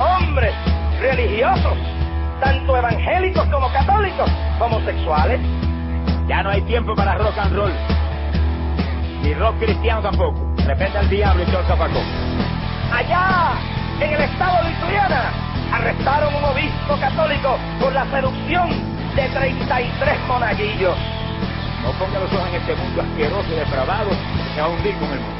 hombres religiosos, tanto evangélicos como católicos, homosexuales. Ya no hay tiempo para rock and roll. Ni rock cristiano tampoco. De repente al diablo y el zapacón. Allá, en el estado de Ituriana, arrestaron un obispo católico por la seducción de 33 monaguillos. No ponga los ojos en este mundo asqueroso y depravado se hundir con el mundo.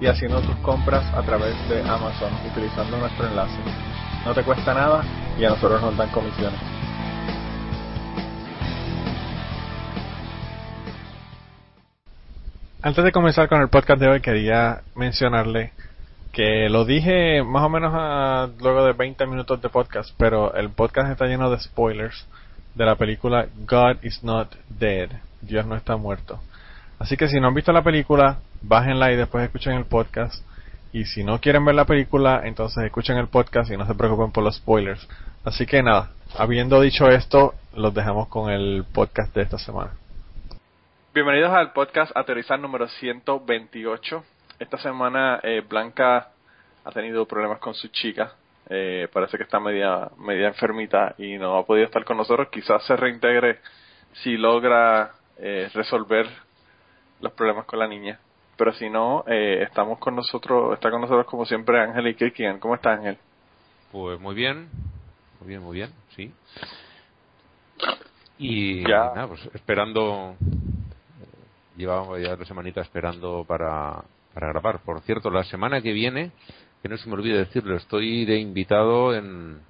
y haciendo tus compras a través de Amazon utilizando nuestro enlace. No te cuesta nada y a nosotros nos dan comisiones. Antes de comenzar con el podcast de hoy quería mencionarle que lo dije más o menos a, luego de 20 minutos de podcast, pero el podcast está lleno de spoilers de la película God is not dead, Dios no está muerto. Así que si no han visto la película, bájenla y después escuchen el podcast. Y si no quieren ver la película, entonces escuchen el podcast y no se preocupen por los spoilers. Así que nada, habiendo dicho esto, los dejamos con el podcast de esta semana. Bienvenidos al podcast Aterrizar número 128. Esta semana eh, Blanca ha tenido problemas con su chica. Eh, parece que está media, media enfermita y no ha podido estar con nosotros. Quizás se reintegre si logra eh, resolver los problemas con la niña. Pero si no, eh, estamos con nosotros, está con nosotros como siempre Ángel y Kirkian. ¿Cómo está Ángel? Pues muy bien, muy bien, muy bien, sí. Y Ya. nada, pues esperando, llevábamos ya dos semanitas esperando para, para grabar. Por cierto, la semana que viene, que no se me olvide decirlo, estoy de invitado en,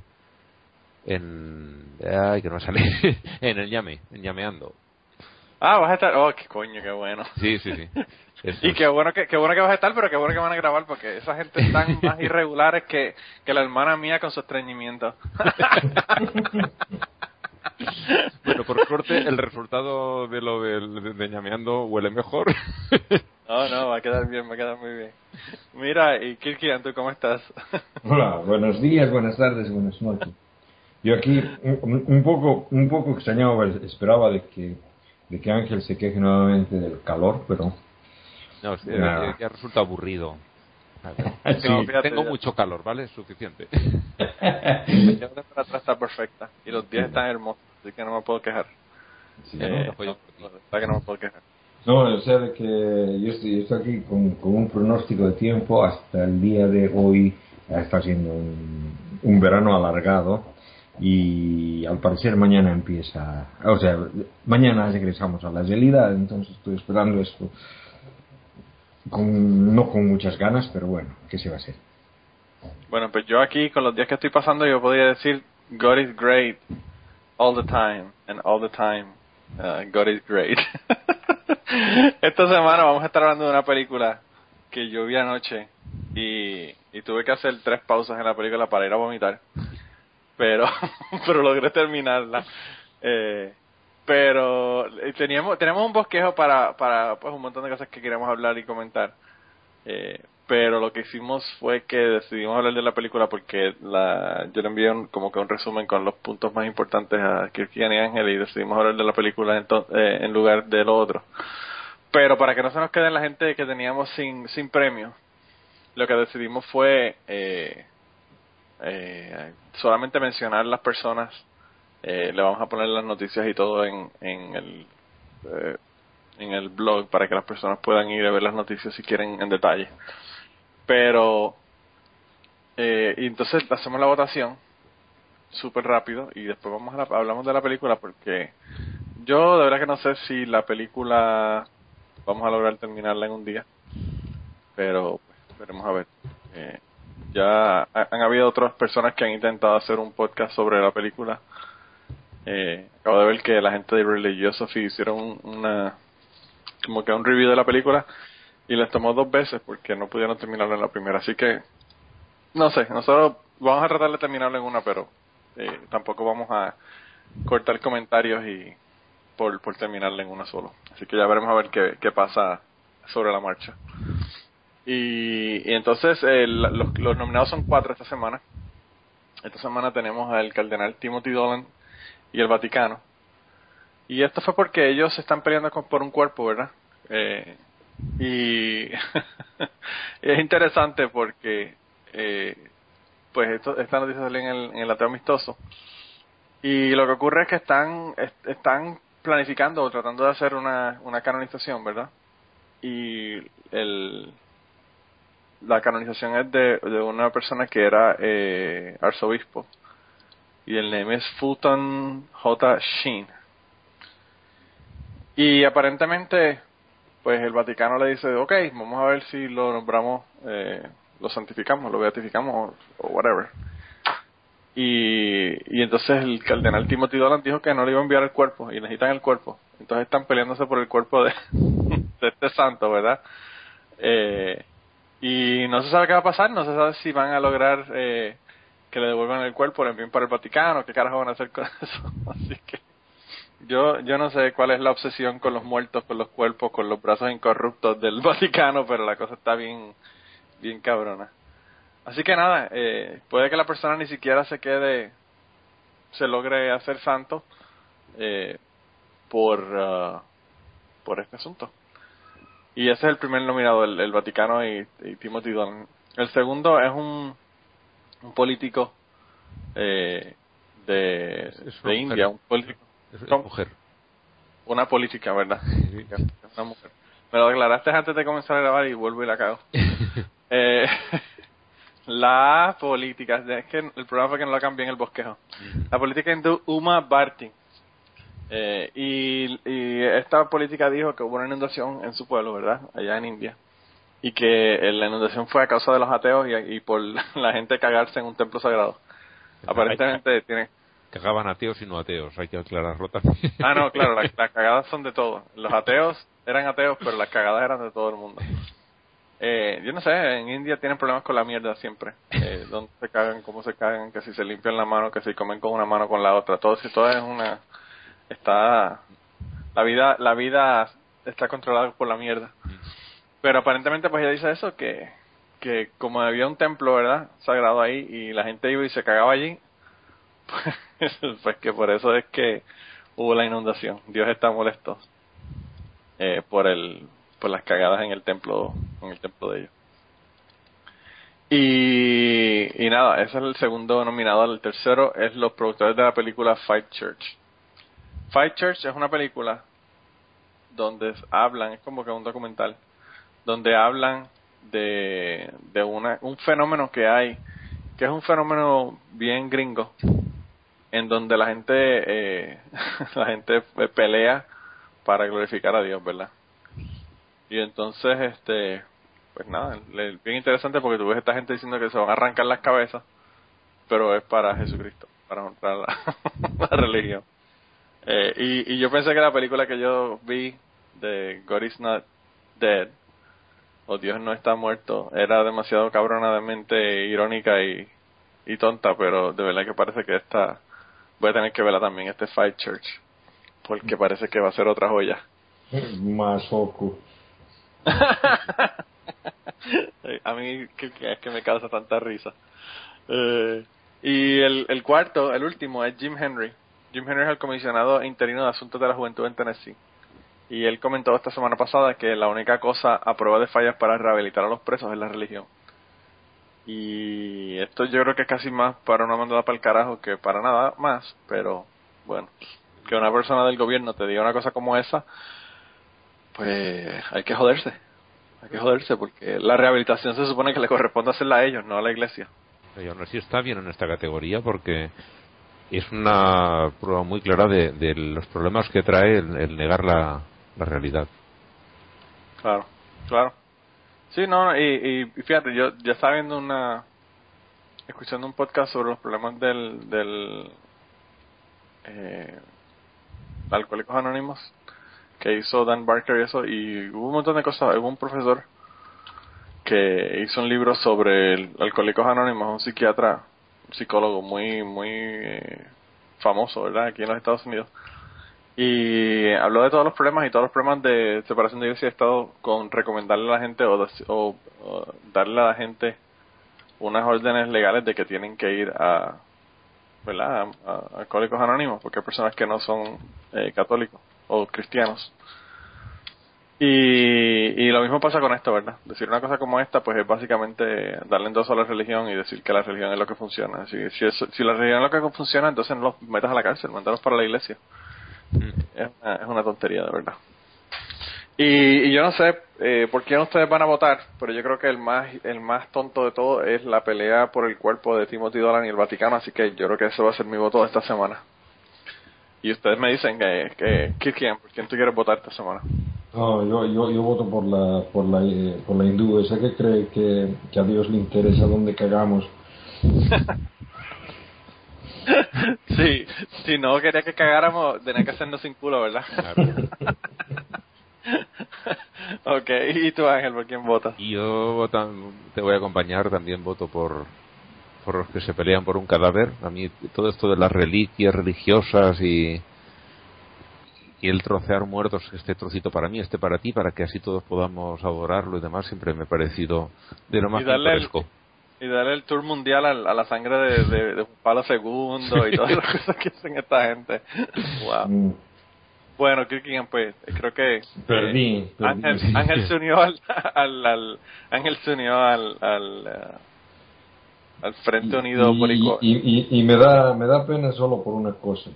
en, ay, que no sale, en el llame, en llameando. Ah, vas a estar. Oh, qué coño, qué bueno. Sí, sí, sí. Y qué bueno que, qué bueno que vas a estar, pero qué bueno que van a grabar, porque esa gente están más irregulares que, que la hermana mía con su estreñimiento. Bueno, por suerte el resultado de lo del de, de llameando huele mejor. No, no, va a quedar bien, va a quedar muy bien. Mira, y Kirkian, ¿tú cómo estás? Hola, buenos días, buenas tardes, buenas noches. Yo aquí un, un poco un poco extrañado, esperaba de que de que Ángel se queje nuevamente del calor, pero No, es que, ha resultado aburrido. Sí. Tengo, fíjate, tengo ya. mucho calor, ¿vale? Es suficiente. De para atrás está perfecta y los días están hermosos, así que no me puedo quejar. Sí, Eh, ¿no? no, pues, la que no me puedo quejar. No, o sea, de que yo estoy, yo estoy aquí con, con un pronóstico de tiempo hasta el día de hoy está siendo un, un verano alargado y al parecer mañana empieza, o sea, mañana regresamos a la gelida, entonces estoy esperando esto con, no con muchas ganas, pero bueno, ¿qué se va a hacer? Bueno, pues yo aquí, con los días que estoy pasando, yo podría decir, God is great all the time, and all the time, uh, God is great. Esta semana vamos a estar hablando de una película que yo vi anoche y, y tuve que hacer tres pausas en la película para ir a vomitar, pero, pero logré terminarla. Eh, pero eh, teníamos, tenemos un bosquejo para, para pues, un montón de cosas que queríamos hablar y comentar. Eh, pero lo que hicimos fue que decidimos hablar de la película porque la, yo le envié un- como que un resumen con los puntos más importantes a Kirkian y Ángel y decidimos hablar de la película en, eh, en lugar de lo otro. Pero para que no se nos quede la gente que teníamos sin, sin premio, lo que decidimos fue eh, eh, solamente mencionar las personas. Eh, le vamos a poner las noticias y todo en, en el eh, en el blog para que las personas puedan ir a ver las noticias si quieren en detalle. Pero Eh, y entonces hacemos la votación súper rápido y después vamos a la- hablamos de la película porque yo de verdad que no sé si la película vamos a lograr terminarla en un día, pero pues, veremos a ver. Eh, ya ha- han habido otras personas que han intentado hacer un podcast sobre la película. Eh, acabo de ver que la gente de Religiosophy hicieron un- una como que un review de la película y les tomó dos veces porque no pudieron terminarlo en la primera. Así que no sé, nosotros vamos a tratar de terminarlo en una, pero eh, tampoco vamos a cortar comentarios y por, por terminarla en una solo. Así que ya veremos a ver qué, qué pasa sobre la marcha. Y, y entonces eh, los, los nominados son cuatro esta semana. Esta semana tenemos al cardenal Timothy Dolan y el Vaticano. Y esto fue porque ellos se están peleando por un cuerpo, ¿verdad? Eh, y es interesante porque eh, pues esto, esta noticia salió en el, en el ateo amistoso y lo que ocurre es que están est- están planificando o tratando de hacer una, una canonización verdad y el la canonización es de, de una persona que era eh, arzobispo y el nombre es Fulton J. Sheen y aparentemente pues el Vaticano le dice, ok, vamos a ver si lo nombramos, eh, lo santificamos, lo beatificamos o, o whatever. Y, y entonces el cardenal Timothy Dolan dijo que no le iba a enviar el cuerpo y necesitan el cuerpo. Entonces están peleándose por el cuerpo de, de este santo, ¿verdad? Eh, y no se sabe qué va a pasar, no se sabe si van a lograr eh, que le devuelvan el cuerpo, lo envíen para el Vaticano, qué carajo van a hacer con eso. Así que yo, yo no sé cuál es la obsesión con los muertos, con los cuerpos, con los brazos incorruptos del Vaticano, pero la cosa está bien, bien cabrona. Así que nada, eh, puede que la persona ni siquiera se quede, se logre hacer santo eh, por, ah, por este asunto. Y ese es el primer nominado, el, el Vaticano y, y Timothy Dolan. El segundo es un, un político eh, de, Es de. India, un político una política, ¿verdad? Una mujer. Me lo aclaraste antes de comenzar a grabar y vuelvo y la cago. eh, la política, es que el problema fue que no la cambié en el bosquejo. La política hindú Uma Bharti. Eh, y, y esta política dijo que hubo una inundación en su pueblo, ¿verdad? Allá en India. Y que eh, la inundación fue a causa de los ateos y, y por la gente cagarse en un templo sagrado. Aparentemente tiene, Cagaban ateos y no ateos, hay que aclararlo también. Ah, no, claro, las, las cagadas son de todo. Los ateos eran ateos, pero las cagadas eran de todo el mundo. Eh, yo no sé, en India tienen problemas con la mierda siempre. Eh, donde se cagan, cómo se cagan, que si se limpian la mano, que si comen con una mano con la otra. Todo, si todo es una... Está... La vida, la vida está controlada por la mierda. Pero aparentemente pues ella dice eso, que, que como había un templo, ¿verdad? Sagrado ahí y la gente iba y se cagaba allí, pues, pues que por eso es que hubo la inundación. Dios está molesto eh, por el por las cagadas en el templo en el templo de ellos. Y, y nada, ese es el segundo nominado. El tercero es los productores de la película Fight Church. Fight Church es una película donde hablan, es como que un documental, donde hablan de, de una, un fenómeno que hay, que es un fenómeno bien gringo, en donde la gente eh, la gente eh, pelea para glorificar a Dios, ¿verdad? Y entonces, este, pues nada, le- bien interesante porque tú ves a esta gente diciendo que se van a arrancar las cabezas, pero es para Jesucristo, para honrar la, la religión. Eh, y, y yo pensé que la película que yo vi de God is not dead, o Dios no está muerto, era demasiado cabronadamente irónica y, y tonta, pero de verdad que parece que esta, voy a tener que verla también, este Fight Church, porque parece que va a ser otra joya. Masoku. a mí que, que es que me causa tanta risa. Eh, y el, el cuarto, el último, es Jim Henry. Jim Henry es el comisionado interino de Asuntos de la Juventud en Tennessee. Y él comentó esta semana pasada que la única cosa a prueba de fallas para rehabilitar a los presos es la religión. Y esto yo creo que es casi más para una mandada para el carajo que para nada más, pero bueno, que una persona del gobierno te diga una cosa como esa, pues hay que joderse. Hay que joderse porque la rehabilitación se supone que le corresponde hacerla a ellos, no a la iglesia. Y aún así está bien en esta categoría porque es una prueba muy clara de, los problemas que trae el negar la, la realidad. Claro, claro. Sí, no, y, y fíjate, yo ya estaba viendo una, escuchando un podcast sobre los problemas del, del eh, Alcohólicos Anónimos que hizo Dan Barker y eso, y hubo un montón de cosas. Hubo un profesor que hizo un libro sobre el Alcohólicos Anónimos, un psiquiatra, un psicólogo muy, muy eh, famoso, ¿verdad? Aquí en los Estados Unidos. Y habló de todos los problemas y todos los problemas de separación de iglesia y Estado con recomendarle a la gente o, darle a la gente unas órdenes legales de que tienen que ir a, ¿verdad? A, alcohólicos anónimos, porque hay personas que no son eh, católicos o cristianos. Y, y lo mismo pasa con esto, ¿verdad? Decir una cosa como esta, pues es básicamente darle endoso a la religión y decir que la religión es lo que funciona. Así, si, eso, si la religión es lo que funciona, entonces no los metas a la cárcel, mandarlos para la iglesia. Es una, es una tontería, de verdad. Y, y yo no sé eh, por quién ustedes van a votar, pero yo creo que el más el más tonto de todo es la pelea por el cuerpo de Timothy Dolan y el Vaticano, así que yo creo que ese va a ser mi voto de esta semana. Y ustedes me dicen que, que, que quién, por quién tú quieres votar esta semana. No, yo, yo, yo voto por la, por la, eh, por la hindú, esa que cree que, que a Dios le interesa dónde cagamos. sí, si no quería que cagáramos, tenía que hacernos sin culo, ¿verdad? ok, ¿y tú Ángel, por quién votas? Yo te voy a acompañar, también voto por, por los que se pelean por un cadáver. A mí todo esto de las reliquias religiosas y, y el trocear muertos, este trocito para mí, este para ti, para que así todos podamos adorarlo y demás, siempre me ha parecido de lo más pintoresco. Y darle el tour mundial a, a la sangre de, de, de Pablo II y todas las cosas que hacen esta gente. Wow. Mm, Bueno, Kirkigan, pues creo que Perdí, perdí. Ángel, Ángel se unió al, al, al- Ángel se unió al al, eh, al Frente Unido y, Boricua. y, y, y me da me da pena solo por una cosa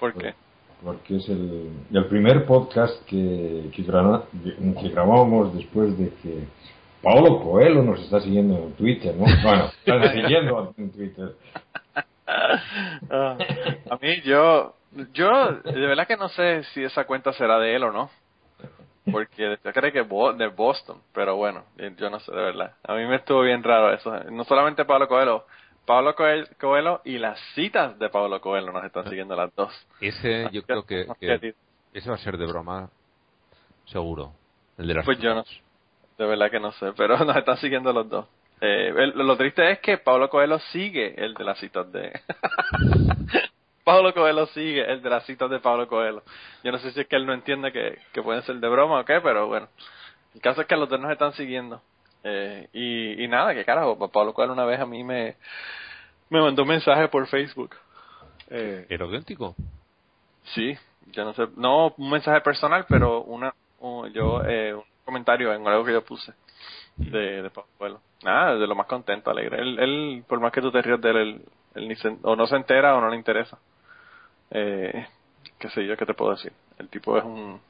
¿Por qué? porque es el, el primer podcast que, que, que grabamos después de que Paulo Coelho nos está siguiendo en Twitter, ¿no? Bueno, está siguiendo en Twitter. Ah, a mí yo yo de verdad que no sé si esa cuenta será de él o no. Porque yo creo que Bo- de Boston, pero bueno, yo no sé de verdad. A mí me estuvo bien raro eso. No solamente Pablo Coelho, Pablo Coel- Coelho y las citas de Pablo Coelho nos están siguiendo las dos. Ese yo creo que, ese va a ser de broma, seguro. El de las Pues yo no sé. De verdad que no sé, pero nos están siguiendo los dos. Eh, el- lo triste es que Pablo Coelho sigue el de las citas de... Pablo Coelho sigue el de las citas de Pablo Coelho. Yo no sé si es que él no entiende que, que pueden ser de broma o qué, pero bueno. El caso es que los dos nos están siguiendo. Eh, y, y nada, que carajo, Pablo Coelho una vez a mí me, me mandó un mensaje por Facebook. Eh, ¿Era auténtico? Sí, yo no sé, no un mensaje personal, pero una, un- yo eh, comentario en algo que yo puse de, de Pablo Coelho. Nada, de lo más contento, alegre. Él, él, por más que tú te rías de él, él, él ni se- o no se entera o no le interesa. Eh, qué sé yo, qué te puedo decir. El tipo es un,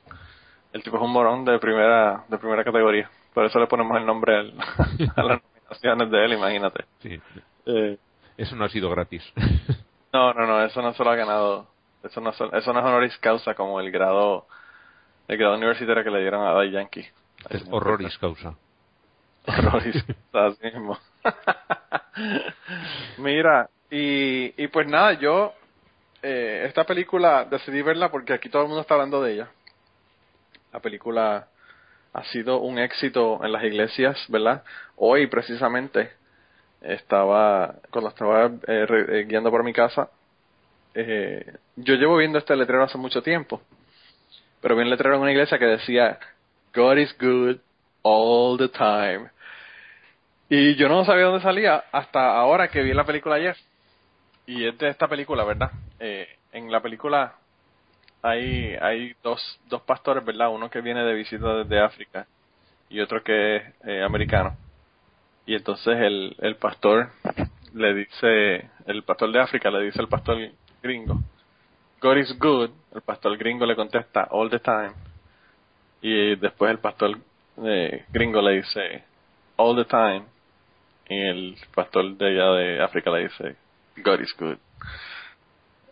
el tipo es un morón de primera, de primera categoría. Por eso le ponemos el nombre al- a las nominaciones de él, imagínate. Sí. Eh, Eso no ha sido gratis. no, no, no, eso no se lo ha ganado. Eso no, eso no es honoris causa como el grado, el grado universitario que le dieron a Daddy Yankee. Es horroris causa. Horroris así mismo. Mira, y, y pues nada, yo eh, esta película decidí verla porque aquí todo el mundo está hablando de ella. La película ha sido un éxito en las iglesias, ¿verdad? Hoy precisamente estaba, cuando estaba eh, eh, guiando por mi casa, eh, yo llevo viendo este letrero hace mucho tiempo, pero vi un letrero en una iglesia que decía, God is good all the time. Y yo no sabía dónde salía hasta ahora que vi la película ayer. Y es de esta película, ¿verdad? Eh, en la película hay, hay dos, dos pastores, ¿verdad? Uno que viene de visita desde África y otro que es eh, americano. Y entonces el, el pastor le dice, el pastor de África le dice al pastor gringo, God is good. El pastor gringo le contesta, all the time. Y después el pastor eh, gringo le dice, all the time. y el pastor de allá de África le dice, God is good.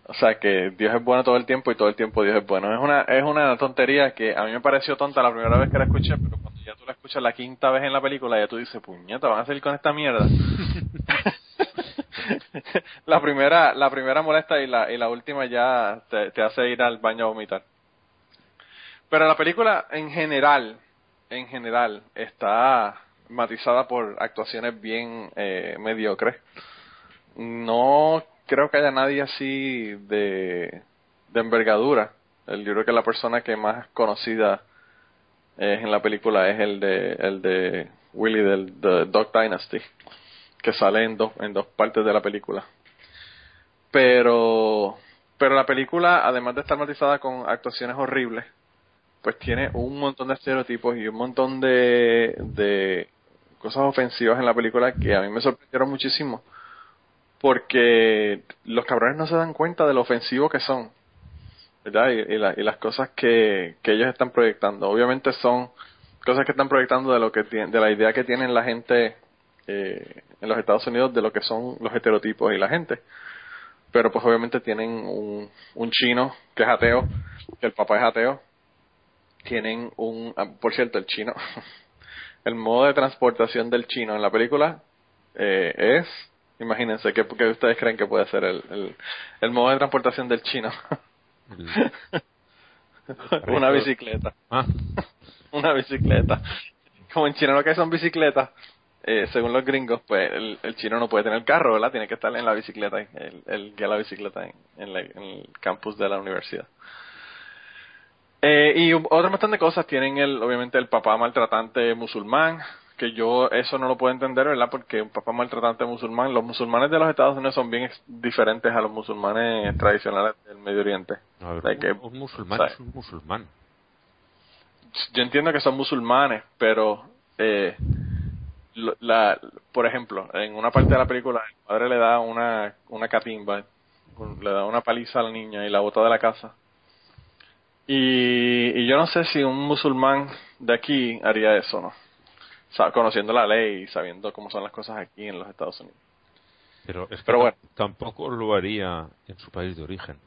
O sea que Dios es bueno todo el tiempo y todo el tiempo Dios es bueno. Es una, es una tontería que a mí me pareció tonta la primera vez que la escuché, pero cuando ya tú la escuchas la quinta vez en la película, ya tú dices, puñeta, van a salir con esta mierda. la primera, la primera molesta y la, y la última ya te, te hace ir al baño a vomitar. Pero la película en general, en general, está matizada por actuaciones bien eh, mediocres. No creo que haya nadie así de, de envergadura. Yo creo que la persona que más conocida es en la película es el de el de Willy del The Dog Dynasty, que sale en dos en dos partes de la película. Pero pero la película, además de estar matizada con actuaciones horribles, pues tiene un montón de estereotipos y un montón de, de cosas ofensivas en la película que a mí me sorprendieron muchísimo porque los cabrones no se dan cuenta de lo ofensivo que son ¿verdad? Y, y, las cosas que, que ellos están proyectando obviamente son cosas que están proyectando de lo que de la idea que tienen la gente eh, en los Estados Unidos de lo que son los estereotipos y la gente pero pues obviamente tienen un, un chino que es ateo que el papá es ateo tienen un ah, por cierto el chino el modo de transportación del chino en la película eh, es, imagínense, ¿qué, ¿qué, ustedes creen que puede ser el, el, el modo de transportación del chino? Una bicicleta. Ah. Una bicicleta. Como en China lo que son bicicletas, eh, según los gringos, pues el, el, chino no puede tener carro, ¿verdad? Tiene que estar en la bicicleta, el, el guía la bicicleta en, en, la, en el campus de la universidad. Eh, y otro montón de cosas tienen el, obviamente el papá maltratante musulmán, que yo eso no lo puedo entender, ¿verdad? Porque un papá maltratante musulmán, los musulmanes de los Estados Unidos son bien diferentes a los musulmanes tradicionales del Medio Oriente. Ver, like, un, un, musulmán ¿sabes? es un musulmán. Yo entiendo que son musulmanes, pero eh, la, por ejemplo, en una parte de la película el padre le da una, una catimba, le da una paliza a la niña y la bota de la casa y, y, yo no sé si un musulmán de aquí haría eso, ¿no? O sea, conociendo la ley y sabiendo cómo son las cosas aquí en los Estados Unidos. Pero es que Pero bueno. tampoco lo haría en su país de origen.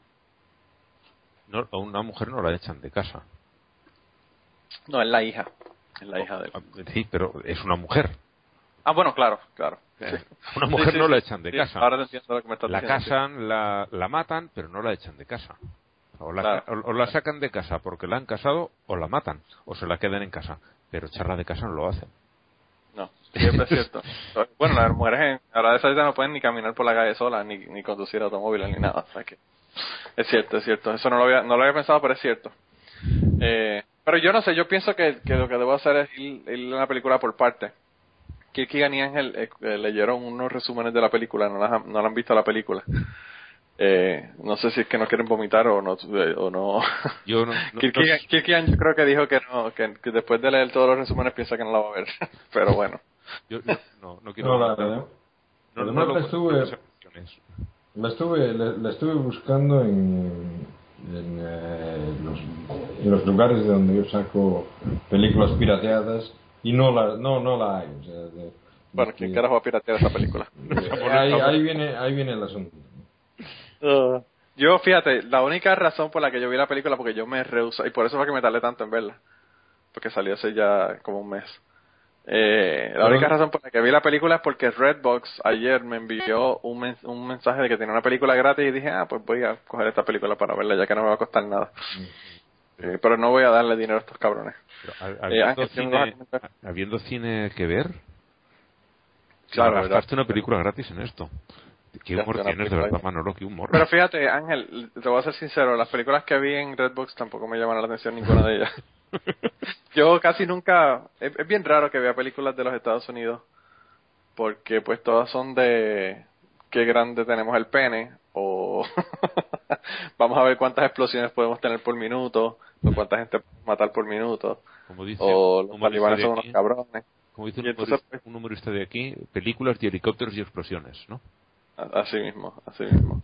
No, a una mujer no la echan de casa. No, es la hija. Es la hija de él. Sí, pero es una mujer. Ah, bueno, claro, claro. Sí. Una mujer sí, no la echan de casa. Ahora te entiendo lo que me estás La diciendo, casan, la, la matan, pero no la echan de casa. O la, Claro. o, o la sacan de casa porque la han casado o la matan o se la quedan en casa. Pero echarla de casa no lo hacen. No, siempre es cierto. Bueno, las mujeres en, ahora de esa edad no pueden ni caminar por la calle sola, ni, ni conducir automóviles, ni nada. O sea que es cierto, es cierto. Eso no lo había, no lo había pensado, pero es cierto. Eh, pero yo no sé, yo pienso que, que lo que debo hacer es ir, ir a la película por parte. Kirkigan y Ángel eh, eh, leyeron unos resúmenes de la película, no, las, no la han visto la película. Eh, no sé si es que no quieren vomitar o no. eh, O no. Yo no, no- Kirkigan, no- Kirkigan yo creo que dijo que no, que, que después de leer todos los resúmenes piensa que no la va a ver. pero bueno. yo- no, no quiero. No, la verdad. no, no lo la estuve-. La estuve, la, la estuve buscando en, en, eh, los, en los lugares de donde yo saco películas pirateadas y no la, no, no la hay. O sea, de- Bueno, ¿quién que- carajo va a piratear esa película? eh, ahí, ahí viene, ahí viene el asunto. Uh, yo, fíjate, la única razón por la que yo vi la película, porque yo me rehusé, y por eso fue que me tardé tanto en verla, porque salió hace ya como un mes. Eh, la única razón por la que vi la película es porque Redbox ayer me envió un, men- un mensaje de que tenía una película gratis y dije, ah, pues voy a coger esta película para verla, ya que no me va a costar nada. Eh, pero no voy a darle dinero a estos cabrones. Eh, habiendo, Ángel, ¿tienes algo cine, que comentar? habiendo cine que ver, Claro, una película gratis en esto. ¿Qué humor tienes, de verdad. Manolo? ¿Qué humor? Pero fíjate, Ángel, te voy a ser sincero, las películas que vi en Redbox tampoco me llaman la atención ninguna de ellas. Yo casi nunca, es, es bien raro que vea películas de los Estados Unidos, porque pues todas son de qué grande tenemos el pene, o vamos a ver cuántas explosiones podemos tener por minuto, o cuánta gente podemos matar por minuto, como dice o un los humorista talibanes de son unos aquí, cabrones. como dice un, Y entonces, humorista, un humorista de aquí, películas de helicópteros y explosiones, ¿no? Así mismo, así mismo.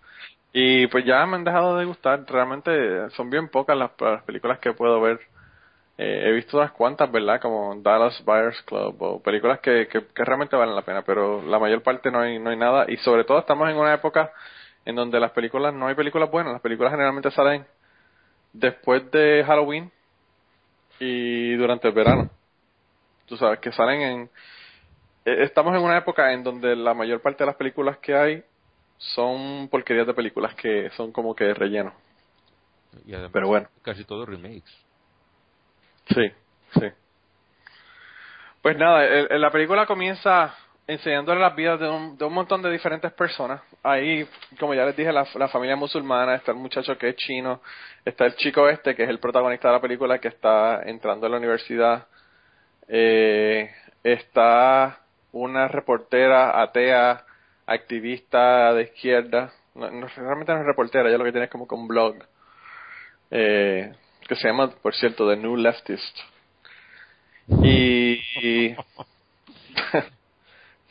Y pues ya me han dejado de gustar, realmente son bien pocas las, las películas que puedo ver Eh, he visto unas cuantas, ¿verdad? Como Dallas Buyers Club o películas que, que, que, realmente valen la pena, pero la mayor parte no hay, no hay nada. Y sobre todo estamos en una época en donde las películas, no hay películas buenas, las películas generalmente salen después de Halloween y durante el verano. Tú sabes, que salen en... Eh, estamos en una época en donde la mayor parte de las películas que hay son porquerías de películas que son como que relleno. Y además, Pero bueno. casi todos remakes. Sí, sí. Pues nada, el- el- la película comienza enseñándole las vidas de un, de un montón de diferentes personas. Ahí, como ya les dije, la, la familia musulmana, está el muchacho que es chino, está el chico este, que es el protagonista de la película, que está entrando a la universidad. Eh, está una reportera atea, activista de izquierda. No, no, realmente no es reportera, ella lo que tiene es como que un blog. Eh, que se llama, por cierto, The New Leftist. Y,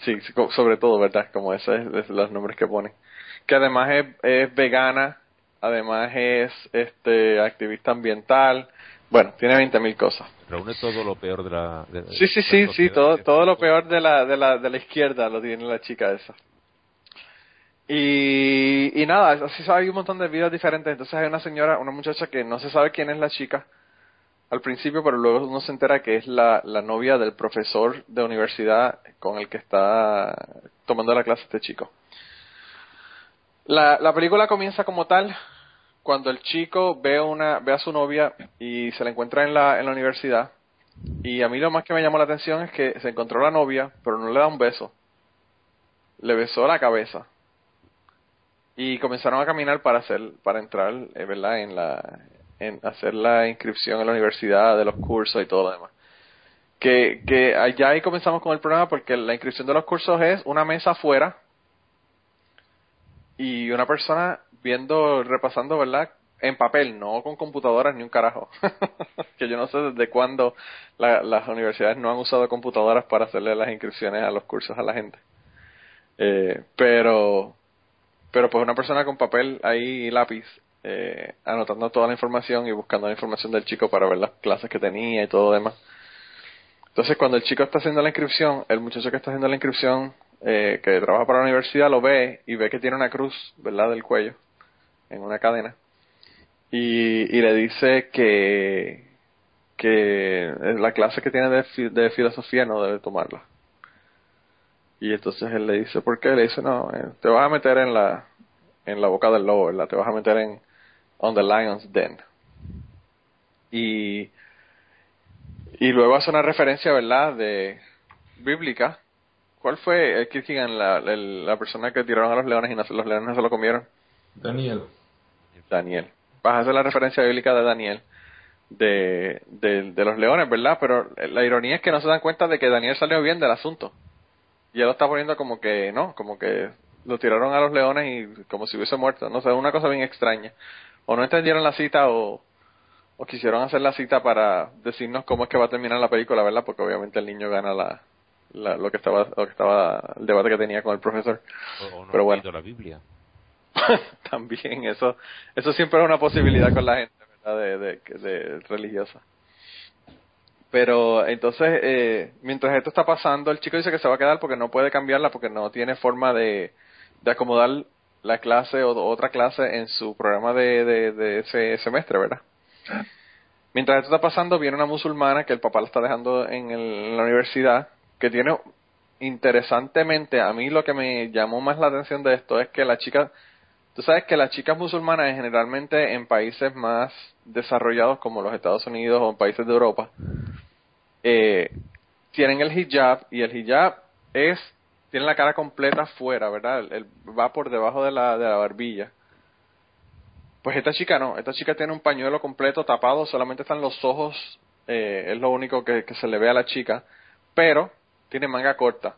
sí, sobre todo, ¿verdad? Como esos es, los nombres que pone. Que además es, es vegana, además es este activista ambiental. Bueno, tiene 20.000 cosas. Reúne todo lo peor de la. de- Sí, sí, sí, sí, todo, todo lo peor de la, de la, de la izquierda lo tiene la chica esa. Y, y nada, así hay un montón de vidas diferentes. Entonces hay una señora, una muchacha que no se sabe quién es la chica al principio, pero luego uno se entera que es la, la novia del profesor de universidad con el que está tomando la clase este chico. La, la película comienza como tal cuando el chico ve, una, ve a su novia y se la encuentra en la, en la universidad. Y a mí lo más que me llamó la atención es que se encontró la novia, pero no le da un beso. Le besó la cabeza. Y comenzaron a caminar para hacer, para entrar, eh, ¿verdad? En la, en hacer la inscripción en la universidad, de los cursos y todo lo demás. Que, que allá ahí comenzamos con el problema porque la inscripción de los cursos es una mesa afuera y una persona viendo, repasando, ¿verdad? En papel, no con computadoras ni un carajo. que yo no sé desde cuándo la- las universidades no han usado computadoras para hacerle las inscripciones a los cursos a la gente. Eh, pero, pero pues una persona con papel ahí y lápiz, eh, anotando toda la información y buscando la información del chico para ver las clases que tenía y todo demás. Entonces, cuando el chico está haciendo la inscripción, el muchacho que está haciendo la inscripción, eh, que trabaja para la universidad, lo ve y ve que tiene una cruz, ¿verdad?, del cuello, en una cadena. Y, le dice que, que la clase que tiene de, de filosofía no debe tomarla. Y entonces él le dice, ¿por qué? Le dice, no, eh, te vas a meter en la, en la boca del lobo, ¿verdad? Te vas a meter en On the Lion's Den. Y, y luego hace una referencia, ¿verdad?, de bíblica. ¿Cuál fue el Kierkegaard, la, el- la persona que tiraron a los leones y no, los leones no se lo comieron? Daniel. Daniel. Vas a hacer la referencia bíblica de Daniel, de, de, de los leones, ¿verdad? Pero la ironía es que no se dan cuenta de que Daniel salió bien del asunto. Y él lo está poniendo como que, no, como que lo tiraron a los leones y como si hubiese muerto. No sé, una cosa bien extraña. O no entendieron la cita o, o quisieron hacer la cita para decirnos cómo es que va a terminar la película, ¿verdad? Porque obviamente el niño gana la, la- lo que estaba, lo que estaba, el debate que tenía con el profesor. O, o no Pero bueno. la Biblia. también eso eso siempre es una posibilidad con la gente verdad de, de, de religiosa. Pero entonces eh, mientras esto está pasando el chico dice que se va a quedar porque no puede cambiarla porque no tiene forma de, acomodar la clase o otra clase en su programa de, ese semestre verdad mientras esto está pasando viene una musulmana que el papá la está dejando en, en la universidad que tiene interesantemente a mí lo que me llamó más la atención de esto es que la chica Tú sabes que las chicas musulmanas generalmente en países más desarrollados como los Estados Unidos o en países de Europa eh, tienen el hijab y el hijab es tiene la cara completa fuera, ¿verdad? El- va por debajo de la, de la barbilla. Pues esta chica no, esta chica tiene un pañuelo completo tapado, solamente están los ojos, eh, es lo único que, que se le ve a la chica, pero tiene manga corta.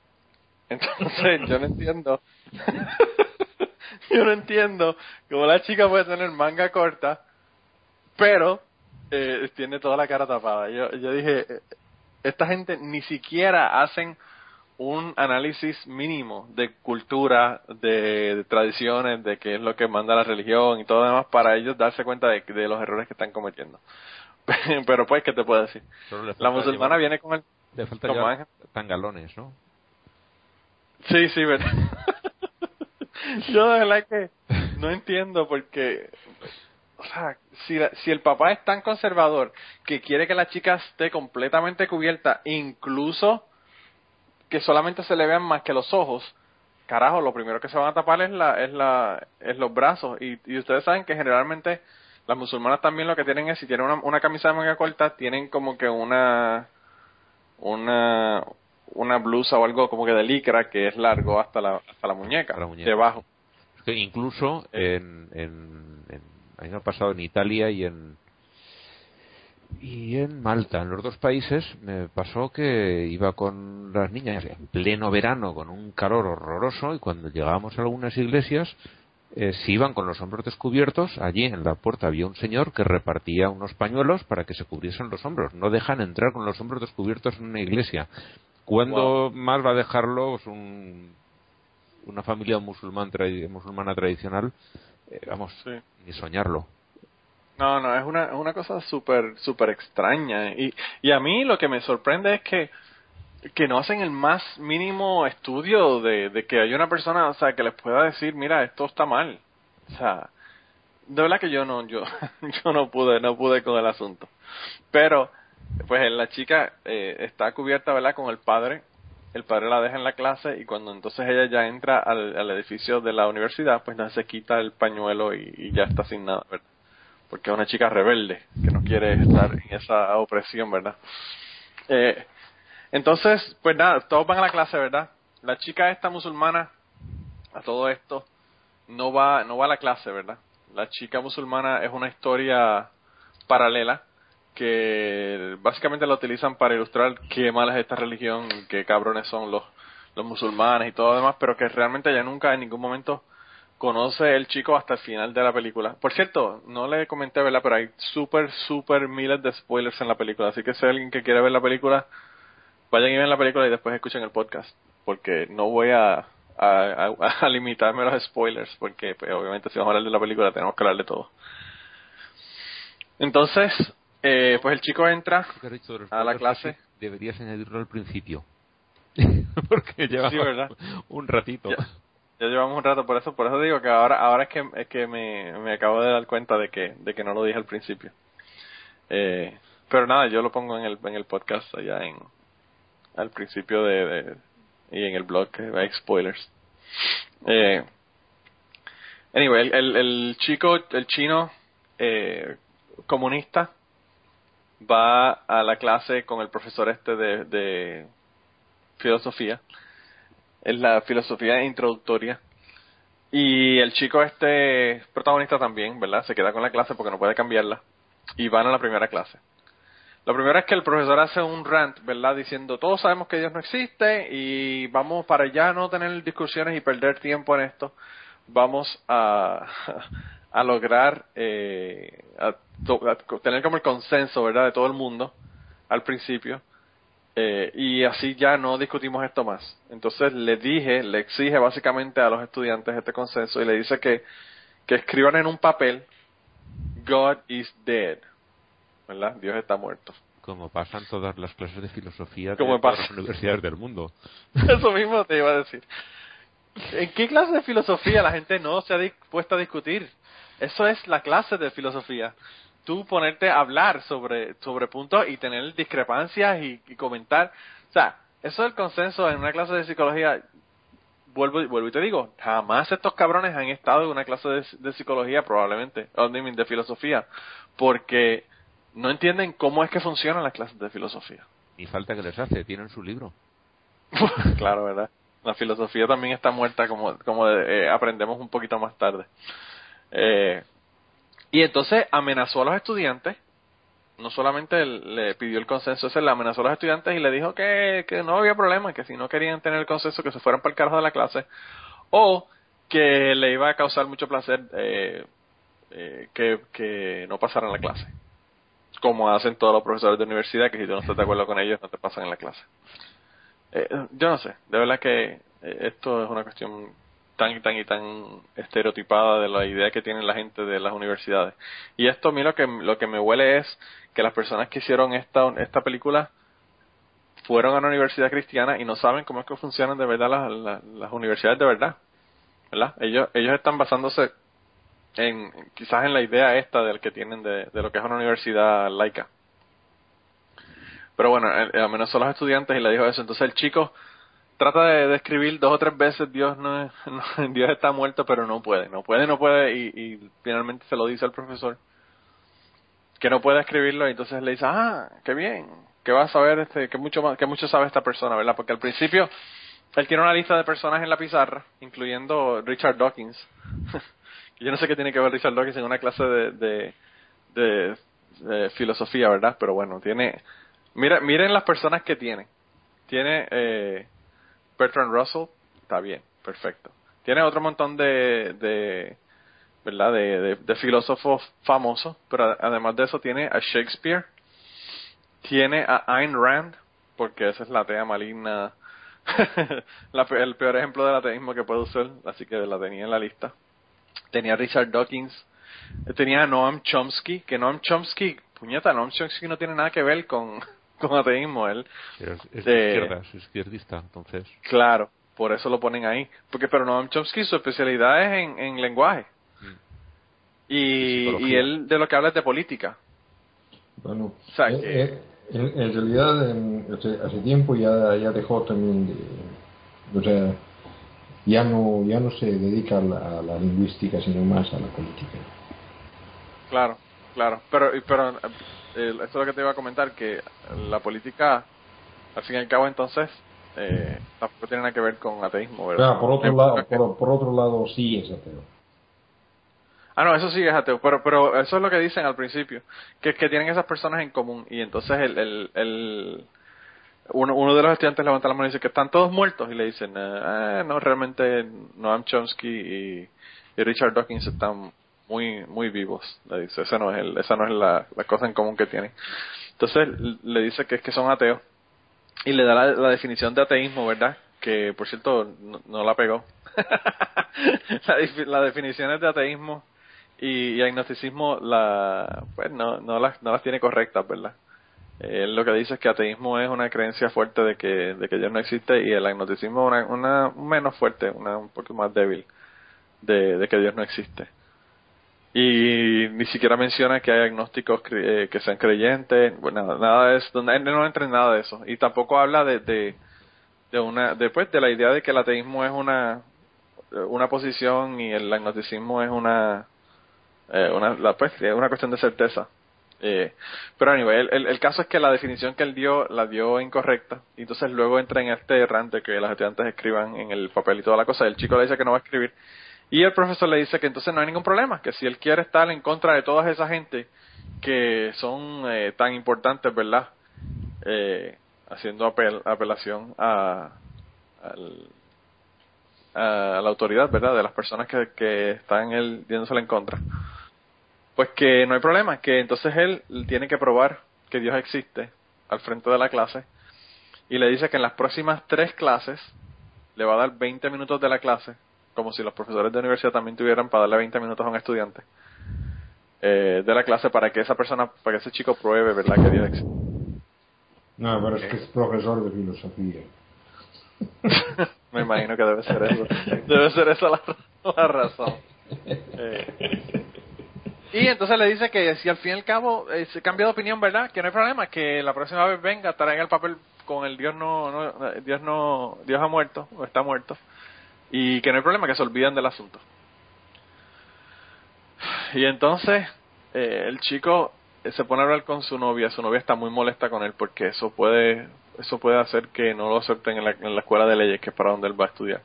Entonces yo no entiendo. yo no entiendo cómo la chica puede tener manga corta, pero eh, tiene toda la cara tapada. Yo, yo dije, eh, esta gente ni siquiera hacen un análisis mínimo de cultura, de, de tradiciones, de qué es lo que manda la religión y todo lo demás para ellos darse cuenta de, de los errores que están cometiendo. pero pues, ¿qué te puedo decir? La musulmana llevar- viene con el... Le falta Ángel. tangalones, ¿no? Sí, sí, ¿verdad? Yo de verdad que no entiendo porque... O sea, si, la- si el papá es tan conservador que quiere que la chica esté completamente cubierta, incluso que solamente se le vean más que los ojos, carajo, lo primero que se van a tapar es la, es la, es los brazos. Y, ustedes saben que generalmente las musulmanas también lo que tienen es, si tienen una, una camisa de manga corta, tienen como que una, una, una blusa o algo como que de licra que es largo hasta la, hasta la muñeca, la muñeca. debajo. Es que incluso en, en, en- a mí me ha pasado en Italia y en y en Malta, en los dos países, me pasó que iba con las niñas en pleno verano con un calor horroroso y cuando llegábamos a algunas iglesias, eh, si iban con los hombros descubiertos, allí en la puerta había un señor que repartía unos pañuelos para que se cubriesen los hombros. No dejan entrar con los hombros descubiertos en una iglesia. ¿Cuándo más va a dejarlo pues, un- una familia musulmán tradi- musulmana tradicional? Eh, vamos, Sí. ni soñarlo. No, no, es una, es una cosa súper, súper extraña. Y, y a mí lo que me sorprende es que, que no hacen el más mínimo estudio de, de que hay una persona, o sea, que les pueda decir, mira, esto está mal. O sea, de verdad que yo no, yo, yo no pude, no pude con el asunto. Pero, pues la chica eh, está cubierta, ¿verdad? Con el padre. El padre la deja en la clase y cuando entonces ella ya entra al, edificio de la universidad, pues no se quita el pañuelo y, y ya está sin nada, ¿verdad? porque es una chica rebelde que no quiere estar en esa opresión, ¿verdad? Eh, entonces, pues nada, todos van a la clase, ¿verdad? La chica esta musulmana, a todo esto, no va, no va a la clase, ¿verdad? La chica musulmana es una historia paralela que básicamente la utilizan para ilustrar qué mala es esta religión, qué cabrones son los, los musulmanes y todo lo demás, pero que realmente ella nunca en ningún momento conoce el chico hasta el final de la película. Por cierto, no le comenté, ¿verdad? Pero hay súper, súper miles de spoilers en la película. Así que si hay alguien que quiere ver la película, vayan y ven la película y después escuchen el podcast. Porque no voy a- a limitarme a los spoilers. Porque pues, obviamente si vamos a hablar de la película tenemos que hablar de todo. Entonces, eh, pues el chico entra ¿Qué has dicho de los a la clase. Deberías añadirlo al principio. Porque lleva Sí, ¿verdad? un ratito. Ya. Ya llevamos un rato, por eso, por eso digo que ahora, ahora es que, es que me, me acabo de dar cuenta de que, de que no lo dije al principio. Eh, pero nada, yo lo pongo en el, en el podcast allá en, al principio de, de- y en el blog que hay spoilers. Eh, anyway, el, el, el chico, el chino eh, comunista va a la clase con el profesor este de, filosofía es la filosofía introductoria. Y el chico este protagonista también, ¿verdad? Se queda con la clase porque no puede cambiarla. Y van a la primera clase. Lo primero es que el profesor hace un rant, ¿verdad? Diciendo, todos sabemos que Dios no existe y vamos para ya no tener discusiones y perder tiempo en esto. Vamos a, a lograr eh, a to- a tener como el consenso, ¿verdad? De todo el mundo al principio eh, y así ya no discutimos esto más. Entonces le dije, le exige básicamente a los estudiantes este consenso y le dice que, que escriban en un papel God is dead, ¿verdad? Dios está muerto. Como pasan todas las clases de filosofía de pasa. las universidades del mundo. Eso mismo te iba a decir. ¿En qué clase de filosofía la gente no se ha dispuesto a discutir? Eso es la clase de filosofía. Tú ponerte a hablar sobre, sobre puntos y tener discrepancias y, y comentar. O sea, eso es el consenso en una clase de psicología. Vuelvo, vuelvo y te digo, jamás estos cabrones han estado en una clase de, de psicología probablemente, o de filosofía, porque no entienden cómo es que funcionan las clases de filosofía. Ni falta que les hace, tienen su libro. claro, ¿verdad? La filosofía también está muerta, como, como eh, aprendemos un poquito más tarde. Eh, y entonces amenazó a los estudiantes, no solamente le pidió el consenso ese, le amenazó a los estudiantes y le dijo que, que no había problema, que si no querían tener el consenso, que se fueran para el carajo de la clase, o que le iba a causar mucho placer eh, eh, que, que no pasaran la clase. Como hacen todos los profesores de universidad, que si tú no estás de acuerdo con ellos, no te pasan en la clase. Eh, yo no sé, de verdad que eh, esto es una cuestión tan y tan y tan estereotipada de la idea que tienen la gente de las universidades. Y esto a mí lo que, lo que me huele es que las personas que hicieron esta, esta película fueron a una universidad cristiana y no saben cómo es que funcionan de verdad las, las, universidades de verdad. ¿verdad? Ellos, ellos están basándose en quizás en la idea esta del que tienen de, de lo que es una universidad laica. Pero bueno, al menos son los estudiantes y le dijo eso. Entonces el chico trata de, describir dos o tres veces Dios no, Dios está muerto pero no puede no puede no puede y, finalmente se lo dice al profesor que no puede escribirlo y entonces le dice ah qué bien que va a saber este que mucho que mucho sabe esta persona verdad porque al principio él tiene una lista de personas en la pizarra incluyendo Richard Dawkins yo no sé qué tiene que ver Richard Dawkins en una clase de, de, de, de filosofía verdad pero bueno tiene mira miren las personas que tiene. Tiene eh, Bertrand Russell, está bien, perfecto. Tiene otro montón de, de ¿verdad? De, de, filósofos famosos, pero además de eso tiene a Shakespeare, tiene a Ayn Rand, porque esa es la atea maligna, el peor ejemplo del ateísmo que puede usar, así que la tenía en la lista. Tenía a Richard Dawkins, tenía a Noam Chomsky, que Noam Chomsky, puñeta, Noam Chomsky no tiene nada que ver con, con ateísmo. Él, es, de, izquierdista, entonces. Claro, por eso lo ponen ahí. Porque, pero Noam Chomsky su especialidad es en, en lenguaje. Mm. Y, y, él de lo que habla es de política. Bueno, eh, eh, en, realidad hace, tiempo ya, ya dejó también de, o sea, ya no, ya no se dedica a la, a la lingüística, sino más a la política. Claro, claro. Pero, pero esto es lo que te iba a comentar, que la política, al fin y al cabo, entonces, eh, tampoco tiene nada que ver con ateísmo, ¿verdad? por, otro lado, por, otro lado, sí es ateo. Ah, no, eso sí es ateo, pero, pero eso es lo que dicen al principio, que, que tienen esas personas en común, y entonces el, el, el uno, uno de los estudiantes levanta la mano y dice que están todos muertos, y le dicen, eh, no, realmente Noam Chomsky y, y Richard Dawkins están muy muy vivos le dice. Esa no es el, esa no es la, la, cosa en común que tienen. Entonces le dice que es que son ateos y le da la, definición de ateísmo verdad que por cierto no, la pegó. La, definiciones de ateísmo y, agnosticismo la pues no no las no las tiene correctas verdad él lo que dice es que ateísmo es una creencia fuerte de que de que Dios no existe y el agnosticismo una, una menos fuerte una un poco más débil de, de que Dios no existe y ni siquiera menciona que hay agnósticos eh, que sean creyentes, bueno, nada de eso, no, no entra en nada de eso. Y tampoco habla de, de, de una, después de la idea de que el ateísmo es una, una posición y el agnosticismo es una, eh, una, la, pues, es una cuestión de certeza. Eh, pero a nivel, el, el, caso es que la definición que él dio la dio incorrecta y entonces luego entra en este errante que los estudiantes escriban en el papel y toda la cosa. El chico le dice que no va a escribir y el profesor le dice que entonces no hay ningún problema, que si él quiere estar en contra de toda esa gente que son eh, tan importantes, ¿verdad? Eh, haciendo apel, apelación a, a, la autoridad, ¿verdad? De las personas que, que están él diéndosela en contra. Pues que no hay problema, que entonces él tiene que probar que Dios existe al frente de la clase y le dice que en las próximas tres clases le va a dar 20 minutos de la clase como si los profesores de universidad también tuvieran para darle 20 minutos a un estudiante eh, de la clase para que esa persona, para que ese chico pruebe, ¿verdad? Que Dios existe. No, pero es que es profesor de filosofía. Me imagino que debe ser eso. Debe ser esa la, razón. Eh, y entonces le dice que si al fin y al cabo eh, se cambia de opinión, ¿verdad? Que no hay problema, que la próxima vez venga, traiga el papel con el Dios no, no Dios no, Dios ha muerto o está muerto y que no hay problema, que se olviden del asunto. Y entonces eh, el chico eh, se pone a hablar con su novia, su novia está muy molesta con él porque eso puede eso puede hacer que no lo acepten en la, en la escuela de leyes, que es para donde él va a estudiar.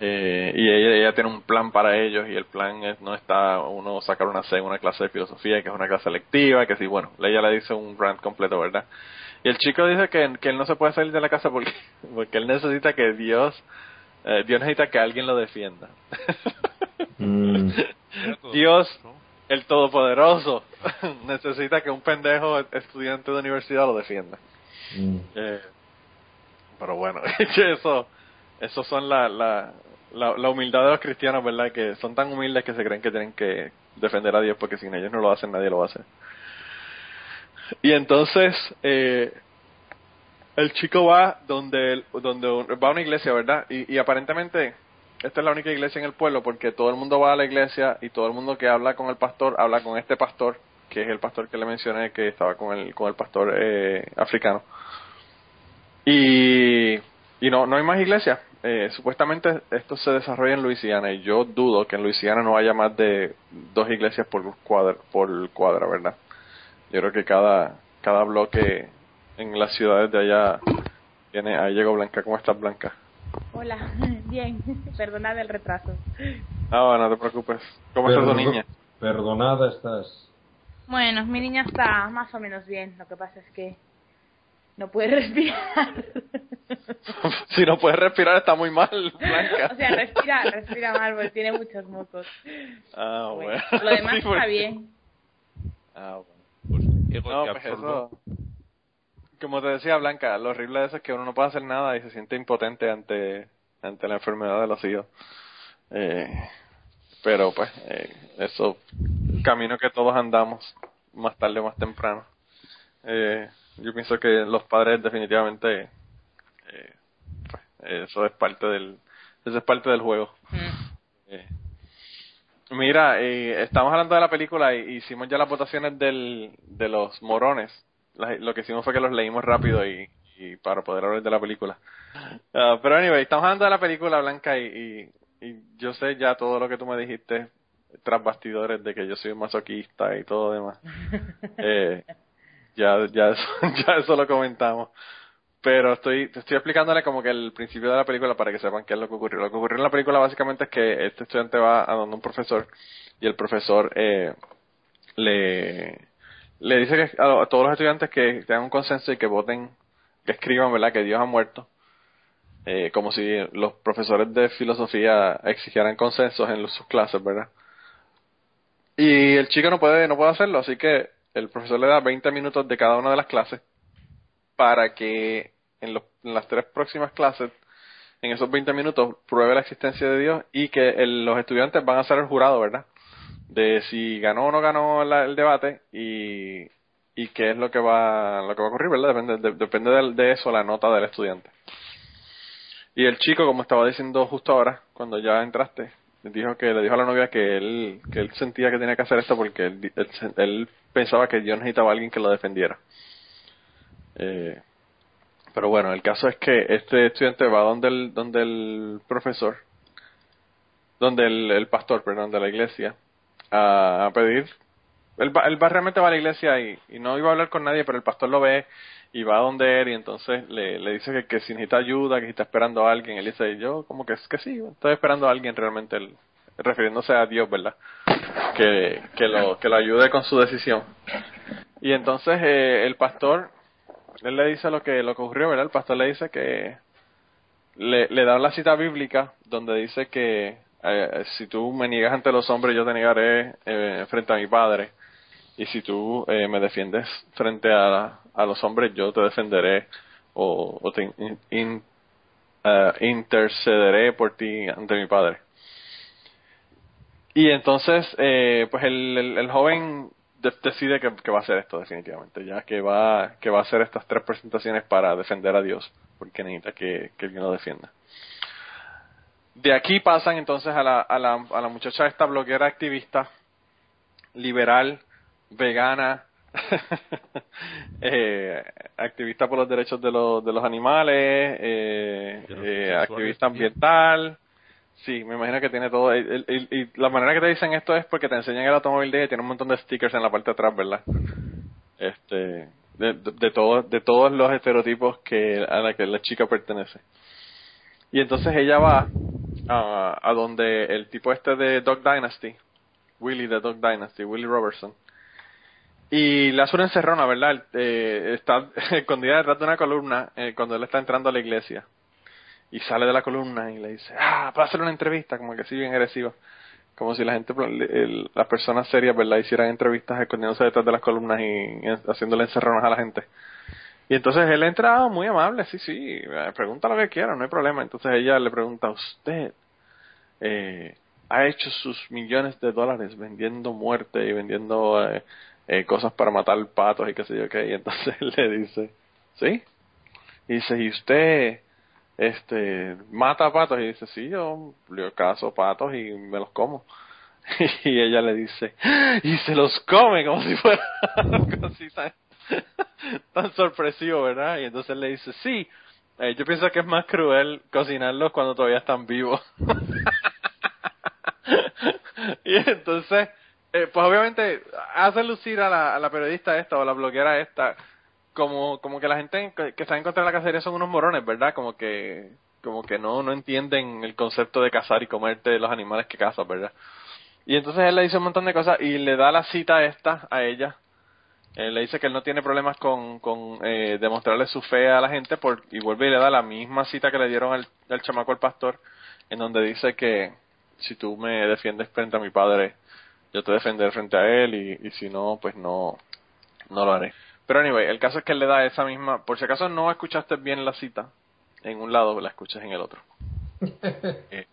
Eh, y ella, ella, tiene un plan para ellos y el plan es no está uno sacar una C en una clase de filosofía que es una clase lectiva que sí bueno ella le dice un rant completo verdad y el chico dice que, que él no se puede salir de la casa porque porque él necesita que Dios eh, Dios necesita que alguien lo defienda. Mm. Dios, el Todopoderoso, necesita que un pendejo estudiante de universidad lo defienda. Mm. Eh, pero bueno, eso, eso son la, la, la, la humildad de los cristianos, ¿verdad? Que son tan humildes que se creen que tienen que defender a Dios porque sin ellos no lo hacen, nadie lo va a hacer. Y entonces, eh, el chico va donde, donde va a una iglesia, ¿verdad? Y, y aparentemente esta es la única iglesia en el pueblo porque todo el mundo va a la iglesia y todo el mundo que habla con el pastor habla con este pastor, que es el pastor que le mencioné que estaba con el, con el pastor eh, africano. Y, y no, no hay más iglesias. Eh, supuestamente esto se desarrolla en Luisiana y yo dudo que en Luisiana no haya más de dos iglesias por cuadra, por cuadra ¿verdad? Yo creo que cada, cada bloque en las ciudades de allá tiene, ahí llegó Blanca, ¿cómo estás Blanca? Hola, bien, perdonad el retraso. No, no te preocupes. ¿Cómo está tu niña? Perdonada estás. Bueno, mi niña está más o menos bien, lo que pasa es que no puede respirar. si no puede respirar está muy mal, Blanca. o sea, respira, respira mal porque tiene muchos mocos. Ah, bueno. Lo demás Sí, está bien. Ah, bueno. Pues, ego No, que pues eso. Como te decía Blanca, lo horrible de eso es que uno no puede hacer nada y se siente impotente ante, ante la enfermedad de los hijos. Eh, pero pues, eh, eso, camino que todos andamos, más tarde o más temprano. Eh, yo pienso que los padres definitivamente, eh, pues, eso es parte del, eso es parte del juego. Mm. Eh, Mira, eh, estamos hablando de la película y hicimos ya las votaciones del, de los morones. Lo que hicimos fue que los leímos rápido y, y para poder hablar de la película. Ah, pero anyway, estamos hablando de la película Blanca y, y, y yo sé ya todo lo que tú me dijiste tras bastidores de que yo soy un masoquista y todo demás. Eh, ya, ya, eso, ya eso lo comentamos. Pero estoy, estoy explicándole como que el principio de la película para que sepan qué es lo que ocurrió. Lo que ocurrió en la película básicamente es que este estudiante va a donde un profesor y el profesor eh, le, le dice que a, a todos los estudiantes que tengan un consenso y que voten, que escriban, ¿verdad? Que Dios ha muerto. Eh, como si los profesores de filosofía exigieran consensos en sus clases, ¿verdad? Y el chico no puede, no puede hacerlo, así que el profesor le da 20 minutos de cada una de las clases para que en, las tres próximas clases, en esos 20 minutos, pruebe la existencia de Dios y que los estudiantes van a ser el jurado, ¿verdad? De si ganó o no ganó la- el debate y, y qué es lo que va lo que va a ocurrir, ¿verdad? Depende, de, depende de, de eso la nota del estudiante. Y el chico, como estaba diciendo justo ahora, cuando ya entraste, dijo que le dijo a la novia que él que él sentía que tenía que hacer esto porque él, él, pensaba que Dios necesitaba a alguien que lo defendiera. Eh, pero bueno, el caso es que este estudiante va donde el, donde el profesor, donde el pastor, perdón, de la iglesia, a, a pedir. Él va, él va realmente va a la iglesia y, no iba a hablar con nadie, pero el pastor lo ve y va donde él y entonces le, le dice que, que si necesita ayuda, que si está esperando a alguien. Él dice, yo como que es que sí, estoy esperando a alguien realmente, él- refiriéndose a Dios, ¿verdad? Que, que, lo, que lo ayude con su decisión. Y entonces eh, el pastor, él le dice lo que, lo que ocurrió, ¿verdad? El pastor le dice que le, le da la cita bíblica donde dice que eh, si tú me niegas ante los hombres, yo te negaré eh, frente a mi Padre. Y si tú eh, me defiendes frente a, los hombres, yo te defenderé o, te in- eh, intercederé por ti ante mi Padre. Y entonces, eh, pues el, joven de- decide que, que va a hacer esto definitivamente, ya que va, que va a hacer estas tres presentaciones para defender a Dios, porque necesita que, que alguien lo defienda. De aquí pasan entonces a la, a la, a la muchacha esta bloguera activista, liberal, vegana, eh, activista por los derechos de los, de los animales, eh, eh, activista ambiental. Sí, me imagino que tiene todo. Y, la manera que te dicen esto es porque te enseñan el automóvil de ella y tiene un montón de stickers en la parte de atrás, ¿verdad? Este, de, de, de todos, de todos los estereotipos que a la que la chica pertenece. Y entonces ella va a, a donde el tipo este de Dog Dynasty, Willy de Dog Dynasty, Willy Robertson, y le hace una encerrona, ¿verdad? Eh, está escondida detrás de una columna eh, cuando él está entrando a la iglesia. Y sale de la columna y le dice, ah, para hacer una entrevista, como que así bien agresivo. Como si la gente, el- las personas serias, ¿verdad? Hicieran entrevistas escondiéndose detrás de las columnas y, y haciéndole encerronas a la gente. Y entonces él entra ah, muy amable, sí, sí, eh, pregunta lo que quiera, no hay problema. Entonces ella le pregunta usted, eh, ha hecho sus millones de dólares vendiendo muerte y vendiendo eh, cosas para matar patos y qué sé yo qué. Y entonces le dice, ¿sí? Y dice, ¿y usted este mata patos? Y dice, sí, yo, yo cazo patos y me los como. Y ella le dice, y se los come como si fuera así tan sorpresivo, ¿verdad? Y entonces le dice, sí, eh, yo pienso que es más cruel cocinarlos cuando todavía están vivos. y entonces, eh, pues obviamente hace lucir a la, periodista esta o la bloguera esta como como que la gente que está en contra de la cacería son unos morones, ¿verdad? Como que como que no no entienden el concepto de cazar y comerte los animales que cazas, ¿verdad? Y entonces él le dice un montón de cosas y le da la cita esta a ella. Eh, le dice que él no tiene problemas con, con eh, demostrarle su fe a la gente por, y vuelve y le da la misma cita que le dieron al, al chamaco al pastor, en donde dice que si tú me defiendes frente a mi padre, yo te defenderé frente a él y, y si no, pues no, no lo haré. Pero anyway, el caso es que él le da esa misma, por si acaso no escuchaste bien la cita en un lado, la escuchas en el otro. Eh,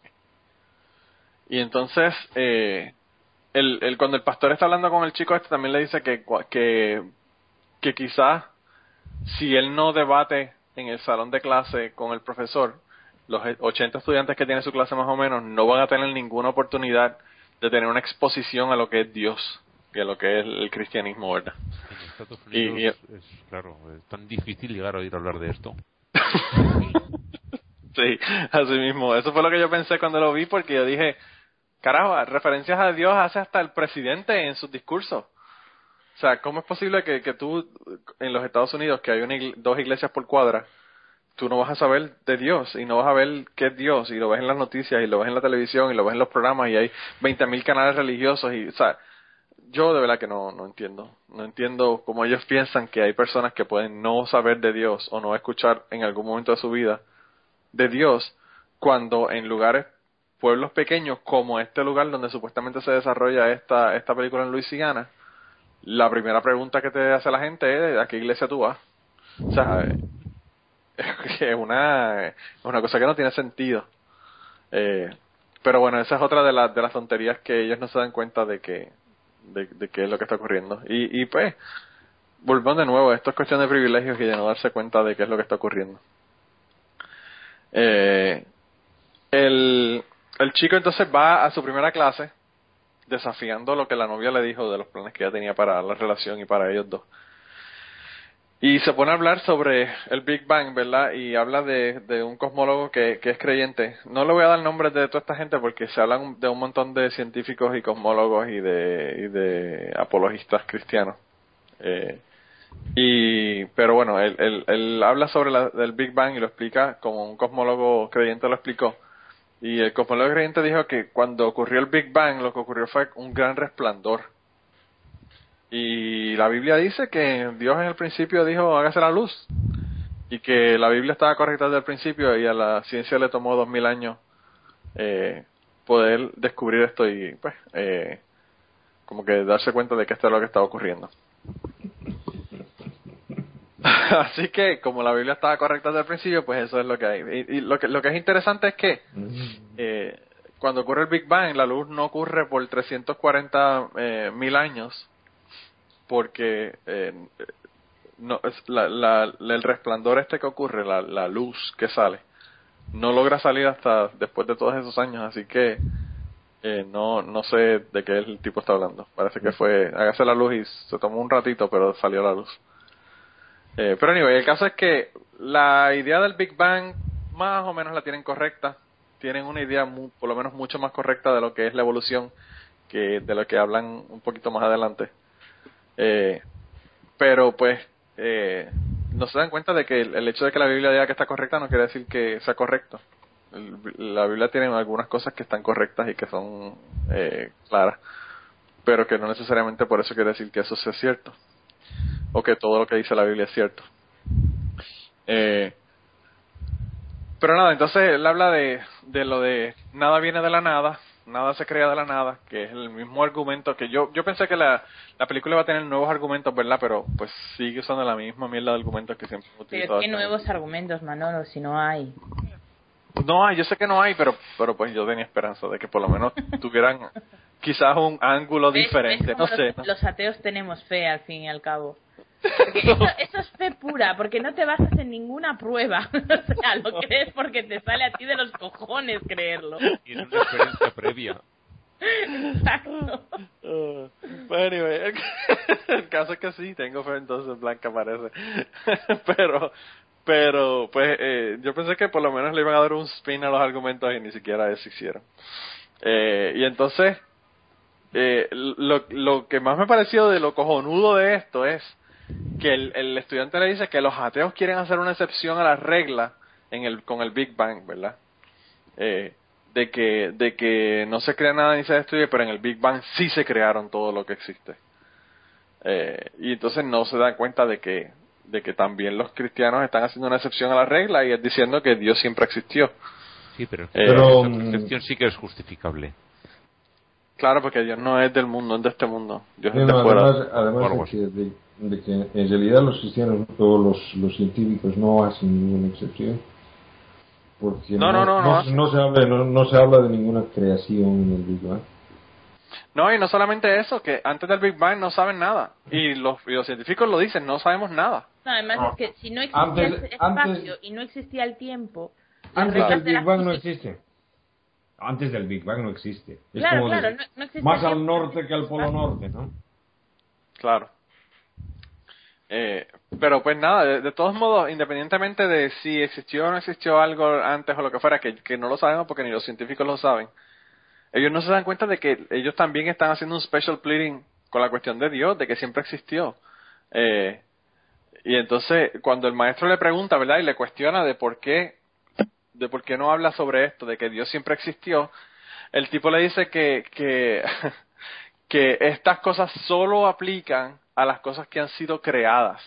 y entonces, eh, el, el, cuando el pastor está hablando con el chico este, también le dice que, que, que quizás si él no debate en el salón de clase con el profesor, los 80 estudiantes que tiene su clase más o menos no van a tener ninguna oportunidad de tener una exposición a lo que es Dios y a lo que es el cristianismo, ¿verdad? En Estados Unidos y, y, es, claro, es tan difícil llegar a oír hablar de esto. sí, así mismo. Eso fue lo que yo pensé cuando lo vi porque yo dije, carajo, referencias a Dios hace hasta el presidente en sus discursos. O sea, ¿cómo es posible que, que tú, en los Estados Unidos, que hay una, dos iglesias por cuadra, tú no vas a saber de Dios y no vas a ver qué es Dios y lo ves en las noticias y lo ves en la televisión y lo ves en los programas y hay 20.000 canales religiosos y, o sea, yo de verdad que no, no entiendo. No entiendo cómo ellos piensan que hay personas que pueden no saber de Dios o no escuchar en algún momento de su vida de Dios cuando en lugares pueblos pequeños como este lugar donde supuestamente se desarrolla esta, esta película en Luisiana, la primera pregunta que te hace la gente es ¿a qué iglesia tú vas? O sea, es una, una cosa que no tiene sentido. Eh, pero bueno, esa es otra de, las de las tonterías que ellos no se dan cuenta de que, de, qué es lo que está ocurriendo. Y, pues, volvemos de nuevo, esto es cuestión de privilegios y de no darse cuenta de qué es lo que está ocurriendo. Eh, el, el chico entonces va a su primera clase desafiando lo que la novia le dijo de los planes que ella tenía para la relación y para ellos dos. Y se pone a hablar sobre el Big Bang, ¿verdad? Y habla de, un cosmólogo que, es creyente. No le voy a dar nombres de toda esta gente porque se hablan de un montón de científicos y cosmólogos y de, apologistas cristianos. Eh, y, pero bueno, él habla sobre la, el Big Bang y lo explica como un cosmólogo creyente lo explicó y el cosmólogo creyente dijo que cuando ocurrió el Big Bang, lo que ocurrió fue un gran resplandor. Y la Biblia dice que Dios en el principio dijo, hágase la luz. Y que la Biblia estaba correcta desde el principio y a la ciencia le tomó dos mil años eh, poder descubrir esto y pues eh, como que darse cuenta de que esto es lo que estaba ocurriendo. Así que, como la Biblia estaba correcta desde el principio, pues eso es lo que hay. Y, y lo, que, lo que es interesante es que eh, cuando ocurre el Big Bang, la luz no ocurre por 340 eh, mil años, porque eh, no, es la, la, el resplandor este que ocurre, la, la luz que sale, no logra salir hasta después de todos esos años, así que eh, no no sé de qué el tipo está hablando. Parece que fue, hágase la luz y se tomó un ratito, pero salió la luz. Eh, pero anyway, el caso es que la idea del Big Bang más o menos la tienen correcta. Tienen una idea muy, por lo menos mucho más correcta de lo que es la evolución que de lo que hablan un poquito más adelante. Eh, pero pues eh, no se dan cuenta de que el, hecho de que la Biblia diga que está correcta no quiere decir que sea correcto. La Biblia tiene algunas cosas que están correctas y que son eh, claras, pero que no necesariamente por eso quiere decir que eso sea cierto o que todo lo que dice la Biblia es cierto. Eh, pero nada, entonces él habla de, de lo de nada viene de la nada, nada se crea de la nada, que es el mismo argumento que yo yo pensé que la, la película iba a tener nuevos argumentos, ¿verdad? Pero pues sigue usando la misma mierda de argumentos que siempre hemos utilizado. Pero qué nuevos argumentos, Manolo, si no hay. No hay, yo sé que no hay, pero pero pues yo tenía esperanza de que por lo menos tuvieran quizás un ángulo ¿Ves? diferente, ¿Ves no sé. los, los ateos tenemos fe al fin y al cabo. Eso, eso es fe pura, porque no te basas en ninguna prueba. o sea, lo crees porque te sale a ti de los cojones creerlo. Y es una experiencia previa. Exacto. Uh, anyway, el, el caso es que sí, tengo fe entonces Blanca parece. pero, pero, pues, eh, yo pensé que por lo menos le iban a dar un spin a los argumentos y ni siquiera eso hicieron. Eh, y entonces, eh, lo, lo que más me pareció de lo cojonudo de esto es que el, el estudiante le dice que los ateos quieren hacer una excepción a la regla en el, con el Big Bang, ¿verdad? Eh, de que de que no se crea nada ni se destruye, pero en el Big Bang sí se crearon todo lo que existe. Eh, y entonces no se dan cuenta de que de que también los cristianos están haciendo una excepción a la regla y es diciendo que Dios siempre existió. Sí, pero, Eh, Pero, esa excepción sí que es justificable. Claro, porque Dios no es del mundo, es de este mundo. Dios Sí, es de no, fuera. además, además de, que, de, de que en realidad los cristianos o los, los científicos no hacen ninguna excepción. Porque No, no, no, no no, hacen. no se habla, no, no se habla de ninguna creación en el Big Bang. No, y no solamente eso, que antes del Big Bang no saben nada. Y los, y los científicos lo dicen, no sabemos nada. No, además No. es que si no existía Antes- el espacio antes- y no existía el tiempo, Antes del Big Bang no existe. Antes del Big Bang no existe. Es Claro, como claro, decir, no- no existe más al norte no que al Polo Norte, ¿no? Claro. Eh, pero pues nada, de, de todos modos, independientemente de si existió o no existió algo antes o lo que fuera, que, que no lo sabemos porque ni los científicos lo saben, ellos no se dan cuenta de que ellos también están haciendo un special pleading con la cuestión de Dios, de que siempre existió. Eh, y entonces, cuando el maestro le pregunta, ¿verdad? Y le cuestiona de por qué, de por qué no habla sobre esto, de que Dios siempre existió, el tipo le dice que, que, que estas cosas solo aplican a las cosas que han sido creadas.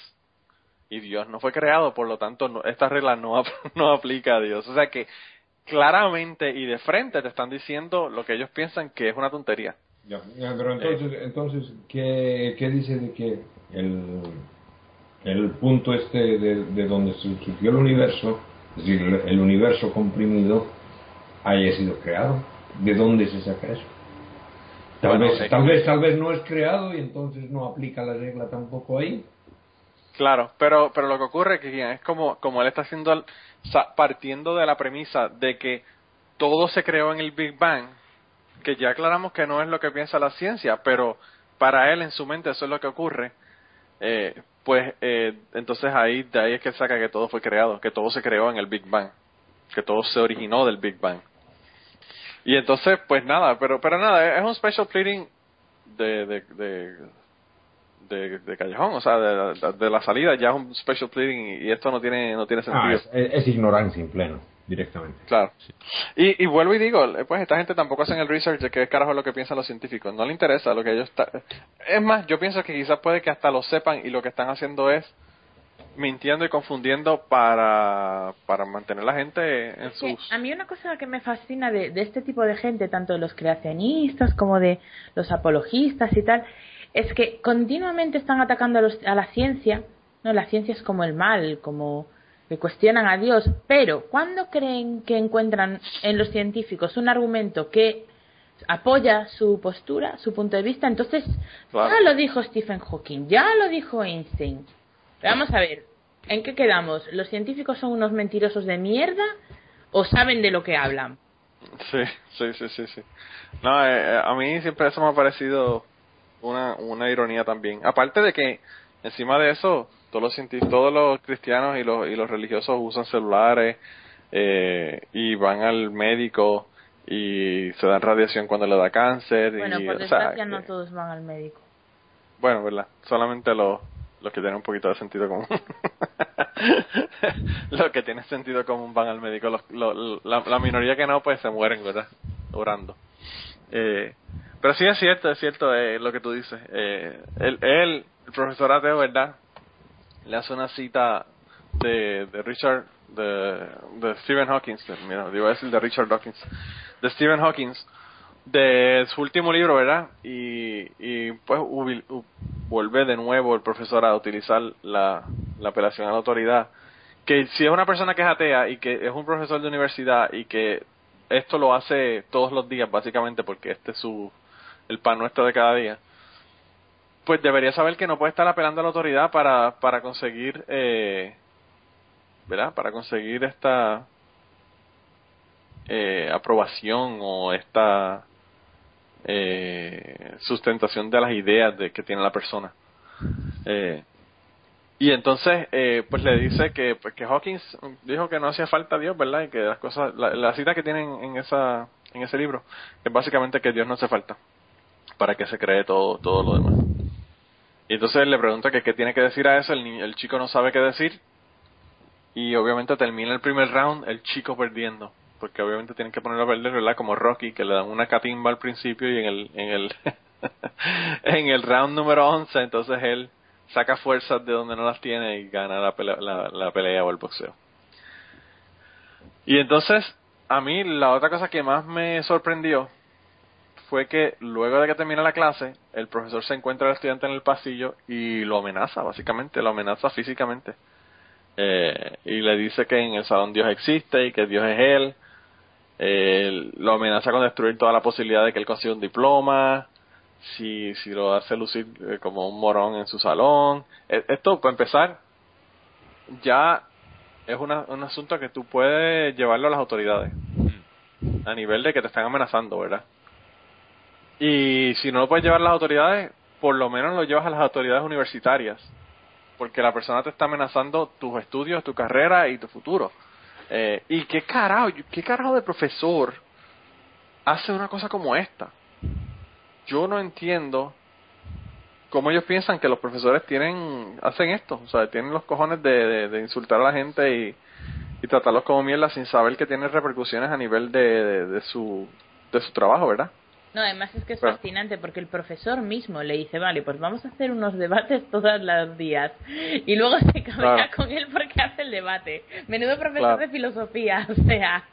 Y Dios no fue creado, por lo tanto, no- esta regla no, no aplica a Dios. O sea que claramente y de frente te están diciendo lo que ellos piensan que es una tontería. Ya, ya, pero entonces, entonces ¿qué, qué dice de que el, el punto este de, de donde su- surgió el universo, es decir, el, universo comprimido, haya sido creado? ¿De dónde se saca eso? Tal, Bueno, vez, tal vez tal vez no es creado y entonces no aplica la regla tampoco ahí. Claro, pero pero lo que ocurre es que es como como él está haciendo partiendo de la premisa de que todo se creó en el Big Bang, que ya aclaramos que no es lo que piensa la ciencia, pero para él en su mente eso es lo que ocurre. eh, pues eh, entonces ahí de ahí es que saca que todo fue creado, que todo se creó en el Big Bang, que todo se originó del Big Bang. Y entonces, pues nada, pero pero nada, es un special pleading de, de, de, de, de callejón, o sea, de, de- de la salida ya es un special pleading y esto no tiene no tiene sentido. Ah, es, es- es ignorancia en pleno, directamente. Claro. Y, y vuelvo y digo, pues esta gente tampoco hacen el research de qué carajo es lo que piensan los científicos. No le interesa lo que ellos... ta- Es más, yo pienso que quizás puede que hasta lo sepan y lo que están haciendo es mintiendo y confundiendo para, para mantener la gente en que sus... a mí una cosa que me fascina de, de este tipo de gente, tanto de los creacionistas como de los apologistas y tal, es que continuamente están atacando a, los- a la ciencia, no, la ciencia es como el mal, como que cuestionan a Dios, pero cuando creen que encuentran en los científicos un argumento que apoya su postura, su punto de vista, entonces ya lo dijo Stephen Hawking, ya lo dijo Einstein. Vamos a ver, ¿en qué quedamos? ¿Los científicos son unos mentirosos de mierda o saben de lo que hablan? Sí, sí, sí, sí, sí. No, eh, eh, a mí siempre eso me ha parecido una, una ironía también. Aparte de que encima de eso, todos los científicos, todos los cristianos y los, y los religiosos usan celulares eh, y van al médico y se dan radiación cuando le da cáncer. Bueno, y, por o sea, desgracia no que- todos van al médico. bueno, ¿verdad? Solamente los, los que tienen un poquito de sentido común. los que tienen sentido común van al médico. Los, lo- la, la minoría que no, pues se mueren, ¿verdad? Orando. Eh, pero sí es cierto, es cierto eh, lo que tú dices. Eh, él, el profesor ateo, ¿verdad? Le hace una cita de, de Richard, de, de Stephen Hawking, mira, iba a decir de Richard Dawkins, de Stephen Hawking, de su último libro, ¿verdad? Y, y pues vuelve de nuevo el profesor a utilizar la, la apelación a la autoridad, que si es una persona que es atea y que es un profesor de universidad y que esto lo hace todos los días básicamente porque este es su el pan nuestro de cada día pues debería saber que no puede estar apelando a la autoridad para para conseguir eh, verdad para conseguir esta eh, aprobación o esta eh, sustentación de las ideas de que tiene la persona eh, y entonces, eh, pues le dice que, pues, que Hawkins dijo que no hacía falta Dios, ¿verdad? Y que las cosas, la, cita que tienen en esa, en ese libro es básicamente que Dios no hace falta para que se cree todo, todo lo demás. Y entonces le pregunta que qué tiene que decir a eso, el, el chico no sabe qué decir y obviamente termina el primer round el chico perdiendo porque obviamente tienen que ponerlo a perder, ¿verdad? Como Rocky, que le dan una catimba al principio y en el, en el, en el round número 11, entonces él saca fuerzas de donde no las tiene y gana la pelea, la, pelea o el boxeo. Y entonces, a mí la otra cosa que más me sorprendió fue que luego de que termina la clase, el profesor se encuentra al estudiante en el pasillo y lo amenaza, básicamente, lo amenaza físicamente. Eh, y le dice que en el salón Dios existe y que Dios es él. Eh, lo amenaza con destruir toda la posibilidad de que él consiga un diploma si, si lo hace lucir eh, como un morón en su salón. E, esto, para empezar, ya es un asunto que tú puedes llevarlo a las autoridades. A nivel de que te están amenazando, ¿verdad? Y si no lo puedes llevar a las autoridades, por lo menos lo llevas a las autoridades universitarias. Porque la persona te está amenazando tus estudios, tu carrera y tu futuro. Eh, ¿Y qué carajo, qué carajo de profesor hace una cosa como esta? yo no entiendo cómo ellos piensan que los profesores tienen hacen esto, o sea, tienen los cojones de, de, insultar a la gente y, tratarlos como mierda sin saber que tiene repercusiones a nivel de, de, su de su trabajo, ¿verdad? No, además es que es fascinante porque el profesor mismo le dice, vale, pues vamos a hacer unos debates todos los días. Y luego se cabrea con él porque hace el debate. Menudo profesor de filosofía, o sea.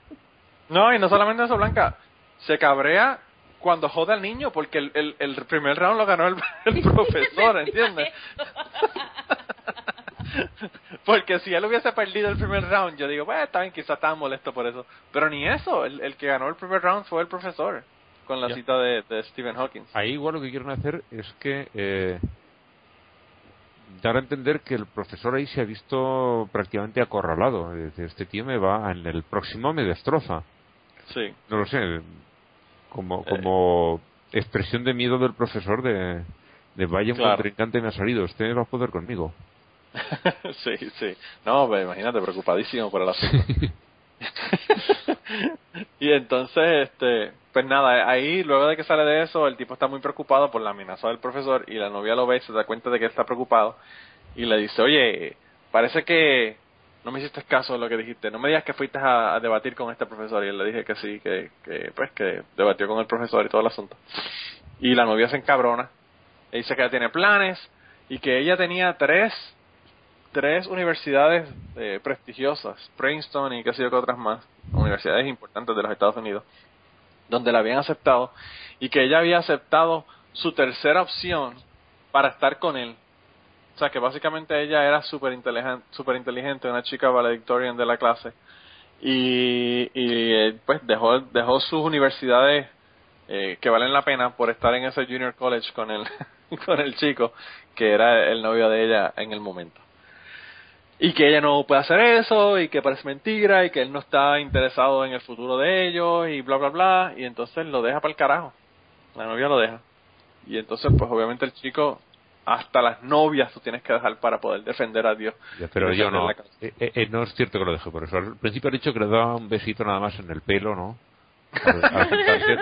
No, y no solamente eso, Blanca. Se cabrea cuando jode al niño, porque el, el, el primer round lo ganó el, el profesor, ¿entiendes? porque si él hubiese perdido el primer round, yo digo, bueno, está bien, quizás estaba molesto por eso. Pero ni eso, el, el que ganó el primer round fue el profesor, con la cita de, de, Stephen Hawking. Ahí igual lo que quieren hacer es que eh, dar a entender que el profesor ahí se ha visto prácticamente acorralado. Este tío me va, en el próximo me destroza. Sí. No lo sé, como, eh. como expresión de miedo del profesor de, de vaya un contrincante me ha salido, usted va a poder conmigo. sí, sí. No, pues, imagínate, preocupadísimo por el asunto. y entonces, este, pues nada, ahí luego de que sale de eso, el tipo está muy preocupado por la amenaza del profesor y la novia lo ve y se da cuenta de que está preocupado y le dice, oye, parece que no me hiciste caso de lo que dijiste, no me digas que fuiste a, debatir con este profesor. Y él le dije que sí, que, pues que debatió con el profesor y todo el asunto. Y la novia se encabrona, y dice que ella tiene planes y que ella tenía tres tres universidades eh, prestigiosas, Princeton y qué sé yo que otras más, universidades importantes de los Estados Unidos, donde la habían aceptado y que ella había aceptado su tercera opción para estar con él o sea, que básicamente ella era súper super inteligente, una chica valedictorian de la clase. Y, y eh, pues dejó, dejó sus universidades eh, que valen la pena por estar en ese junior college con el, con el chico que era el novio de ella en el momento. Y que ella no puede hacer eso y que parece mentira y que él no está interesado en el futuro de ellos y bla bla bla y entonces lo deja para el carajo. La novia lo deja. Y entonces pues obviamente el chico hasta las novias tú tienes que dejar para poder defender a Dios. pero yo no. Eh, eh, eh, no es cierto que lo deje por eso. Al principio ha dicho que le daba un besito nada más en el pelo, ¿no?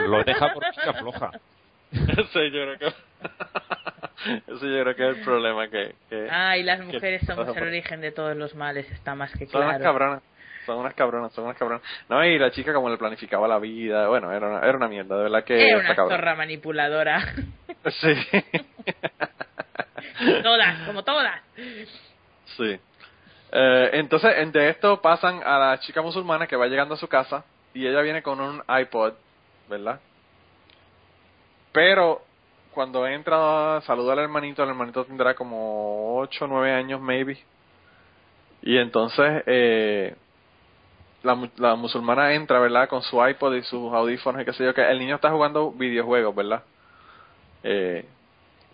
lo deja por chica floja. Eso yo creo que. Eso yo creo que es el problema que. que ah, y las mujeres somos el origen de todos los males, está más que claro. Son unas cabronas. Son unas cabronas, son unas cabronas. No, y la chica como le planificaba la vida, bueno, era una, era una mierda, de verdad que. Era una zorra manipuladora. Sí. todas, como todas. Sí. Eh, entonces, de esto pasan a la chica musulmana que va llegando a su casa y ella viene con un iPod, ¿verdad? Pero cuando entra, saluda al hermanito, el hermanito tendrá como 8 o 9 años, maybe. Y entonces eh, la, la musulmana entra, ¿verdad? Con su iPod y sus audífonos y qué sé yo, que el niño está jugando videojuegos, ¿verdad? Eh,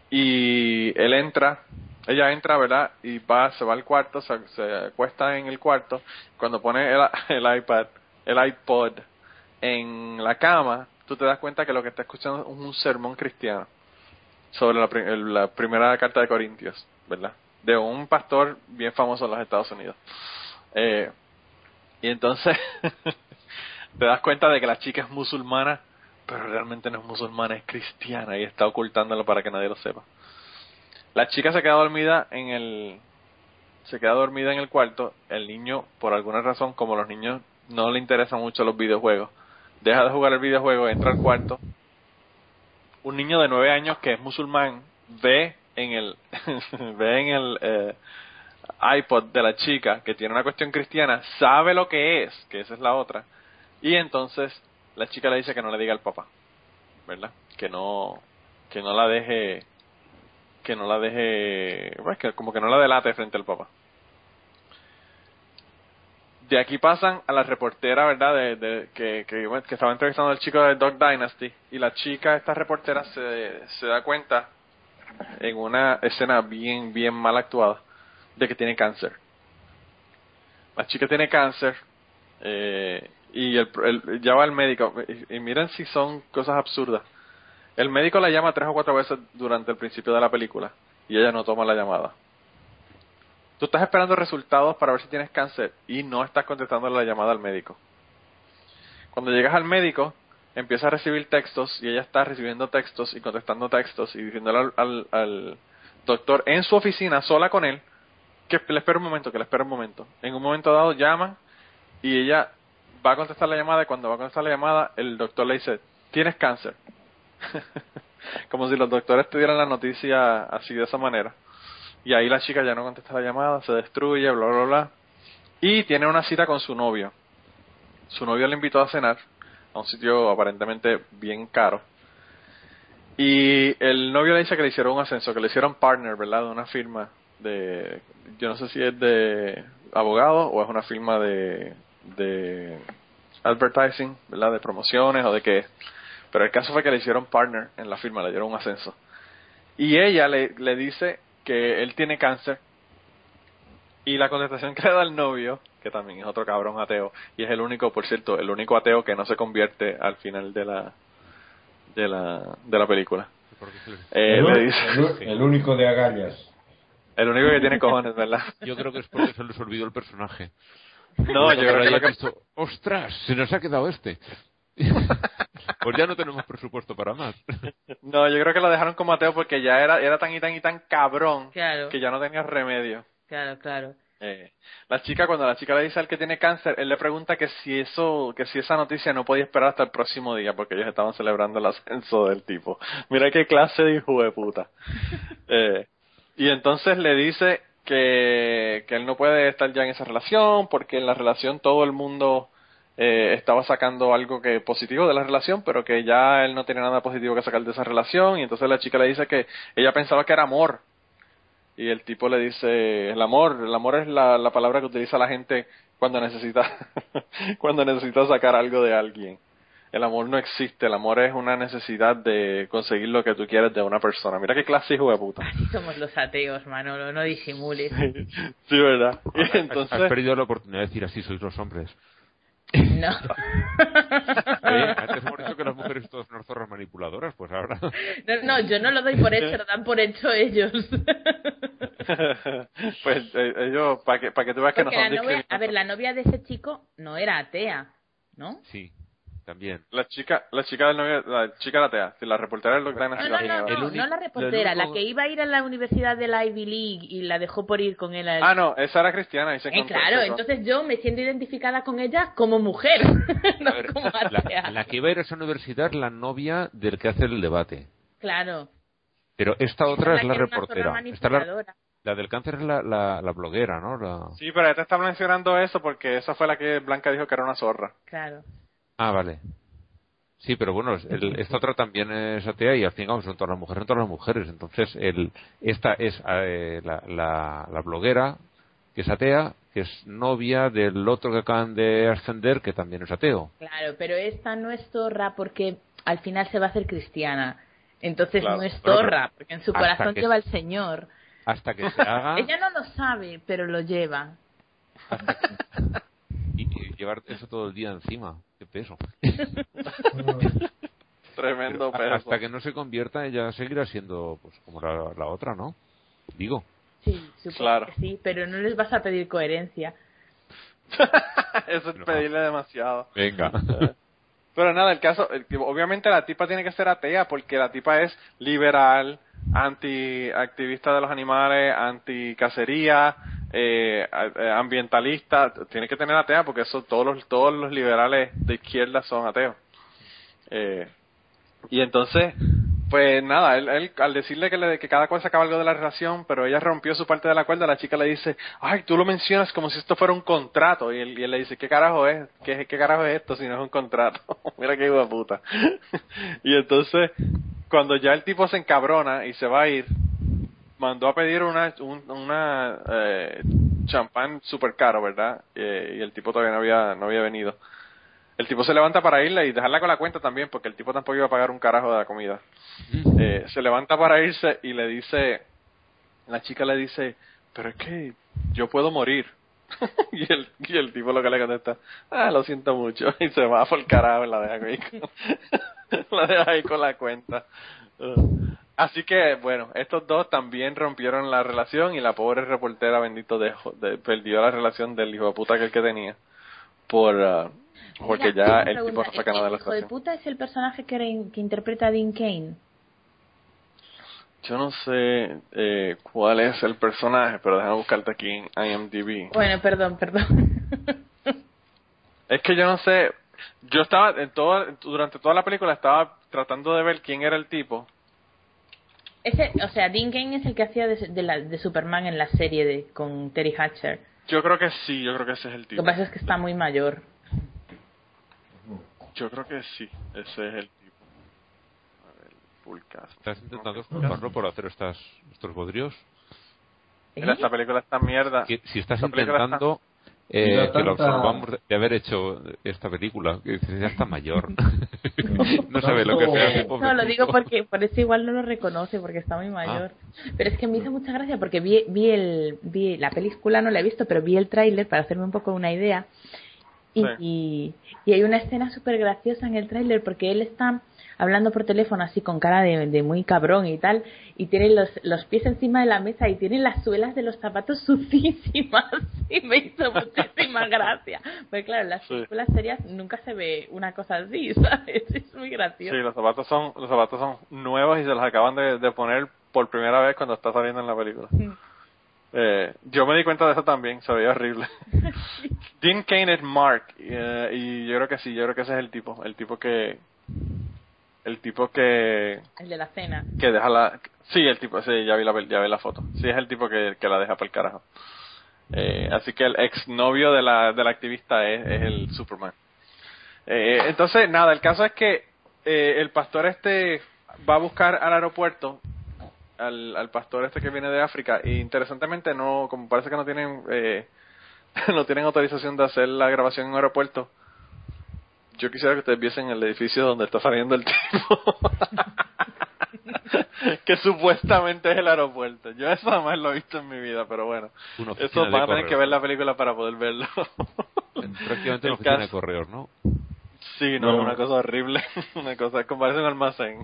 y él entra, ella entra, ¿verdad? Y va, se va al cuarto, se, se acuesta en el cuarto. Cuando pone el, el iPad, el iPod en la cama, tú te das cuenta que lo que está escuchando es un sermón cristiano sobre la, la primera carta de Corintios, ¿verdad? De un pastor bien famoso en los Estados Unidos. Eh, y entonces te das cuenta de que la chica es musulmana, pero realmente no es musulmana, es cristiana y está ocultándolo para que nadie lo sepa. La chica se queda dormida en el se queda dormida en el cuarto, el niño por alguna razón, como los niños no le interesan mucho los videojuegos, deja de jugar el videojuego, entra al cuarto. Un niño de nueve años que es musulmán ve en el ve en el eh, iPod de la chica que tiene una cuestión cristiana, sabe lo que es, que esa es la otra, y entonces la chica le dice que no le diga al papá, ¿verdad? Que no que no la deje que no la deje, pues que como que no la delate frente al papá. De aquí pasan a la reportera, ¿verdad? De, de- que, que, estaba entrevistando al chico de Dog Dynasty y la chica, esta reportera, se, se da cuenta en una escena bien, bien mal actuada de que tiene cáncer. La chica tiene cáncer eh, y el, el- ya va al médico. Y, y miren si son cosas absurdas. El médico la llama tres o cuatro veces durante el principio de la película y ella no toma la llamada. Tú estás esperando resultados para ver si tienes cáncer y no estás contestando la llamada al médico. Cuando llegas al médico, empieza a recibir textos y ella está recibiendo textos y contestando textos y diciéndole al, al- doctor en su oficina, sola con él, que le espera un momento, que le espera un momento. En un momento dado llaman y ella va a contestar la llamada y cuando va a contestar la llamada, el doctor le dice, tienes cáncer. Como si los doctores te dieran la noticia así de esa manera. Y ahí la chica ya no contesta la llamada, se destruye, bla, bla, bla. Y tiene una cita con su novio. Su novio le invitó a cenar a un sitio aparentemente bien caro. Y el novio le dice que le hicieron un ascenso, que le hicieron partner, ¿verdad? De una firma de, yo no sé si es de abogado o es una firma de, de advertising, ¿verdad? De promociones o de qué. Pero el caso fue que le hicieron partner en la firma, le dieron un ascenso. Y ella le, le dice que él tiene cáncer. Y la contestación que le da el novio, que también es otro cabrón ateo, y es el único, por cierto, el único ateo que no se convierte al final de la de la, de la película. Eh, el, le ú- dice, el ú- el único de agallas. el único que tiene cojones, ¿verdad? Yo creo que es porque se les olvidó el personaje. No, yo creo que lo que visto, ¡Ostras! Se nos ha quedado este. Pues ya no tenemos presupuesto para más. no, yo creo que lo dejaron como ateo porque ya era era tan y tan y tan cabrón Claro, que ya no tenía remedio. claro, claro. Eh, la chica cuando la chica le dice al que tiene cáncer, él le pregunta que si eso, que si esa noticia no podía esperar hasta el próximo día porque ellos estaban celebrando el ascenso del tipo. Mira qué clase de hijo de puta. Eh, y entonces le dice que, que él no puede estar ya en esa relación porque en la relación todo el mundo eh, estaba sacando algo que positivo de la relación, pero que ya él no tiene nada positivo que sacar de esa relación y entonces la chica le dice que ella pensaba que era amor. Y el tipo le dice el amor el amor es la, la palabra que utiliza la gente cuando necesita cuando necesita sacar algo de alguien. El amor no existe el amor es una necesidad de conseguir lo que tú quieres de una persona. Mira qué clase hijo de puta. Así somos los ateos, Manolo, no disimules. sí verdad y Has perdido la oportunidad de decir así sois los hombres. No. ¿Eh? Antes hemos dicho que las mujeres son todas unas zorras manipuladoras, pues ahora. No, no, yo no lo doy por hecho, lo dan por hecho ellos. pues eh, ellos para que para que tú veas que no Porque son novia, a ver, la novia de ese chico no era atea, ¿no? Sí, también. la chica la chica del novio la chica la tea la reportera del Doctor No, no, no, no, único- no la reportera, la que iba a ir a la universidad de la Ivy League y la dejó por ir con él. al- ah no esa era cristiana y se Eh, claro, entonces yo me siento identificada con ella como mujer, no como atea. la, la que iba a ir a esa universidad es la novia del que hace el debate. Claro. Pero esta otra es la reportera. Esta es la, del cáncer es la, la, la bloguera, ¿no? La... Sí, pero ella te está mencionando eso porque esa fue la que Blanca dijo que era una zorra. Claro. Ah, vale. Sí, pero bueno, el- esta otra también es atea y al fin y al cabo son todas las mujeres, son todas las mujeres. Entonces, el, esta es eh, la, la, la bloguera que es atea que es novia del otro que acaban de ascender, que también es ateo. Claro, pero esta no es zorra porque al final se va a hacer cristiana. Entonces Claro. no es pero porque en su corazón que- lleva el Señor. Hasta que se haga Ella no lo sabe, pero lo lleva. y, y llevar eso todo el día encima. Qué peso. Tremendo Pero peso. hasta que no se convierta, ella seguirá siendo pues como la, la otra, ¿no? Digo. Sí, supongo Claro. que sí, pero no les vas a pedir coherencia. Eso es No. pedirle demasiado. Venga. Pero nada, el caso, el que obviamente la tipa tiene que ser atea porque la tipa es liberal, anti-activista de los animales, anti-cacería, eh, eh, ambientalista. Tiene que tener atea porque eso todos los, todos los liberales de izquierda son ateos. Eh, y entonces, pues nada, él, al decirle que, le- que cada cual sacaba algo de la relación, pero ella rompió su parte del acuerdo, la chica le dice, ay, tú lo mencionas como si esto fuera un contrato. Y él, y le dice, ¿qué carajo es? ¿Qué, qué carajo es esto si no es un contrato? Mira qué hijo de puta. y entonces, cuando ya el tipo se encabrona y se va a ir, mandó a pedir una, un, una eh, champán super caro, ¿verdad? Eh, y el tipo todavía no había, no había venido. El tipo se levanta para irle y dejarla con la cuenta también, porque el tipo tampoco iba a pagar un carajo de la comida. Eh, se levanta para irse y le dice, la chica le dice, pero es que yo puedo morir. y, el, y el tipo lo que le contesta, ah, lo siento mucho. Y se va por el carajo y la deja ahí con, la deja ahí con la cuenta. Uh, Así que, bueno, estos dos también rompieron la relación y la pobre reportera, bendito, dejó, de- perdió la relación del hijo de puta que, que tenía por ah, porque Mira, ya el tipo no saca nada de ¿el la hijo de puta es el personaje que, re- que interpreta a Dean Kane? Yo no sé eh, cuál es el personaje, pero déjame buscarte aquí en IMDb. Bueno, perdón, perdón. Es que yo no sé, yo estaba en todo, durante toda la película estaba tratando de ver quién era el tipo. Ese, o sea, Dean Kane es el que hacía de, de la, de Superman en la serie de, con Terry Hatcher. Yo creo que sí, yo creo que ese es el Lo tipo. que pasa es que está muy mayor. Yo creo que sí, ese es el tipo. A ver, full cast. ¿Estás intentando No, exculparlo por hacer estas, estos bodrios? Mira, ¿Eh? esta película está mierda. Que si estás Esta intentando eh, que lo absorbamos de, haber hecho esta película, que dices, ya está mayor. no sabe lo que pobre No, lo digo porque por eso igual no lo reconoce, porque está muy mayor. Pero es que me hizo mucha gracia porque vi, vi, el, vi la película, no la he visto, pero vi el tráiler para hacerme un poco una idea. Y, Sí. y, y hay una escena súper graciosa en el tráiler porque él está hablando por teléfono así con cara de, de muy cabrón y tal, y tiene los, los pies encima de la mesa y tiene las suelas de los zapatos sucísimas y me hizo muchísima gracia. Porque claro, en las Sí. películas serias nunca se ve una cosa así, ¿sabes? Es muy Sí, gracioso. los zapatos son los zapatos son nuevos y se los acaban de, de poner por primera vez cuando está saliendo en la película. Mm. Eh, yo me di cuenta de eso también, se veía horrible. Dean Kane es Mark eh, y yo creo que sí, yo creo que ese es el tipo, el tipo que el tipo que El de la cena. que deja la sí, el tipo, sí, ya vi la ya vi la foto. Sí es el tipo que, que la deja para el carajo. Eh, así que el exnovio de la de la activista es, es el Superman. Eh, entonces, nada, el caso es que eh, el pastor este va a buscar al aeropuerto al, al pastor este que viene de África y interesantemente no, como parece que no tienen eh, no tienen autorización de hacer la grabación en un aeropuerto. Yo quisiera que ustedes viesen el edificio donde está saliendo el tipo. que supuestamente es el aeropuerto. Yo eso jamás lo he visto en mi vida, pero bueno. Eso van a tener que ver la película para poder verlo. Prácticamente El una oficina caso- de ¿no? Sí, no, Bueno. una cosa horrible. una cosa que parece un almacén.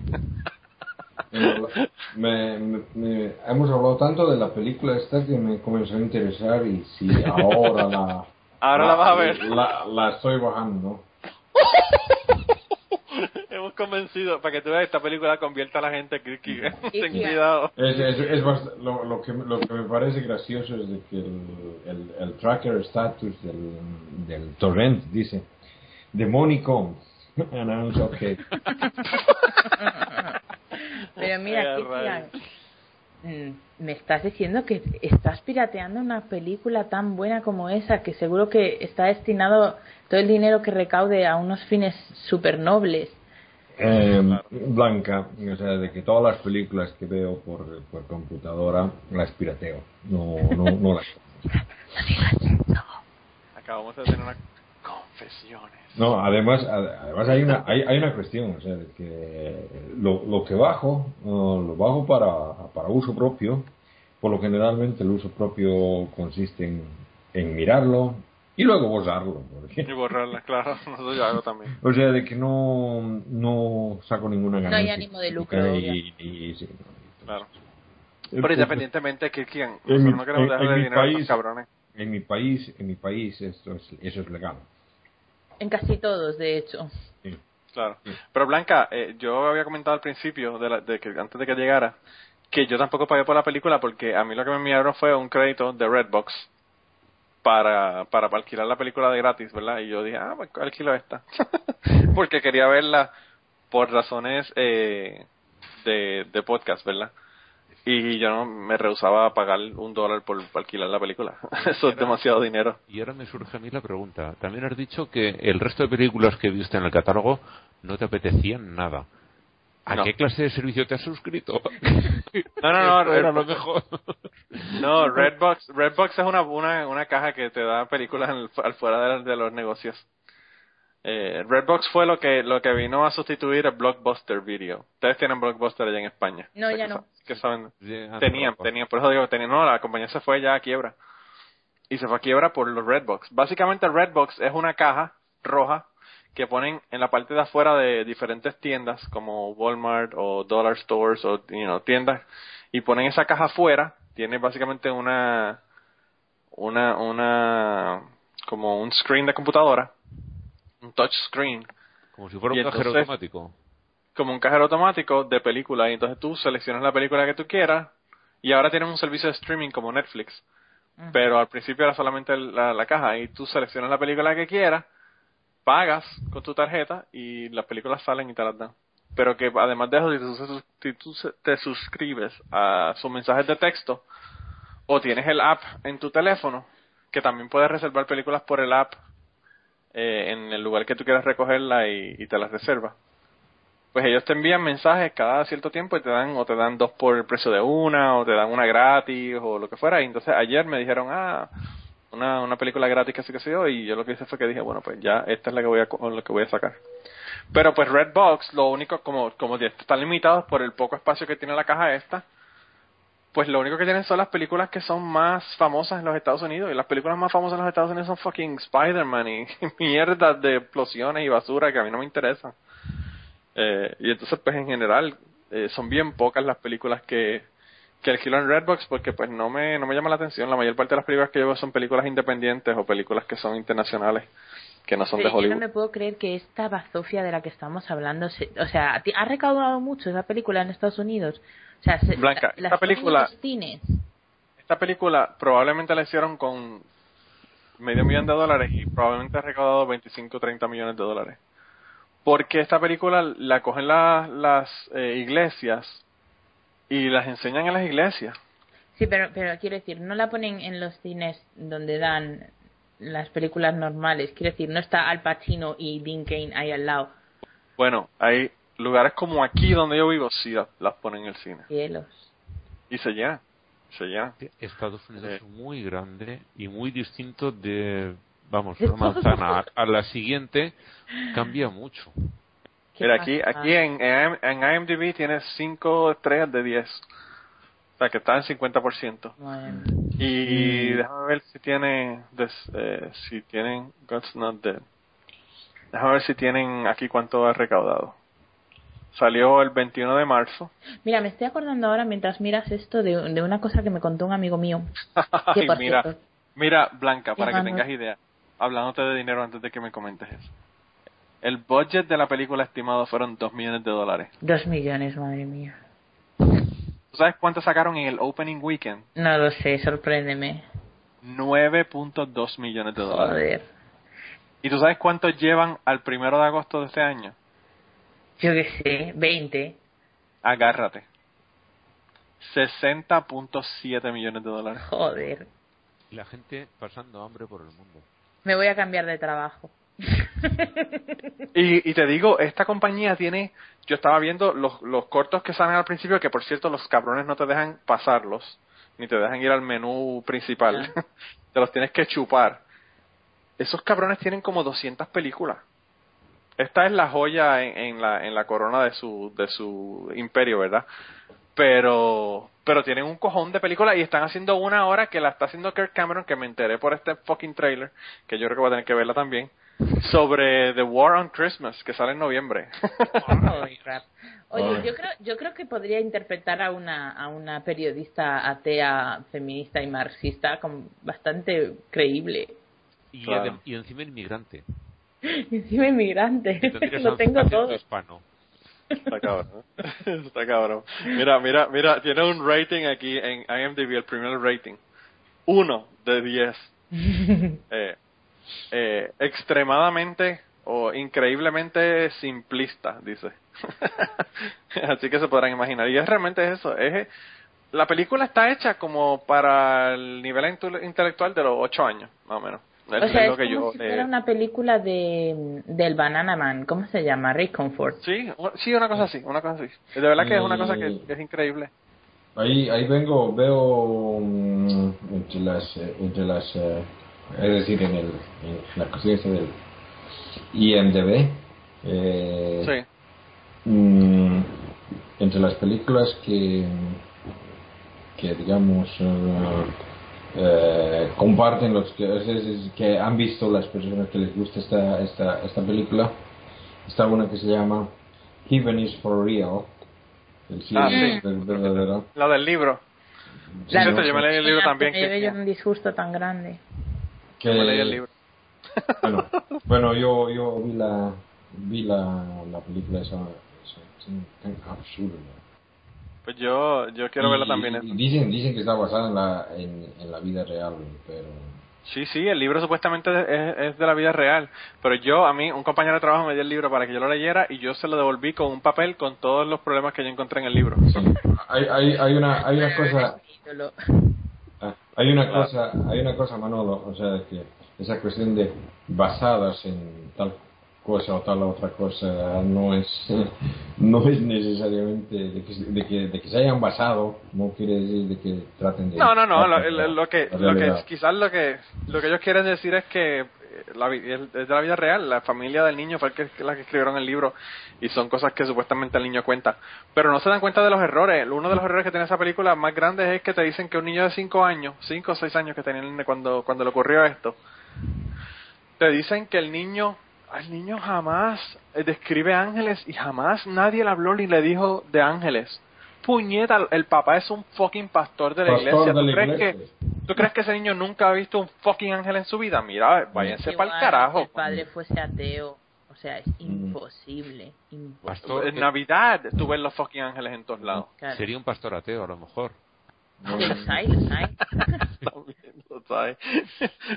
Me, me- me- hemos hablado tanto de la película esta que me comenzó a interesar y si ahora la Ahora la vas a ver. la, la estoy bajando Hemos convencido para que tú veas esta película convierta a la gente Y- ten cuidado. es, es, es bast- lo, lo que lo que me parece gracioso es de que el, el, el tracker status del, del torrent dice demónico announce okay. Pero mira, mm, me estás diciendo que estás pirateando una película tan buena como esa, que seguro que está destinado todo el dinero que recaude a unos fines súper nobles. Eh, blanca, o sea, de que todas las películas que veo por, por computadora las pirateo, no, no, no las acabamos de tener una confesiones. No, además, además hay una hay, hay una cuestión, o sea, de que lo, lo que bajo, lo bajo para, para uso propio, por lo generalmente el uso propio consiste en, en mirarlo y luego borrarlo. porque- Y borrarla, claro, eso yo hago también. o sea, de que no, no saco ninguna hay ganancia. ánimo de lucro, Y, y- sí, no. Claro. Pero independientemente que quién, En no queremos en- dejar en de mi dinero a estos país- cabrones. En mi país, en mi país esto es, eso es legal. En casi todos, de hecho. Sí. Claro. Sí. Pero Blanca, eh, yo había comentado al principio, de, la- de que antes de que llegara, que yo tampoco pagué por la película porque a mí lo que me enviaron fue un crédito de Redbox para, para alquilar la película de gratis, ¿verdad? Y yo dije, ah, pues alquilo esta. porque quería verla por razones eh, de, de podcast, ¿verdad? Y yo no me rehusaba a pagar un dólar por alquilar la película. Eso es demasiado dinero. Y ahora me surge a mí la pregunta. También has dicho que el resto de películas que viste en el catálogo no te apetecían nada. ¿A No. qué clase de servicio te has suscrito? No, no, no, era lo mejor. No, Redbox, Redbox es una, una, una caja que te da películas al fuera de, de los negocios. Eh, Redbox fue lo que lo que vino a sustituir a Blockbuster Video. Ustedes tienen Blockbuster allá en España. No, O sea, ya que no. sa- Que saben, Sí, tenían, tenían, por eso digo, tenían, no, la compañía se fue ya a quiebra. Y se fue a quiebra por los Redbox. Básicamente Redbox es una caja roja que ponen en la parte de afuera de diferentes tiendas como Walmart o Dollar Stores o you know, tiendas y ponen esa caja afuera, tiene básicamente una una una como un screen de computadora, un touch screen, Como si fuera Y un cajero entonces- automático. como un cajero automático de película. Y entonces tú seleccionas la película que tú quieras. Y ahora tienen un servicio de streaming como Netflix. Pero al principio era solamente la, la caja. Y tú seleccionas la película que quieras pagas con tu tarjeta y las películas salen y te las dan. Pero que además de eso si tú, se sus- si tú te suscribes a sus mensajes de texto o tienes el app en tu teléfono que también puedes reservar películas por el app eh, en el lugar que tú quieras recogerla y, te las reservas. Pues ellos te envían mensajes cada cierto tiempo y te dan o te dan dos por el precio de una o te dan una gratis o lo que fuera. Y entonces ayer me dijeron ah una, una película gratis que sé que sé yo y yo lo que hice fue que dije bueno pues ya esta es la que voy a lo que voy a sacar pero pues Redbox lo único como como están limitados por el poco espacio que tiene la caja esta pues lo único que tienen son las películas que son más famosas en los Estados Unidos y las películas más famosas en los Estados Unidos son fucking Spider-Man y mierdas de explosiones y basura que a mí no me interesan eh, y entonces, pues en general, eh, son bien pocas las películas que, que alquilo en Redbox porque pues no me, no me llama la atención. La mayor parte de las películas que yo veo son películas independientes o películas que son internacionales, que no son de Pero yo Hollywood. no me puedo creer que esta bazofia de la que estamos hablando, se- o sea, ha recaudado mucho esa película en Estados Unidos. O sea, se, Blanca, la- esta película- cines. Esta película probablemente la hicieron con medio millón de dólares y probablemente ha recaudado 25 o 30 millones de dólares. Porque esta película la cogen la- las eh, iglesias y las enseñan en las iglesias. Sí, pero, pero quiero decir, no la ponen en los cines donde dan las películas normales. Quiero decir, no está Al Pacino y Dean Kane ahí al lado. Bueno, hay lugares como aquí donde yo vivo, sí la- las ponen en el cine. Cielos. Y se llenan, se llenan. Estados Unidos Sí. es muy grande y muy distinto de, vamos, una manzana a, a la siguiente, cambia mucho. ¿Qué Mira, aquí, aquí en, en, IMDb tienes 5 estrellas de 10. O sea, que está en 50%. Madre mía. Y Mm. déjame ver si tiene, des- eh, si tienen God's Not Dead. Déjame ver si tienen aquí cuánto ha recaudado. Salió el 21 de marzo. Mira, me estoy acordando ahora mientras miras esto de, de una cosa que me contó un amigo mío. Ay, mira, cierto, mira, Blanca, para que tengas idea, hablándote de dinero antes de que me comentes eso. El budget de la película estimado fueron 2 millones de dólares. dos millones, madre mía. ¿Tú sabes cuánto sacaron en el opening weekend? No lo sé, sorpréndeme. 9.2 millones de dólares. Joder. ¿Y tú sabes cuánto llevan al primero de agosto de este año? Yo qué sé, 20. Agárrate. 60.7 millones de dólares. Joder. Y la gente pasando hambre por el mundo. Me voy a cambiar de trabajo. Y, y te digo, esta compañía tiene, yo estaba viendo los, los cortos que salen al principio, que por cierto los cabrones no te dejan pasarlos, ni te dejan ir al menú principal, te los tienes que chupar. esos cabrones tienen como 200 películas. Esta es la joya en, en la, en la corona de su, de su imperio, ¿verdad? Pero, pero tienen un cojón de películas y están haciendo una ahora que la está haciendo Kirk Cameron, que me enteré por este fucking trailer, que yo creo que voy a tener que verla también, sobre The War on Christmas, que sale en noviembre. Oye, yo creo, yo creo que podría interpretar a una, a una periodista atea, feminista y marxista como bastante creíble. Y, Claro. adem- y encima inmigrante. Encima inmigrante. Lo tengo todo. hispano. Está cabrón. Está cabrón. Mira, mira, mira, tiene un rating aquí en IMDb, el primer rating. Uno de 10. Eh, eh, extremadamente o increíblemente simplista, dice. Así que se podrán imaginar. Y es realmente eso. Es, la película está hecha como para el nivel intelectual de los 8 años, más o menos. Es, O sea, lo es que como yo, si eh, fuera una película de del Banana Man. ¿Cómo se llama? Ray Comfort. Sí, sí, una cosa así, una cosa así. De verdad que es una cosa que es increíble. Ahí, ahí vengo, veo mm, entre las, eh, entre las, eh, es decir, en, el, en la cuestión del IMDB, eh, Sí. mm, entre las películas que, que digamos, eh, eh, comparten los que, es- es- que han visto las personas que les gusta esta, esta, esta película, está una que se llama Heaven is for Real. El Ah, sí. La del libro. Sí, La- cierto, yo me leí el libro también. que me yo un disgusto tan grande. Que, me leí el libro. Bueno, bueno yo, yo vi la vi la, la película esa, tan absurda. Pues yo, yo quiero verla también. y dicen, dicen que está basada en la, en, en la vida real, pero Sí, sí, el libro supuestamente es, es de la vida real. Pero yo, a mí, un compañero de trabajo me dio el libro para que yo lo leyera y yo se lo devolví con un papel con todos los problemas que yo encontré en el libro. sí. hay, hay, hay una hay una cosa hay una Claro. cosa, hay una cosa, Manolo, o sea, que esa cuestión de basadas en tal cosa o tal otra cosa no es no es necesariamente de que, de que, de que se hayan basado, no quiere decir de que traten de No, no, no, lo, que, lo que quizás lo que, lo que ellos quieren decir es que la, es de la vida real, la familia del niño fue que, la que escribieron el libro y son cosas que supuestamente el niño cuenta. Pero no se dan cuenta de los errores. Uno de los errores que tiene esa película más grandes es que te dicen que un niño de 5 años, 5 o 6 años que tenía el cuando, cuando le ocurrió esto, te dicen que el niño, el niño jamás eh, describe ángeles y jamás nadie le habló ni le dijo de ángeles. Puñeta, el papá es un fucking pastor de la Pastor iglesia. de ¿Tú la crees, iglesia. que, ¿Tú crees que ese niño nunca ha visto un fucking ángel en su vida? Mira, váyanse para el carajo. que el padre fuese ateo. O sea, es imposible. imposible. Pastor, En Navidad tú ves los fucking ángeles en todos lados. Claro. sería un pastor ateo, a lo mejor. Que los hay, los hay. También, lo sabes.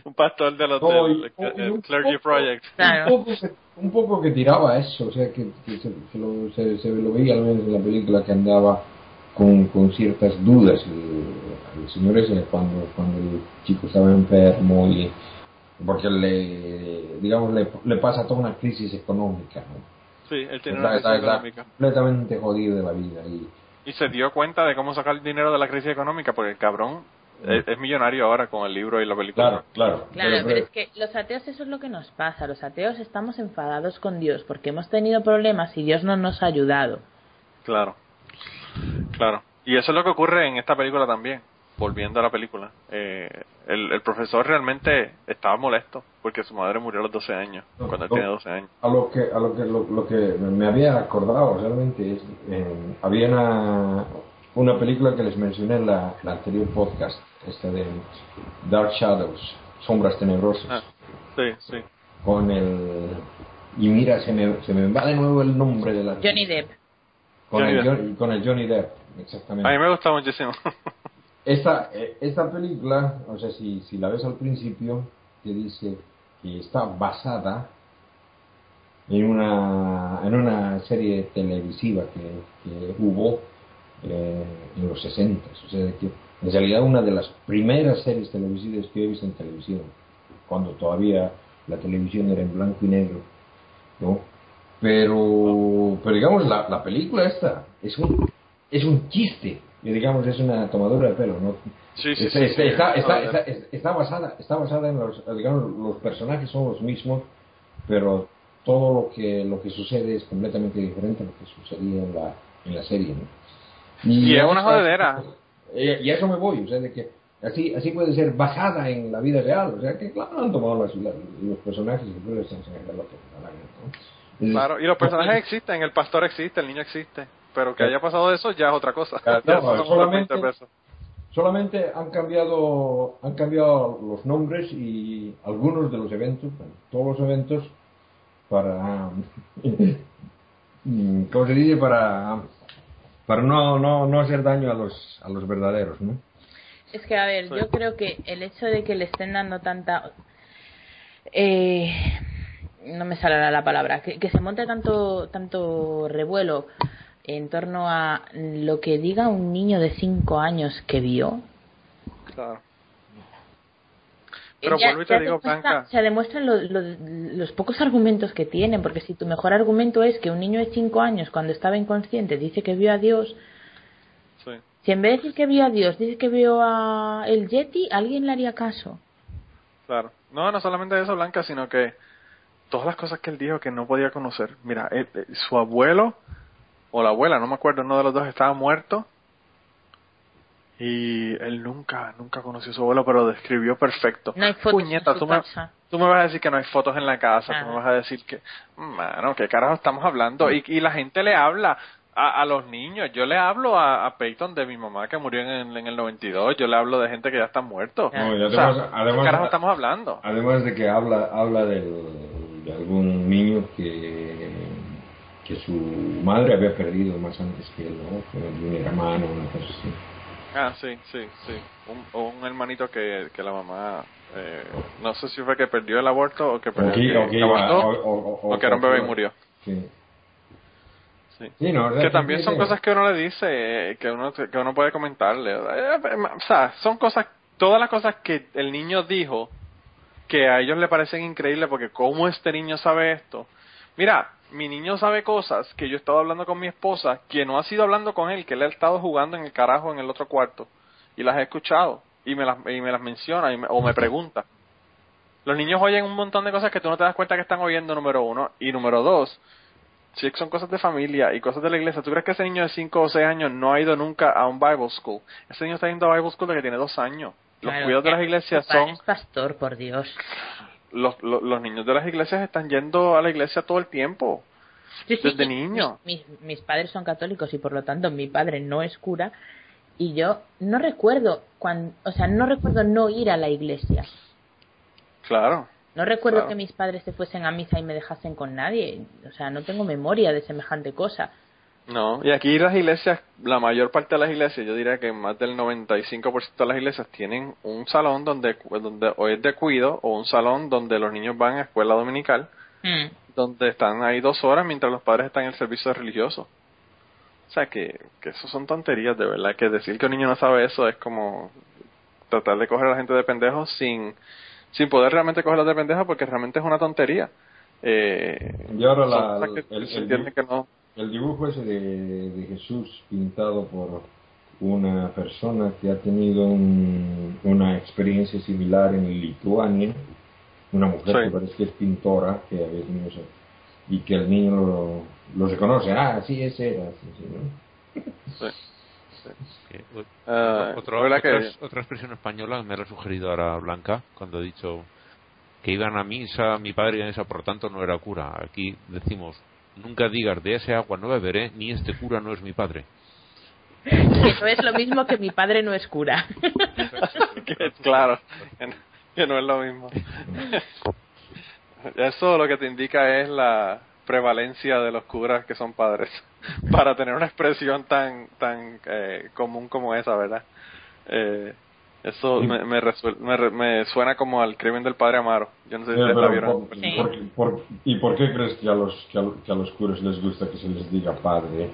un pastor de los No, del el Clergy poco- Project. Claro. Un, poco, que- un poco que tiraba eso, o sea, que, que se, que lo, se, se lo veía al menos en la película que andaba con, con ciertas dudas el, el señor ese cuando, cuando el chico estaba enfermo y porque le digamos le, le pasa toda una crisis económica ¿no? Sí, él tiene está, una crisis está económica. completamente jodido de la vida y Y se dio cuenta de cómo sacar dinero de la crisis económica, porque el cabrón es, es millonario ahora con el libro y la película. claro claro Claro, pero- pero es que los ateos eso es lo que nos pasa. Los ateos estamos enfadados con Dios porque hemos tenido problemas y Dios no nos ha ayudado. Claro, claro. Y eso es lo que ocurre en esta película también. Volviendo a la película, eh, el, el profesor realmente estaba molesto porque su madre murió a los 12 años, No, cuando él no. tenía 12 años. a lo que a lo que lo, lo que me había acordado realmente es eh, había una una película que les mencioné en la, la anterior podcast esta de Dark Shadows sombras tenebrosas Ah, sí, sí. con el y mira se me se me va de nuevo el nombre de la Johnny Depp. Con Johnny el. Johnny- con el Johnny Depp exactamente A mí me gusta muchísimo. esta, eh, esta película, o sea, si, si la ves al principio, te dice que está basada en una, en una serie televisiva que, que hubo eh, en los 60. O sea, que en realidad una de las primeras series televisivas que he visto en televisión, cuando todavía la televisión era en blanco y negro, ¿no? Pero, pero digamos, la, la película esta es un, es un chiste, y digamos, es una tomadura de pelo, ¿no? Sí, sí, Está, sí, está- sí, está- eso está- es. está- está basada, está basada en los, digamos, los personajes son los mismos, pero todo lo que lo que sucede es completamente diferente a lo que sucedía en la, en la serie. ¿no? Y es a una jodedera. Y, y a eso me voy, o sea, de que así así puede ser basada en la vida real, o sea, que claro, han tomado las- la- los personajes y que les da la gana, ¿no? Es- Claro, y los personajes existen, el pastor existe, el niño existe, pero que haya pasado eso ya es otra cosa. Claro, Ya no, solamente- 20 pesos. Solamente han cambiado, han cambiado los nombres y algunos de los eventos, bueno, todos los eventos, para, mm, ¿cómo se dice? Para, para no, no, no hacer daño a los, a los verdaderos, ¿no? Es que, a ver, yo creo que el hecho de que le estén dando tanta... Eh, no me sale la palabra. Que, que se monte tanto, tanto revuelo en torno a lo que diga un niño de 5 años que vio. Claro. Pero ya- y te ya digo, demuestra- Blanca, Se demuestran lo- lo- los pocos argumentos que tienen, porque si tu mejor argumento es que un niño de 5 años, cuando estaba inconsciente, dice que vio a Dios, sí. si en vez de decir que vio a Dios, dice que vio a el Yeti, alguien le haría caso. Claro. No, no solamente eso, Blanca, sino que todas las cosas que él dijo que no podía conocer. Mira, él- eh, su abuelo o la abuela, no me acuerdo, uno de los dos estaba muerto y él nunca, nunca conoció a su abuelo, pero lo describió perfecto. No hay fotos Puñeta, en su tú me, casa. tú me vas a decir que no hay fotos en la casa, tú Ah. me vas a decir que, mano, ¿qué carajo estamos hablando? Y, y la gente le habla. A, a los niños, yo le hablo a, a Peyton de mi mamá que murió en el, en el 92, yo le hablo de gente que ya está muerto. No, y O sea, además- ¿qué además- carajo estamos hablando? Además de que habla, habla del- de algún niño que, que su madre había perdido más antes que él, ¿no? Un hermano, una cosa así. Ah, sí, sí, sí. Un, hermanito que, que la mamá, eh, no sé si fue que perdió el aborto o que perdió O que- o que iba- o- o- era un bebé y murió. Sí. Sí. No, Que también son cosas que uno le dice, eh, que uno, que uno puede comentarle. Eh, O sea, son cosas, todas las cosas que el niño dijo que a ellos le parecen increíbles porque cómo este niño sabe esto. Mira, mi niño sabe cosas que yo he estado hablando con mi esposa, que no ha sido hablando con él, que él ha estado jugando en el carajo en el otro cuarto y las he escuchado y me las, y me las menciona y me- o me pregunta. Los niños oyen un montón de cosas que tú no te das cuenta que están oyendo, número uno. Y número dos, si son cosas de familia y cosas de la iglesia, ¿tú crees que ese niño de 5 o 6 años no ha ido nunca a un Bible School? Ese niño está yendo a Bible School desde que tiene dos años. Los Claro, cuidados de las iglesias son... Es pastor, por Dios. Los, los, los niños de las iglesias están yendo a la iglesia todo el tiempo. Sí, sí, Desde niño. mi- Mis, mis padres son católicos y por lo tanto mi padre no es cura y yo no recuerdo cuando, o sea, no recuerdo no ir a la iglesia. Claro. No recuerdo Claro. que mis padres se fuesen a misa y me dejasen con nadie. O sea, no tengo memoria de semejante cosa. No, y aquí las iglesias, la mayor parte de las iglesias, yo diría que más del 95% de las iglesias tienen un salón donde, donde o es de cuido o un salón donde los niños van a escuela dominical, Mm. donde están ahí dos horas mientras los padres están en el servicio religioso. O sea, que, que eso son tonterías, de verdad, que decir que un niño no sabe eso es como tratar de coger a la gente de pendejos sin, sin poder realmente cogerlos de pendejos porque realmente es una tontería. Eh, Y ahora la- que el- se el- que no. El dibujo ese de, de Jesús pintado por una persona que ha tenido un- una experiencia similar en Lituania, una mujer Sí. que parece que es pintora, que había tenido y que el niño lo, lo reconoce, ah, sí, ese era, sí, sí, ¿no? Que, o- Ah, otro- ¿verdad que- otra, expresión española me la ha sugerido ahora Blanca cuando ha dicho que iban a misa, mi padre iba a misa, por lo tanto no era cura. Aquí decimos, nunca digas de ese agua no beberé, ni este cura no es mi padre. No es lo mismo que mi padre no es cura. claro, que no es lo mismo. Eso lo que te indica es la prevalencia de los curas que son padres para tener una expresión tan tan eh, común como esa, ¿verdad? Eh, eso me, me, resuel- me, suena como al crimen del padre Amaro. Yo no sé si Eh, la vieron. por- Sí. por- por- ¿Y por qué crees que a, los, que, a, que a los curas les gusta que se les diga padre?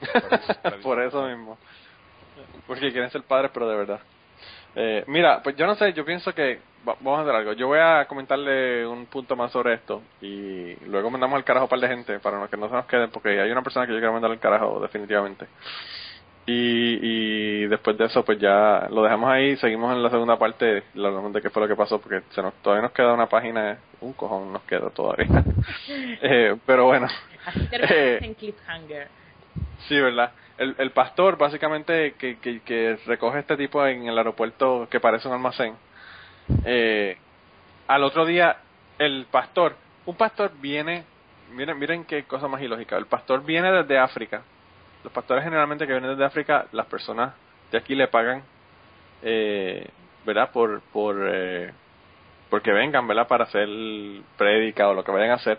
Por eso mismo. Porque quieren ser padres, pero de verdad. Eh, mira, pues yo no sé, yo pienso que va- vamos a hacer algo. Yo voy a comentarle un punto más sobre esto y luego mandamos al carajo a un par de gente para que no se nos queden, porque hay una persona que yo quiero mandar al carajo definitivamente. Y, y después de eso, pues ya lo dejamos ahí. Seguimos en la segunda parte. Hablamos de qué fue lo que pasó, porque se nos, todavía nos queda una página. Un cojón nos queda todavía. eh, pero bueno. Así Eh, en cliffhanger. Sí, ¿verdad? El, el pastor, básicamente, que, que, que recoge este tipo en el aeropuerto que parece un almacén. Eh, al otro día, el pastor, un pastor viene, miren, miren qué cosa más ilógica. El pastor viene desde África. Los pastores generalmente que vienen desde África, las personas de aquí le pagan, eh, ¿verdad? Por, por, eh, porque vengan, ¿verdad? Para hacer prédica o lo que vayan a hacer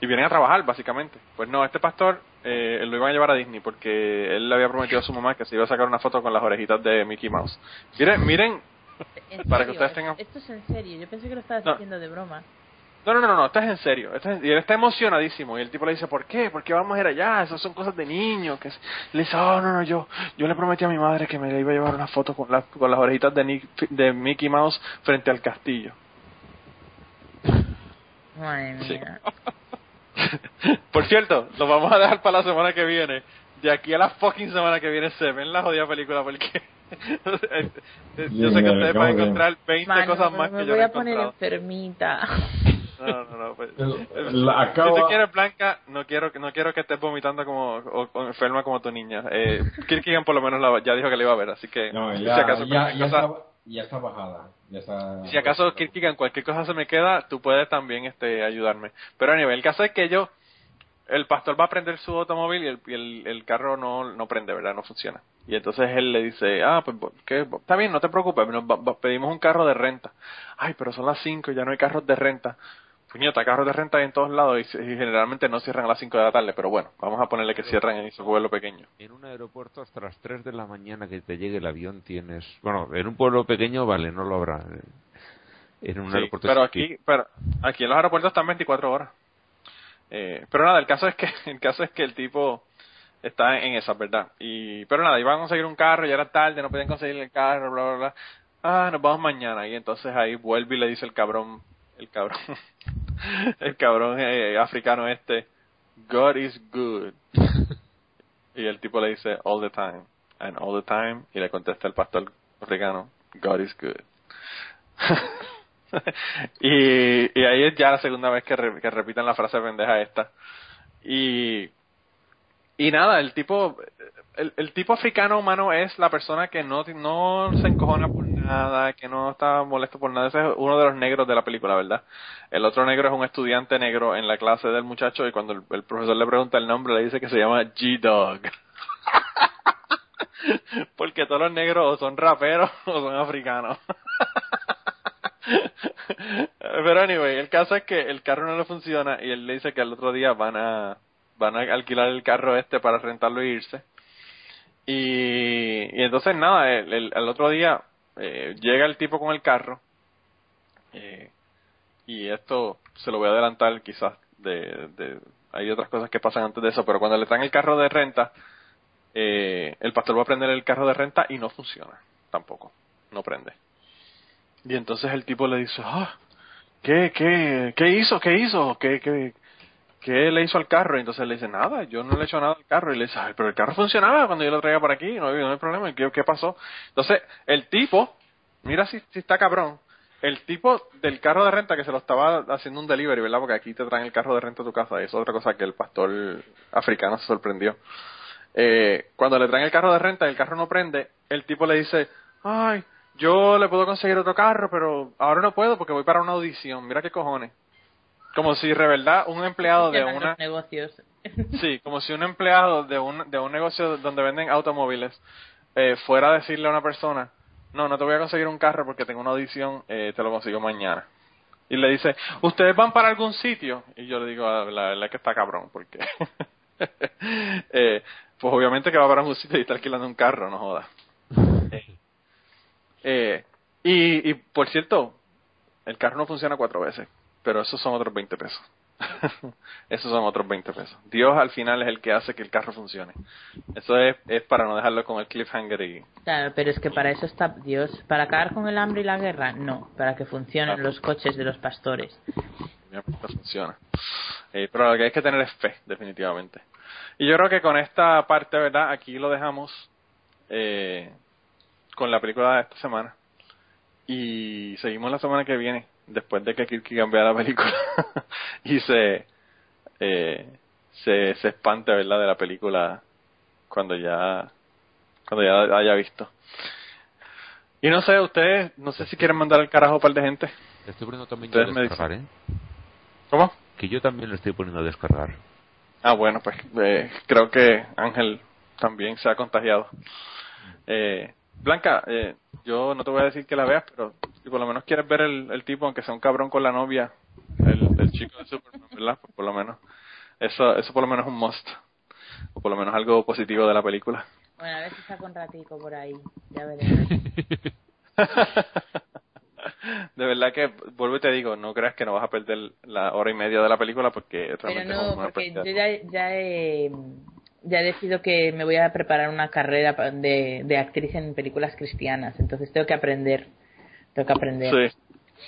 y vienen a trabajar básicamente. Pues no, este pastor eh, lo iban a llevar a Disney porque él le había prometido a su mamá que se iba a sacar una foto con las orejitas de Mickey Mouse. Miren, miren, ¿En para que serio? ustedes tengan- Esto es en serio. Yo pensé que lo estabas No. haciendo de broma. no, no, no, no, esto es en serio. Esto es- y él está emocionadísimo y el tipo le dice, ¿por qué? ¿Por qué vamos a ir allá? Esas son cosas de niños. Que es-". Le dice, oh, no, no, yo, yo le prometí a mi madre que me le iba a llevar una foto con, las con las orejitas de, Nick- de Mickey Mouse frente al castillo. Madre Sí. mía. Por cierto, lo vamos a dejar para la semana que viene. De aquí a la fucking semana que viene se ven la jodida película porque yo sé que ustedes ¿cómo van a encontrar 20 Mano, cosas más que yo voy a poner enfermita. No, no, no. pues, La- acaba- Si te quieres blanca, no quiero, no quiero que estés vomitando como o, o enferma como tu niña. Eh, Kirkigan por lo menos la- ya dijo que la iba a ver, así que No, si acaso ya, cualquier ya, cosa, está, ya está bajada. Ya está, si acaso Kirkigan cualquier cosa se me queda, tú puedes también este ayudarme. Pero a nivel, el caso es que yo el pastor va a prender su automóvil y el, y el, el carro no, no prende, ¿verdad? No funciona. Y entonces él le dice, ah, pues ¿qué? está bien, no te preocupes, nos va- va- pedimos un carro de renta. Ay, pero son las 5 ya no hay carros de renta. Puñeta, carros de renta hay en todos lados y, y generalmente no cierran a las 5 de la tarde, pero bueno, vamos a ponerle que cierran en su pueblo pequeño. En un aeropuerto hasta las 3 de la mañana que te llegue el avión tienes... Bueno, en un pueblo pequeño, vale, no lo habrá. En un Sí, aeropuerto pero aquí, pero aquí en los aeropuertos están 24 horas. Eh, pero nada, el caso es que el caso es que el tipo está en esa, ¿verdad? Y pero nada, iban a conseguir un carro, ya era tarde, no podían conseguir el carro, bla bla bla. Ah, nos vamos mañana y entonces ahí vuelve y le dice el cabrón, el cabrón, el cabrón eh, africano este, God is good. y el tipo le dice all the time and all the time y le contesta el pastor africano, God is good. y, ahí es ya la segunda vez que, re- que repiten la frase pendeja esta. Y, y nada, el tipo, el, el tipo africano humano es la persona que no, no se encojona por nada, que no está molesto por nada. Ese es uno de los negros de la película, ¿verdad? El otro negro es un estudiante negro en la clase del muchacho y cuando el, el profesor le pregunta el nombre le dice que se llama G-Dog. Porque todos los negros o son raperos o son africanos. Pero anyway, el caso es que el carro no le funciona y él le dice que al otro día van a van a alquilar el carro este para rentarlo e irse. Y, y entonces nada, el, otro día eh, llega el tipo con el carro eh, y esto se lo voy a adelantar quizás de hay otras cosas que pasan antes de eso, pero cuando le traen el carro de renta eh, el pastor va a prender el carro de renta y no funciona tampoco, no prende. Y entonces el tipo le dice, ah, ¿qué, qué, qué hizo? ¿Qué hizo? ¿Qué, qué, qué le hizo al carro? Y entonces le dice, nada, yo no le he hecho nada al carro. Y le dice, "Ay, pero el carro funcionaba cuando yo lo traía por aquí, no, no hay problema. ¿Y ¿Qué, ¿Qué pasó? Entonces el tipo, mira si, si está cabrón, el tipo del carro de renta que se lo estaba haciendo un delivery, ¿verdad? Porque aquí te traen el carro de renta a tu casa. Es otra cosa que el pastor africano se sorprendió. Eh, cuando le traen el carro de renta y el carro no prende, el tipo le dice, ay, yo le puedo conseguir otro carro, pero ahora no puedo porque voy para una audición. Mira qué cojones. Como si, de verdad, un empleado de una... negocios. Sí, como si un empleado de un, de un negocio donde venden automóviles eh, fuera a decirle a una persona, no, no te voy a conseguir un carro porque tengo una audición, eh, te lo consigo mañana. Y le dice, ¿ustedes van para algún sitio? Y yo le digo, "Ah, la verdad es que está cabrón, porque... eh, pues obviamente que va para algún sitio y está alquilando un carro, no joda. Eh, y, y, por cierto, el carro no funciona cuatro veces, pero esos son otros 20 pesos. esos son otros 20 pesos. Dios al final es el que hace que el carro funcione. Eso es, es para no dejarlo con el cliffhanger y... Claro, pero es que para eso está Dios. ¿Para acabar con el hambre y la guerra? No, para que funcionen Claro. los coches de los pastores. no funciona. Eh, pero lo que hay que tener es fe, definitivamente. Y yo creo que con esta parte, ¿verdad? Aquí lo dejamos. eh, con la película de esta semana. Y seguimos la semana que viene, después de que Kirky cambiara la película. y se, eh, se, se espante, ¿verdad?, de la película cuando ya, cuando ya haya visto. Y no sé, ustedes, no sé si quieren mandar al carajo a un par de gente. Estoy poniendo también yo a descargar, ¿eh? ¿Cómo? Que yo también lo estoy poniendo a descargar. Ah, bueno, pues eh, creo que Ángel también se ha contagiado. Eh, Blanca, eh, yo no te voy a decir que la veas, pero si por lo menos quieres ver el, el tipo, aunque sea un cabrón con la novia, el, el chico de Superman, ¿verdad? Pues por lo menos, eso, eso por lo menos es un must. O por lo menos algo positivo de la película. Bueno, a ver si saco un ratico por ahí. Ya veremos. de verdad que, vuelvo y te digo, no creas que no vas a perder la hora y media de la película porque Pero realmente no, es una porque yo ya, ya he ya he decidido que me voy a preparar una carrera de, de actriz en películas cristianas, entonces tengo que aprender, tengo que aprender.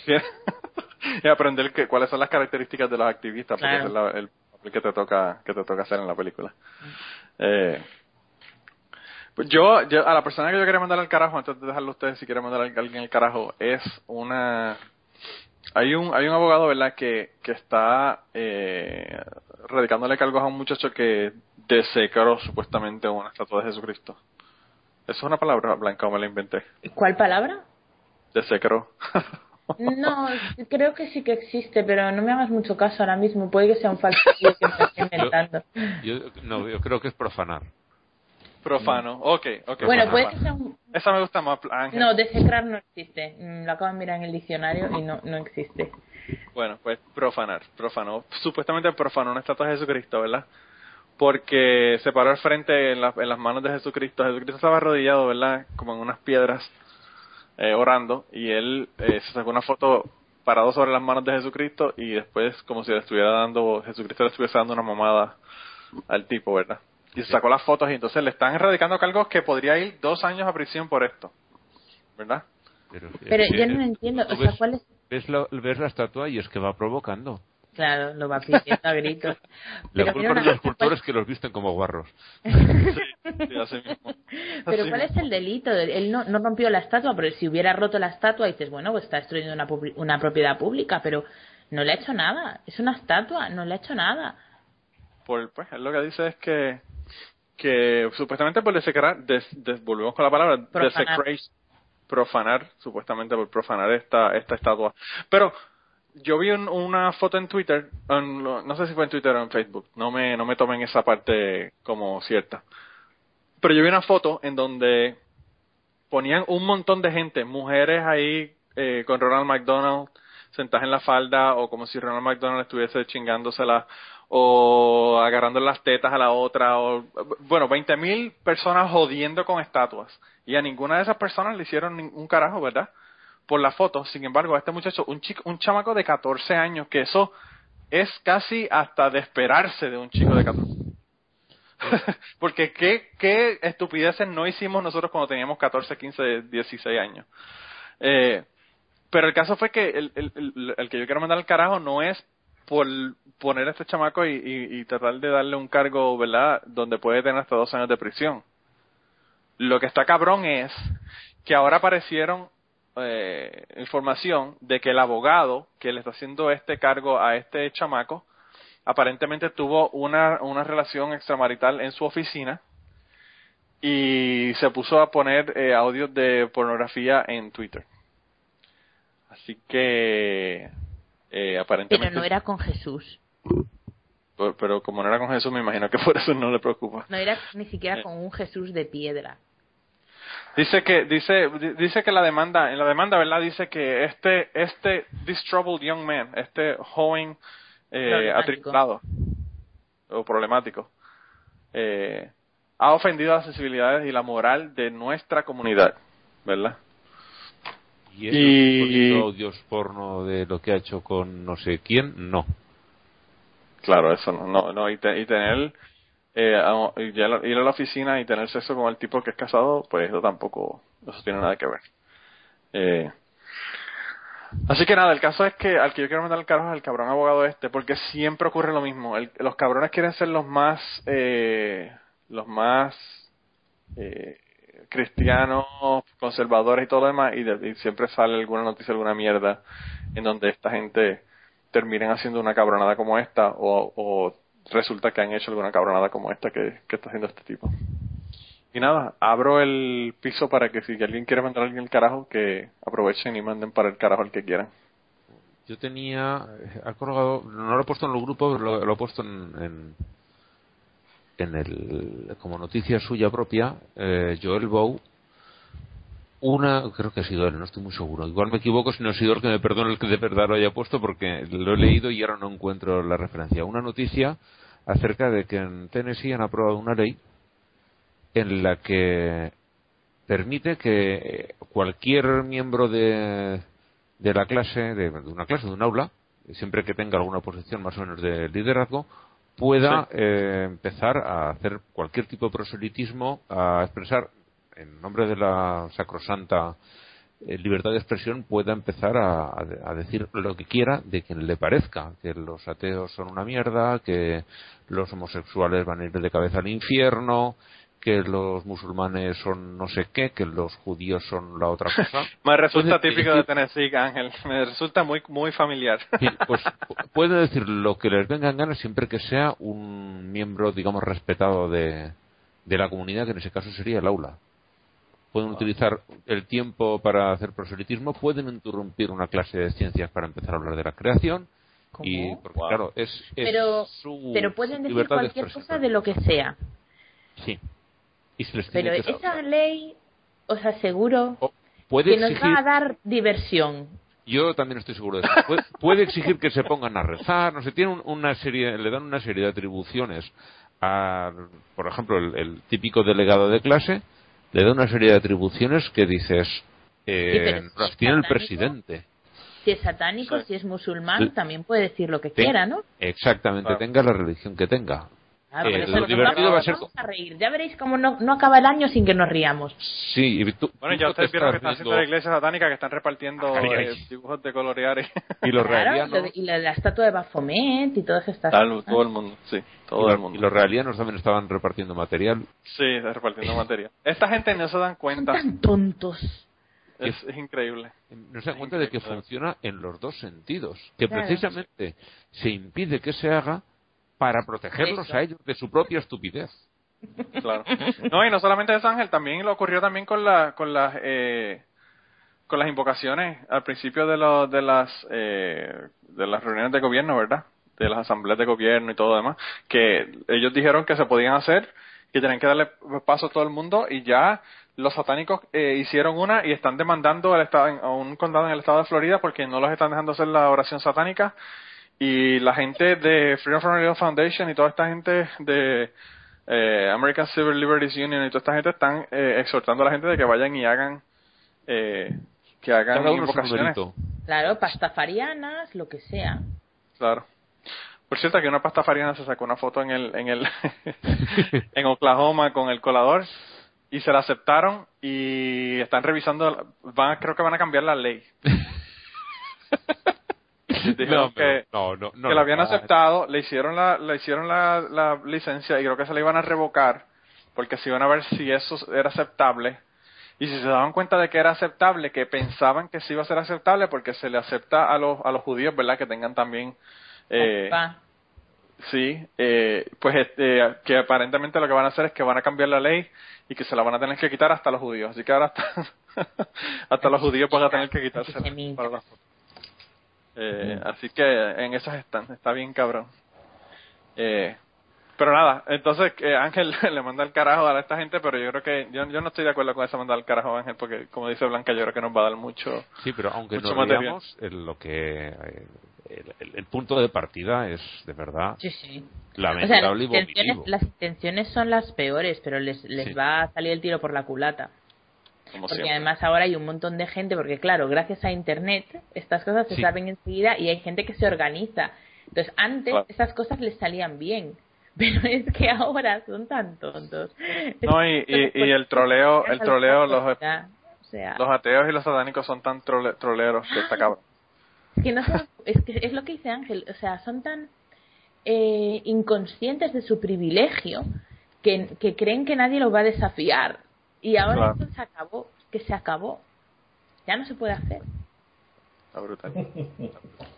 Sí. y aprender que, cuáles son las características de los activistas, porque Claro. ese es la- el papel que te toca que te toca hacer en la película. Eh, pues yo, yo, a la persona que yo quería mandar al carajo, antes de dejarlo a ustedes, si quieren mandar a alguien al carajo, es una... Hay un, hay un abogado, ¿verdad?, que, que está eh, radicándole cargos a un muchacho que desecró supuestamente una estatua de Jesucristo. ¿Eso es una palabra blanca o me la inventé? ¿Cuál palabra? Desecró. No, creo que sí que existe, pero no me hagas mucho caso ahora mismo. Puede que sea un falso que me estoy inventando. Yo, no, yo creo que es profanar. Profano. Ok, ok. Bueno, profano. puede que sea un... Esa me gusta más, Ángel. No, desecrar no existe. Mm, Lo acabo de mirar en el diccionario y no, no existe. Bueno, pues profanar. Profanó. Supuestamente profanó una estatua de Jesucristo, ¿verdad? Porque se paró al frente en, la- en las manos de Jesucristo. Jesucristo estaba arrodillado, ¿verdad? Como en unas piedras, eh, orando. Y él eh, se sacó una foto parado sobre las manos de Jesucristo y después como si le estuviera dando, Jesucristo le estuviese dando una mamada al tipo, ¿verdad? Y se sacó las fotos y entonces le están erradicando cargos que podría ir dos años a prisión por esto, ¿verdad? Pero, yo no entiendo, tú o sea, ves- ¿cuál es? ves la, ves la estatua y es que va provocando. Claro, lo va pidiendo a gritos. Pero culpa de los cosa, ¿cuál- cultores que los visten como guarros. Sí, así mismo. Pero ¿cuál es el delito? Él no, no rompió la estatua, pero si hubiera roto la estatua dices, bueno, pues está destruyendo una, una propiedad pública, pero no le ha hecho nada. Es una estatua, no le ha hecho nada. por pues lo que dice es que que supuestamente por desecrar des, des- volvemos con la palabra Profanar. profanar supuestamente por profanar esta esta estatua pero yo vi un- una foto en Twitter no sé si fue en Twitter o en Facebook no me no me tomen esa parte como cierta pero yo vi una foto en donde ponían un montón de gente mujeres ahí eh, con Ronald McDonald sentadas en la falda o como si Ronald McDonald estuviese chingándosela o agarrando las tetas a la otra o bueno 20.000 mil personas jodiendo con estatuas y a ninguna de esas personas le hicieron ningún carajo verdad por la foto sin embargo a este muchacho un chico un chamaco de 14 años que eso es casi hasta de esperarse de un chico de 14 porque qué, estupideces no hicimos nosotros cuando teníamos 14, 15, 16 años. Eh, pero el caso fue que el, el, el, que yo quiero mandar al carajo no es por poner a este chamaco y, y tratar de darle un cargo, ¿verdad?, donde puede tener hasta dos años de prisión. Lo que está cabrón es que ahora aparecieron eh, información de que el abogado que le está haciendo este cargo a este chamaco aparentemente tuvo una, una relación extramarital en su oficina y se puso a poner eh, audios de pornografía en Twitter. Así que eh, aparentemente... Pero no era con Jesús. Pero, pero como no era con Jesús, me imagino que por eso no le preocupa. No era ni siquiera con un Jesús de piedra. Dice que dice di- dice que la demanda en la demanda verdad dice que este este this troubled young man este joven eh, atribulado o problemático eh, ha ofendido las sensibilidades y la moral de nuestra comunidad verdad Y eso Y- audios porno de lo que ha hecho con no sé quién, no. claro eso no no, no y, te- y tener eh, ir a la oficina y tener sexo con el tipo que es casado pues eso tampoco eso tiene nada que ver eh, Así que nada, el caso es que al que yo quiero mandar el carajo es el cabrón abogado este, porque siempre ocurre lo mismo. El- los cabrones quieren ser los más, eh, los más eh, cristianos, conservadores y todo lo demás, y, siempre sale alguna noticia, alguna mierda, en donde esta gente terminen haciendo una cabronada como esta, o resulta que han hecho alguna cabronada como esta que, está haciendo este tipo. Y nada, abro el piso para que si alguien quiere mandar a alguien el carajo, que aprovechen y manden para el carajo el que quieran. Yo tenía, eh, ha colgado, no lo he puesto en los grupos, lo, lo he puesto en, en, en el, como noticia suya propia, eh, Joel Bow, una, creo que ha sido él, no estoy muy seguro. Igual me equivoco, si no ha sido que me perdone el que de verdad lo haya puesto porque lo he leído y ahora no encuentro la referencia. Una noticia acerca de que en Tennessee han aprobado una ley en la que permite que cualquier miembro de, de la clase, de, de una clase, de un aula, siempre que tenga alguna posición más o menos de liderazgo, pueda eh, empezar a hacer cualquier tipo de proselitismo, a expresar en nombre de la sacrosanta eh, libertad de expresión, pueda empezar a, a de- a decir lo que quiera de quien le parezca, que los ateos son una mierda, que los homosexuales van a ir de cabeza al infierno, que los musulmanes son no sé qué, que los judíos son la otra cosa. Me resulta típico de Tennessee, Ángel. Me resulta muy muy familiar. Sí, pues pu- puede decir lo que les venga en gana siempre que sea un miembro, digamos, respetado de, de la comunidad, que en ese caso sería el aula. Pueden utilizar el tiempo para hacer proselitismo, pueden interrumpir una clase de ciencias para empezar a hablar de la creación. ¿Cómo? Y, porque, Wow. claro, es, es pero, su, pero pueden decir de cualquier cosa de lo que sea. Sí. Y se les Pero tiene que esa ley, os aseguro O puede que nos exigir, va a dar diversión. yo también estoy seguro de eso. Puede, puede exigir que se pongan a rezar, no sé, tiene un- una serie, le dan una serie de atribuciones a, por ejemplo, el, el típico delegado de clase, le da una serie de atribuciones que dices, eh, Sí, pero si las es tiene el presidente. Si es satánico, Sí. si es musulmán, también puede decir lo que quiera, ¿no? Exactamente, Claro. tenga la religión que tenga. Claro, Eh, lo divertido nos va a ser- vamos a reír. Ya veréis cómo no, no acaba el año sin que nos riamos. Sí, y tú, Bueno, ya ustedes te vieron que están haciendo la iglesia satánica que están repartiendo Ay, ay. eh, dibujos de colorear y y los Claro, realianos, y la, la estatua de Baphomet y todas estas tal, cosas. todo el mundo, sí, y todo el los- mundo. y los realianos también estaban repartiendo material. Sí, repartiendo materia. Esta gente no se dan Son cuenta. tan tontos. Es, es increíble. no se dan cuenta de que funciona en los dos sentidos, que Claro. precisamente se impide que se haga para protegerlos Eso. a ellos de su propia estupidez. Claro. No, y no solamente eso, Ángel, también lo ocurrió también con la, con las, eh, con las invocaciones al principio de, los de las, eh, de las reuniones de gobierno, ¿verdad? De las asambleas de gobierno y todo lo demás, que ellos dijeron que se podían hacer, que tenían que darle paso a todo el mundo y ya los satánicos eh, hicieron una y están demandando al estado, a un condado en el estado de Florida porque no los están dejando hacer la oración satánica y la gente de Freedom from Religion Foundation y toda esta gente de eh, American Civil Liberties Union y toda esta gente están eh, exhortando a la gente de que vayan y hagan eh, que hagan invocaciones. Claro, pastafarianas, lo que sea. Claro. Por cierto, que una pastafariana se sacó una foto en el en el en Oklahoma con el colador y se la aceptaron y están revisando van creo que van a cambiar la ley. Dijeron No, que no, no, no, que la habían no. aceptado, le hicieron la, le hicieron la, la licencia y creo que se la iban a revocar porque se iban a ver si eso era aceptable y si se daban cuenta de que era aceptable, que pensaban que sí iba a ser aceptable porque se le acepta a los, a los judíos, ¿verdad? Que tengan también, eh, sí, eh, pues este, que aparentemente lo que van a hacer es que van a cambiar la ley y que se la van a tener que quitar hasta los judíos. Así que ahora hasta, hasta los judíos van a tener que quitársela Eh, Así que en esas están, está bien cabrón. Eh, pero nada, entonces eh, Ángel le manda el carajo a esta gente, pero yo creo que yo, yo no estoy de acuerdo con esa mandar el carajo a Ángel, porque como dice Blanca, yo creo que nos va a dar mucho. Sí, pero aunque Mucho nos material. veamos, lo que eh, el, el- el punto de partida es de verdad Sí, sí. O sea, las lamentable y intenciones, las intenciones son las peores, pero les, les Sí. va a salir el tiro por la culata. Como Porque siempre. además ahora hay un montón de gente, porque claro, gracias a Internet estas cosas se Sí. saben enseguida y hay gente que se organiza. Entonces antes Claro. esas cosas les salían bien, pero es que ahora son tan tontos. No, y, y, y el troleo, el troleo, los, los ateos y los satánicos son tan trole- troleros que está cabrón. Es que no se- es que es lo que dice Ángel, o sea, son tan eh, inconscientes de su privilegio que, que creen que nadie los va a desafiar. Y ahora Claro. esto se acabó, que se acabó. Ya no se puede hacer. Está brutal.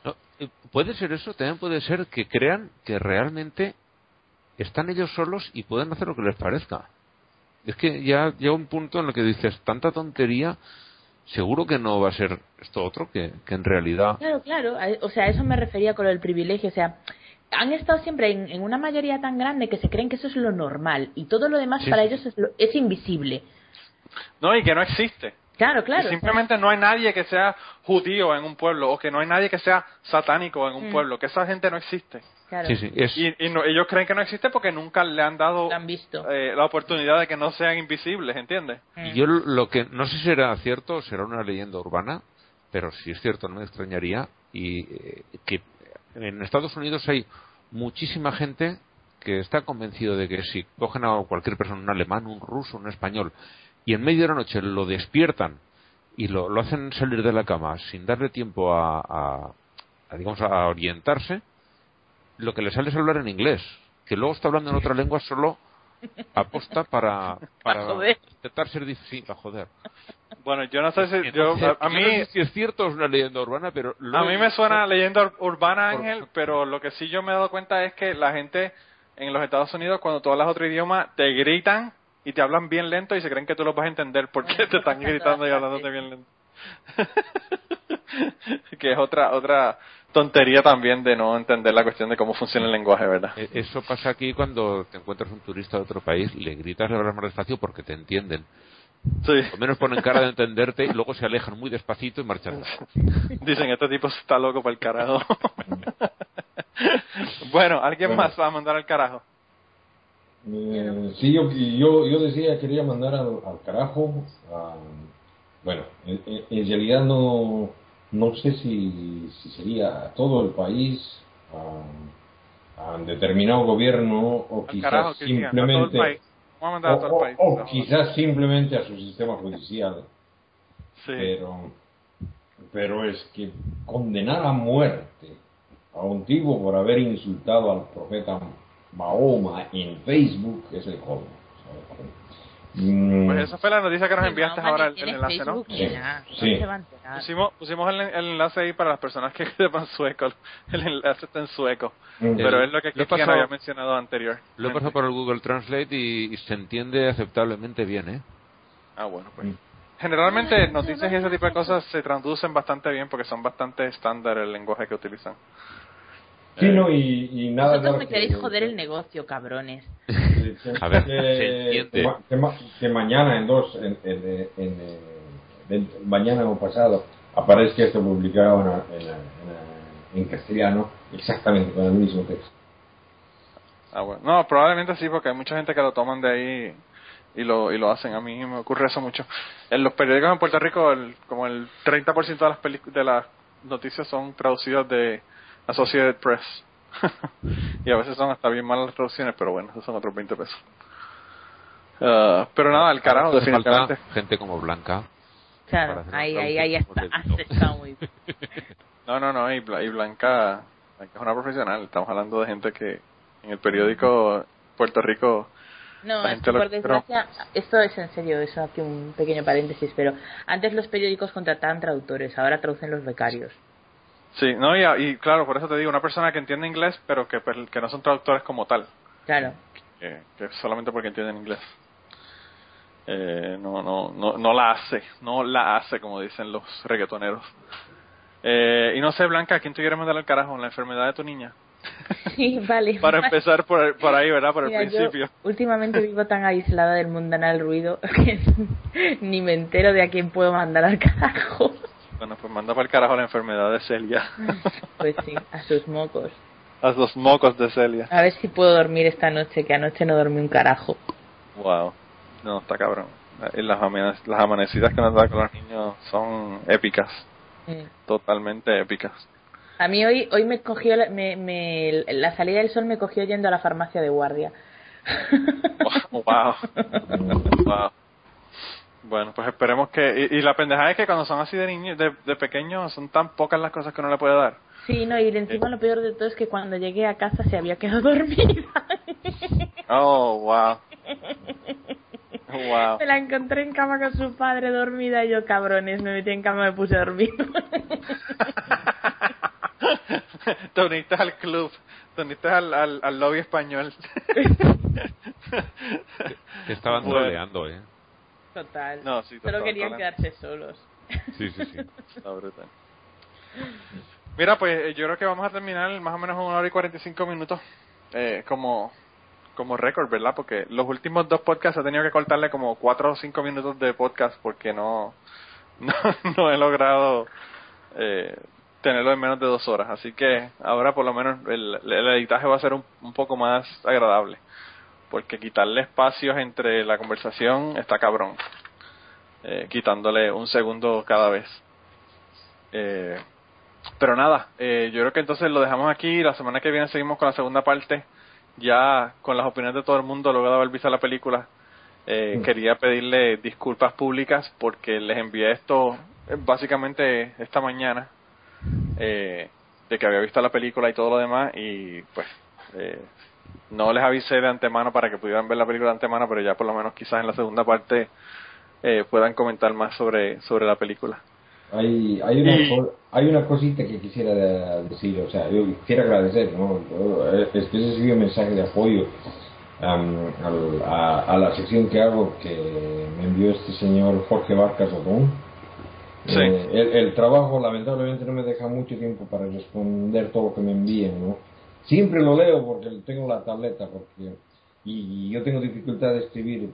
No, eh, puede ser eso, también puede ser que crean que realmente están ellos solos y pueden hacer lo que les parezca. Es que ya llega un punto en el que dices, tanta tontería, seguro que no va a ser esto otro, que, que en realidad... Claro, claro. O sea, a eso me refería con lo del privilegio. O sea, han estado siempre en, en una mayoría tan grande que se creen que eso es lo normal y todo lo demás Sí, para ellos es, lo- es invisible. No, y que no existe. Claro, claro. Y o sea, simplemente no hay nadie que sea judío en un pueblo o que no hay nadie que sea satánico en un Mm. pueblo, que esa gente no existe. claro, Sí, sí, es... Y, y no- ellos creen que no existe porque nunca le han dado han visto. eh, la oportunidad de que no sean invisibles, ¿entiendes? Mm. Y yo lo que no sé si será cierto, será una leyenda urbana, pero si es cierto no me extrañaría y eh, que en Estados Unidos hay muchísima gente que está convencido de que si cogen a cualquier persona, un alemán, un ruso, un español, y en medio de la noche lo despiertan y lo, lo hacen salir de la cama sin darle tiempo a, a- a, digamos a orientarse, lo que le sale es hablar en inglés, que luego está hablando en otra lengua solo aposta para, para joder. intentar ser dif- sí, para joder. Bueno, yo no sé si... Yo, a, a yo no mí... sé si es cierto o es una leyenda urbana, pero lo A mí me suena leyenda ur- urbana, Por- Ángel, pero lo que sí yo me he dado cuenta es que la gente en los Estados Unidos, cuando tú hablas otro idioma, te gritan y te hablan bien lento y se creen que tú los vas a entender porque te están gritando y hablándote bien lento. que es otra otra tontería también de no entender la cuestión de cómo funciona el lenguaje, ¿verdad? Eh, Eso pasa aquí cuando te encuentras un turista de otro país, le gritas le hablas más despacio porque te entienden. Sí. Al menos ponen cara de entenderte y luego se alejan muy despacito y marchan. Dicen, este tipo está loco para el carajo. bueno, ¿alguien Bueno. más va a mandar al carajo? Eh, sí, yo, yo, yo decía, quería mandar al, al carajo. a- bueno, en, en- en realidad no, no sé si, si sería a todo el país, a, a determinado gobierno o carajo, quizás que digan, a todo el simplemente. país. A todo o- el país. o- o quizás simplemente a su sistema judicial. Sí. Pero, pero es que condenar a muerte a un tipo por haber insultado al profeta Mahoma en Facebook es el colmo. Mm, Pues esa fue la noticia que nos enviaste no, ahora, el, enlace, ¿no? Facebook nada, sí. Pusimos, pusimos el, el enlace ahí para las personas que sepan sueco. El enlace está en sueco. Mm. Pero es lo que pasado- había mencionado anterior. Lo he pasado por el Google Translate y, y se entiende aceptablemente bien, ¿eh? Ah, bueno, pues. Mm. Generalmente noticias y ese tipo de cosas se traducen bastante bien porque son bastante estándar el lenguaje que utilizan. Sí, no, y, y nada. Vosotros me que- queréis joder el negocio, cabrones. A ver, que- se entiende. que ma- Que, ma- que mañana en dos, en, en, en, eh, en- mañana o pasado, aparezca esto publicado en, en, en, en castellano, exactamente con el mismo texto. Ah, bueno. No, probablemente sí, porque hay mucha gente que lo toman de ahí y lo, y lo hacen. A mí me ocurre eso mucho. En los periódicos en Puerto Rico, el, como el 30% de las, de las noticias son traducidas de Associated Press. y a veces son hasta bien malas las traducciones, pero bueno, esos son otros 20 pesos. Ah, pero nada, el carajo, definitivamente. gente como Blanca. Claro, ahí, ahí, ahí está, muy bien. No, no, no, y, Bla- y Blanca, Blanca es una profesional. Estamos hablando de gente que en el periódico Puerto Rico No, La es gente que lo- por desgracia, esto es en serio, eso aquí un pequeño paréntesis, pero antes los periódicos contrataban traductores, ahora traducen los becarios. Sí, no, y, y claro, por eso te digo, una persona que entiende inglés, pero que, per- que no son traductores como tal, Claro. que, que solamente porque entienden inglés. Eh, no, no, no, no la hace, no la hace, como dicen los reggaetoneros. Eh, y no sé, Blanca, ¿a quién tú quieres mandar al carajo? ¿La enfermedad de tu niña? Sí, vale. Para empezar por, por ahí, ¿verdad? Por el yo principio. últimamente vivo tan aislada del mundanal ruido que ni me entero de a quién puedo mandar al carajo. Bueno, pues manda para el carajo la enfermedad de Celia. Pues sí, a sus mocos. a los mocos de Celia. A ver si puedo dormir esta noche, que anoche no dormí un carajo. Wow. No, está cabrón. Las, amane- las amanecidas que nos da con los niños son épicas. Mm. Totalmente épicas. A mí hoy hoy me cogió la, me, me- la salida del sol me cogió yendo a la farmacia de guardia. Wow. wow. Bueno, pues esperemos que... Y, y la pendejada es que cuando son así de niños, de, de pequeños, son tan pocas las cosas que uno le puede dar. Sí, no, y de encima lo peor de todo es que cuando llegué a casa se había quedado dormida. Oh, wow. Wow. Me la encontré en cama con su padre dormida y yo, cabrones, me metí en cama y me puse a dormir. te uniste al club, te uniste al, al, al lobby español. Que estaban Bueno. troleando, ¿eh? Total. No, sí, Solo total, querían total. quedarse solos. Sí, sí, sí. Está brutal. Mira, pues eh, yo creo que vamos a terminar más o menos en una hora y 45 minutos eh, como, como récord, ¿verdad? Porque los últimos dos podcasts he tenido que cortarle como 4 o 5 minutos de podcast porque no, no, no he logrado eh, tenerlo en menos de dos horas. Así que ahora por lo menos el, el editaje va a ser un, un poco más agradable. Porque quitarle espacios entre la conversación está cabrón. Eh, quitándole un segundo cada vez. Eh, pero nada, eh, yo creo que entonces lo dejamos aquí. La semana que viene seguimos con la segunda parte, ya con las opiniones de todo el mundo luego de haber visto la película. Eh, Mm. Quería pedirle disculpas públicas porque les envié esto eh, básicamente esta mañana, eh, de que había visto la película y todo lo demás, y pues eh, no les avisé de antemano para que pudieran ver la película de antemano, pero ya por lo menos quizás en la segunda parte eh, puedan comentar más sobre, sobre la película. Hay, hay, una, co- hay una cosita que quisiera de- decir, o sea, yo quisiera agradecer, ¿no? Eh, Es que ese un mensaje de apoyo al- a, a la sección que hago que me envió este señor Jorge Vargas Odón. Sí. Eh, el, el trabajo lamentablemente no me deja mucho tiempo para responder todo lo que me envíen, ¿no? Siempre lo leo porque tengo la tableta porque y yo tengo dificultad de escribir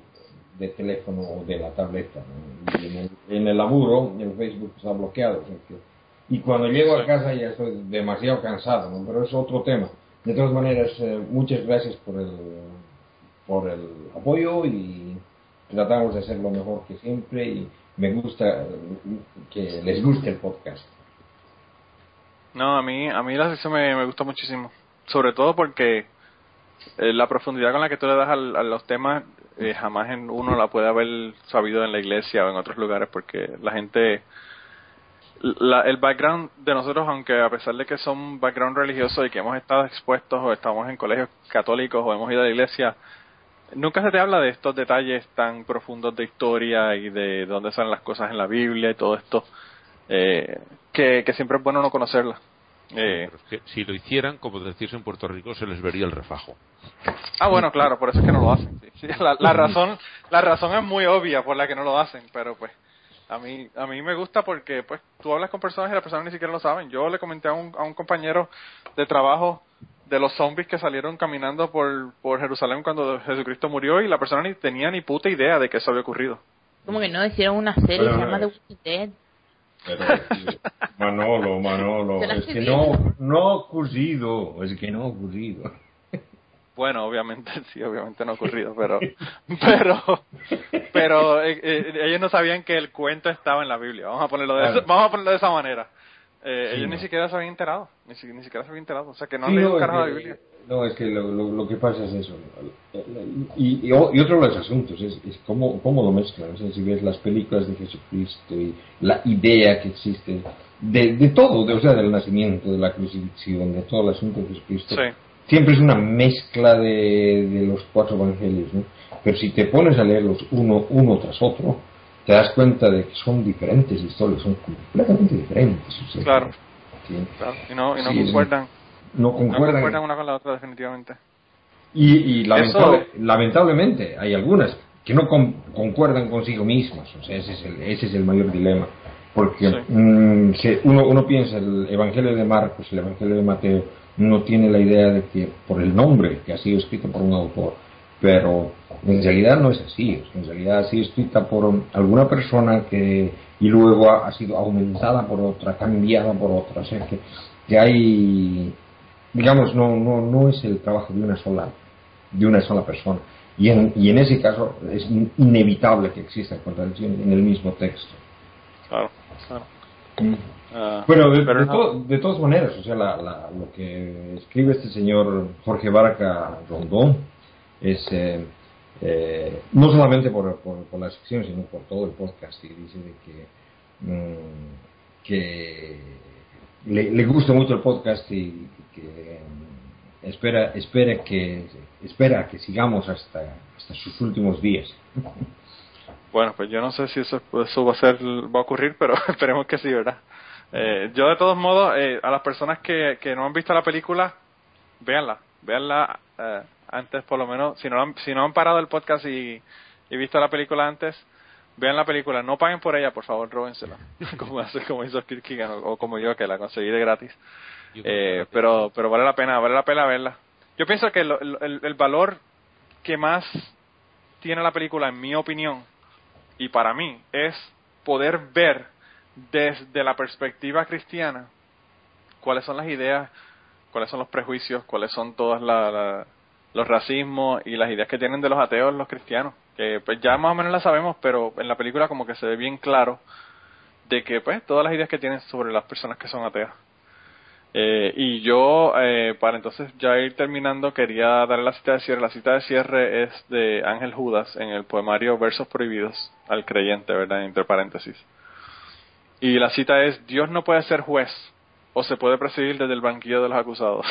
de teléfono o de la tableta. en, el, en laburo el Facebook está bloqueado. y cuando llego a casa ya estoy demasiado cansado, ¿no? pero es otro tema. De todas maneras, eh, muchas gracias por el, por el apoyo y tratamos de hacer lo mejor que siempre y me gusta que les guste el podcast. No, a mí, a mí la sección me, me gusta muchísimo. Sobre todo porque eh, la profundidad con la que tú le das al- a los temas eh, jamás en uno la puede haber sabido en la iglesia o en otros lugares porque la gente la- el background de nosotros aunque a pesar de que son background religioso y que hemos estado expuestos o estamos en colegios católicos o hemos ido a la iglesia nunca se te habla de estos detalles tan profundos de historia y de dónde salen las cosas en la Biblia y todo esto eh, que, que siempre es bueno no conocerlas eh, Pero es que si lo hicieran, como decís en Puerto Rico, se les vería el refajo. Ah, bueno, claro, por eso es que no lo hacen. sí. Sí, la, la razón, la razón es muy obvia por la que no lo hacen, pero pues a mí, a mí me gusta porque pues tú hablas con personas y las personas ni siquiera lo saben. Yo le comenté a un, a un compañero de trabajo de los zombies que salieron caminando por, por Jerusalén cuando Jesucristo murió y la persona ni tenía ni puta idea de que eso había ocurrido. Como que no, hicieron una serie, Pero se llama The. Walking Dead. Pero, Manolo, Manolo, ¿Te la es que no, no ha ocurrido, es que no ha ocurrido. Bueno, obviamente sí, obviamente no ha ocurrido, pero pero pero eh, eh, ellos no sabían que el cuento estaba en la Biblia. Vamos a ponerlo de Claro. esa, vamos a ponerlo de esa manera. Eh, Sí, ellos no. ni siquiera se habían enterado, ni, si- ni siquiera se habían enterado, o sea que no Sí, han leído no, carajo de que- Biblia. No, es que lo, lo, lo que pasa es eso. Y, y, otro de los asuntos es, es cómo, cómo lo mezclan. O sea, si ves las películas de Jesucristo y la idea que existe de, de todo, de, o sea, del nacimiento, de la crucifixión, de todo el asunto de Jesucristo, Sí. siempre es una mezcla de, de los cuatro evangelios. ¿no? Pero si te pones a leerlos uno, uno tras otro, te das cuenta de que son diferentes historias, son completamente diferentes. o sea, Claro. y no, y no Sí, concuerdan, no concuerdan. concuerdan una con la otra definitivamente. Y, y lamentable- Eso- lamentablemente hay algunas que no con- concuerdan consigo mismas, o sea, ese es el, ese es el mayor dilema. Porque Sí. mm, se- uno, uno piensa, el Evangelio de Marcos, el Evangelio de Mateo, no tiene la idea de que por el nombre que ha sido escrito por un autor, pero en realidad no es así, en realidad ha sido escrita por alguna persona que y luego ha, ha sido aumentada por otra, cambiada por otra, o sea que, que hay digamos, no, no, no es el trabajo de una sola, de una sola persona. Y en, y en ese caso es in- inevitable que exista contradicción en el mismo texto. Claro, claro. Ah, Bueno, de, pero de no- to- de todas maneras, o sea, la, la- lo que escribe este señor Jorge Barca Rondón es eh, eh, no solamente por, por, por la sección, sino por todo el podcast. Y dice de que, mm, que le, le gusta mucho el podcast y que espera, espera que espera que sigamos hasta, hasta sus últimos días. Bueno, pues yo no sé si eso, eso va a ser, va a ocurrir, pero esperemos que sí, ¿verdad? Eh, yo de todos modos, eh, a las personas que, que no han visto la película, véanla, véanla eh, antes por lo menos, si no han, si no han parado el podcast y, y visto la película antes, vean la película, no paguen por ella, por favor, róbensela, como, hace, como hizo Kirk Keegan, o, o como yo que la conseguí de gratis. Eh, pero pero vale la pena vale la pena verla. Yo pienso que lo- el, el valor que más tiene la película en mi opinión y para mí es poder ver desde la perspectiva cristiana cuáles son las ideas cuáles son los prejuicios cuáles son todas la- la- los racismos y las ideas que tienen de los ateos los cristianos que pues ya más o menos las sabemos pero en la película como que se ve bien claro de que pues todas las ideas que tienen sobre las personas que son ateas eh, y yo, eh, para entonces ya ir terminando, quería darle la cita de cierre. La cita de cierre es de Ángel Judas en el poemario Versos Prohibidos al creyente, ¿verdad? Entre paréntesis. Y la cita es, Dios no puede ser juez o se puede presidir desde el banquillo de los acusados.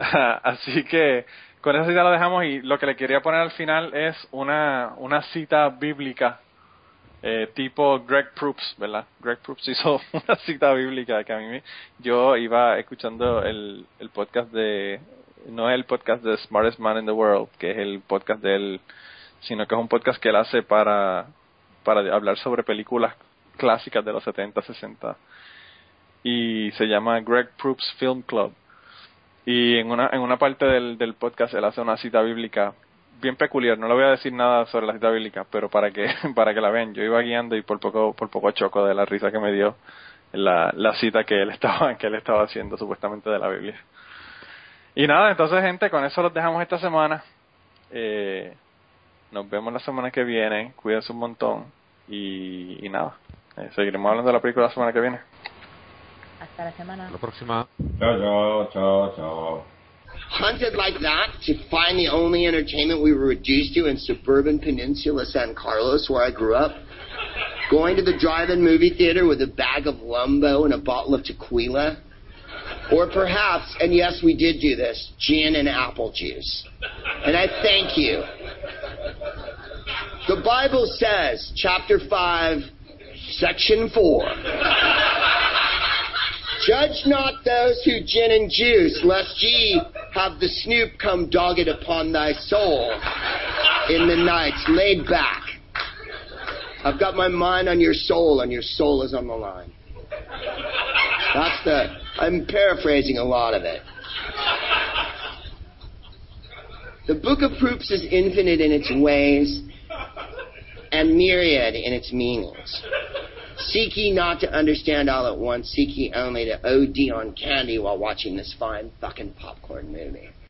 Así que con esa cita lo dejamos y lo que le quería poner al final es una, una cita bíblica eh, tipo Greg Proops, ¿verdad? Greg Proops hizo una cita bíblica que a mí yo iba escuchando el, el podcast de no es el podcast de Smartest Man in the World, que es el podcast de él, sino que es un podcast que él hace para para hablar sobre películas clásicas de los 70, 60 y se llama Greg Proops Film Club. Y en una en una parte del, del podcast él hace una cita bíblica bien peculiar. No le voy a decir nada sobre la cita bíblica, pero para que para que la vean. Yo iba guiando y por poco por poco choco de la risa que me dio la, la cita que él estaba que él estaba haciendo supuestamente de la Biblia. Y nada, entonces gente, con eso los dejamos esta semana. Eh, nos vemos la semana que viene. Cuídense un montón y, y nada. Eh, seguiremos hablando de la película la semana que viene. Hasta la semana. La próxima. Chao, chao, chao, chao. hunted like that to find the only entertainment we were reduced to in suburban peninsula San Carlos, where I grew up. Going to the drive-in movie theater with a bag of lumbo and a bottle of tequila. Or perhaps, and yes, we did do this, gin and apple juice. And I thank you. The Bible says, chapter 5, section 4. Judge not those who gin and juice, lest ye have the snoop come dogged upon thy soul in the nights. Laid back. I've got my mind on your soul, and your soul is on the line. That's the. I'm paraphrasing a lot of it. The book of proofs is infinite in its ways and myriad in its meanings. Seek ye not to understand all at once, seek ye only to OD on candy while watching this fine fucking popcorn movie.